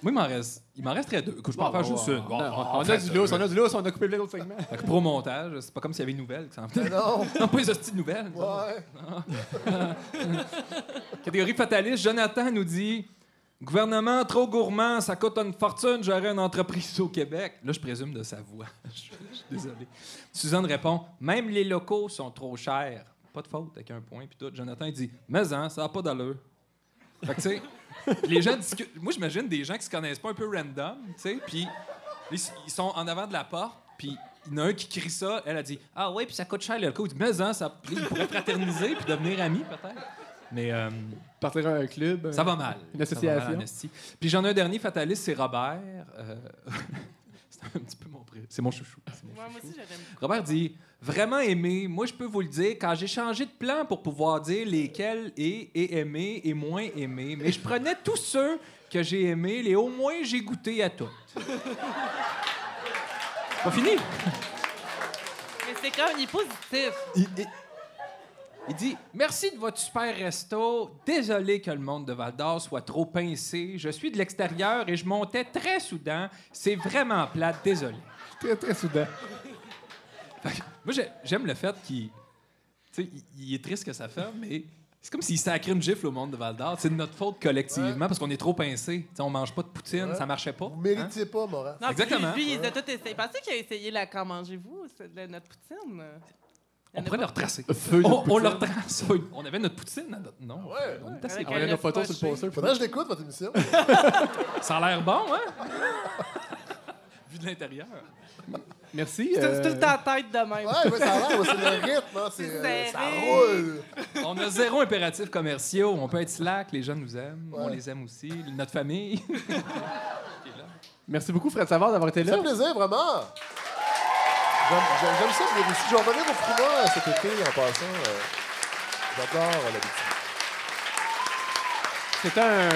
Speaker 3: Moi, il m'en reste. Il m'en resterait deux. Écoute, je peux en faire juste une. Bon,
Speaker 2: on,
Speaker 3: on
Speaker 2: a
Speaker 3: fait
Speaker 2: du lousse, on a du lousse, on a coupé plein d'autres segments.
Speaker 3: Fait que pro montage, c'est pas comme s'il y avait une nouvelle.
Speaker 8: Non.
Speaker 3: Non, pas les hosties de nouvelles.
Speaker 8: Ouais.
Speaker 3: Catégorie fataliste, Jonathan nous dit Gouvernement trop gourmand, ça coûte une fortune, j'aurais une entreprise au Québec. Là, je présume de sa voix. je, suis désolé. Suzanne répond Même les locaux sont trop chers. Pas de faute, avec un point. Puis tout. Jonathan, dit Mais hein, ça n'a pas d'allure. Fait que, tu sais, les gens discutent. Moi, j'imagine des gens qui se connaissent pas un peu random, tu sais, puis ils sont en avant de la porte, puis il y en a un qui crie ça. Elle a dit Ah, ouais, puis ça coûte cher, les locaux. Il dit Mais hein, ça. Pourraient fraterniser, puis devenir amis, peut-être. Mais. euh,
Speaker 2: Partir à un club.
Speaker 3: ça va mal.
Speaker 2: Une
Speaker 3: mal,
Speaker 2: association.
Speaker 3: Puis j'en ai un dernier fataliste, c'est Robert. Euh, c'est un petit peu mon pré- C'est mon chouchou. C'est mon
Speaker 4: Ouais, moi aussi,
Speaker 3: Robert dit Vraiment aimé, moi je peux vous le dire, quand j'ai changé de plan pour pouvoir dire lesquels est, et aimé et moins aimé, mais je prenais tous ceux que j'ai aimés et au moins j'ai goûté à toutes. Pas fini?
Speaker 4: Mais c'est comme, il est positif.
Speaker 3: Il, il- il dit Merci de votre super resto. Désolé que le monde de Val d'Or soit trop pincé. Je suis de l'extérieur et je montais très soudain. C'est vraiment plate. Désolé.
Speaker 2: Très, très soudain.
Speaker 3: Fait que moi, j'ai- j'aime le fait qu'il. Tu sais, il, il est triste que ça fait, mais c'est comme s'il sacrait une gifle au monde de Val d'Or. C'est de notre faute collectivement parce qu'on est trop pincé. Tu sais, on mange pas de poutine,
Speaker 8: Ouais.
Speaker 3: ça marchait pas.
Speaker 8: Vous
Speaker 3: hein?
Speaker 8: méritiez pas, Morin.
Speaker 3: Exactement.
Speaker 4: Puis lui, lui, il a tout essayé. Pensez qu'il a essayé la Quand mangez-vous, notre poutine?
Speaker 3: On pourrait
Speaker 4: pas-
Speaker 3: le retracer.
Speaker 2: Feu de
Speaker 3: On, on
Speaker 2: poutine.
Speaker 3: le retrace. On avait notre poutine à notre nom.
Speaker 8: Ouais.
Speaker 3: On est assez
Speaker 4: Avec
Speaker 2: On
Speaker 4: un
Speaker 2: a nos photos sur le poster.
Speaker 8: Faudrait que je l'écoute, votre émission.
Speaker 3: Ça a l'air bon, hein? Vu de l'intérieur.
Speaker 2: Merci.
Speaker 4: C'est
Speaker 2: euh,
Speaker 4: tout le temps tête de même.
Speaker 8: Ouais, ouais, ça a l'air, ouais, c'est le rythme, hein, c'est,
Speaker 4: C'est
Speaker 8: euh, ça roule.
Speaker 3: On a zéro impératif commerciaux. On peut être slack, les gens nous aiment. On les aime aussi. Notre famille.
Speaker 2: Merci beaucoup, Fred Savard, d'avoir été là.
Speaker 8: fait plaisir, vraiment. J'aime, ça venir ici. Je vais revenir au Frima cet été en passant. euh, J'adore l'habitude.
Speaker 2: C'était un,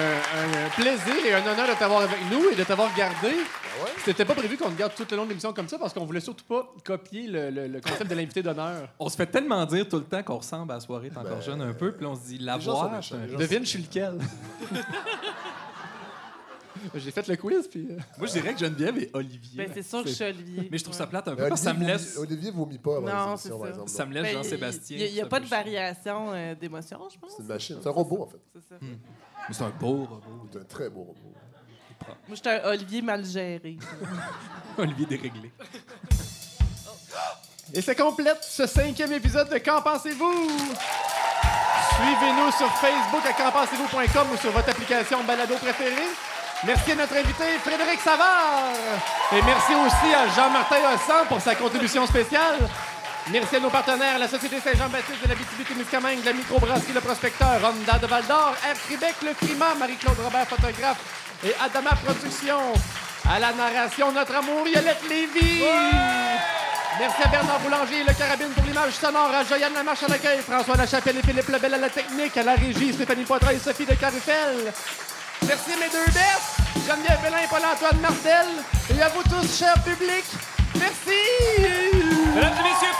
Speaker 2: un plaisir et un honneur de t'avoir avec nous et de t'avoir gardé.
Speaker 8: Ah ouais?
Speaker 2: C'était pas prévu qu'on te garde tout le long de l'émission comme ça parce qu'on voulait surtout pas copier le, le- le concept de l'invité d'honneur.
Speaker 3: On se fait tellement dire tout le temps qu'on ressemble à la soirée T'es encore
Speaker 8: Ben,
Speaker 3: jeune un peu. Puis là, on se dit, la
Speaker 8: les gens sont
Speaker 3: voir.
Speaker 8: méchants,
Speaker 3: c'est un-
Speaker 8: les gens
Speaker 2: Devine, je suis lequel. J'ai fait le quiz, puis. euh,
Speaker 3: Moi, je dirais que Geneviève et Olivier.
Speaker 4: Ben, c'est sûr que je suis Olivier.
Speaker 3: Mais je trouve ça plate un peu
Speaker 8: Mais
Speaker 3: parce que ça me
Speaker 8: Olivier
Speaker 3: laisse,
Speaker 8: vomit- Olivier vomit pas avant
Speaker 4: Non,
Speaker 8: les
Speaker 4: c'est
Speaker 8: émissions, par
Speaker 4: ça.
Speaker 8: exemple.
Speaker 3: ça me laisse
Speaker 4: Ben,
Speaker 3: Jean-Sébastien.
Speaker 4: Il n'y a, pas de variation euh, d'émotion, je pense.
Speaker 8: C'est une machine. C'est un robot, en fait.
Speaker 4: C'est ça.
Speaker 3: Mais c'est un beau robot.
Speaker 8: C'est un très beau robot.
Speaker 4: Moi, j'étais un Olivier mal géré.
Speaker 3: Olivier déréglé.
Speaker 2: Et ça complète ce cinquième épisode de Qu'en pensez-vous? Suivez-nous sur Facebook à qu'enpensez-vous.com ou sur votre application balado préférée. Merci à notre invité Frédéric Savard. Et merci aussi à Jean-Martin Hossan pour sa contribution spéciale. Merci à nos partenaires, la Société Saint-Jean-Baptiste de la Témiscamingue, la microbrasserie Le Prospecteur, Ronda de Val-d'Or, Air Québec, Le Frima, Marie-Claude Robert, photographe, et Adama Productions. À la narration, notre amour, Yolette Lévy. Merci à Bernard Boulanger et le Carabine pour l'image sonore, à Joyanne Lamarche à l'accueil, François Lachapelle et Philippe Lebel à la technique, à la régie, Stéphanie Poitras et Sophie de Carufel. Merci mes deux bêtes, Geneviève Bellin et Paul-Antoine Martel. Et à vous tous, cher public, merci! Mesdames et messieurs,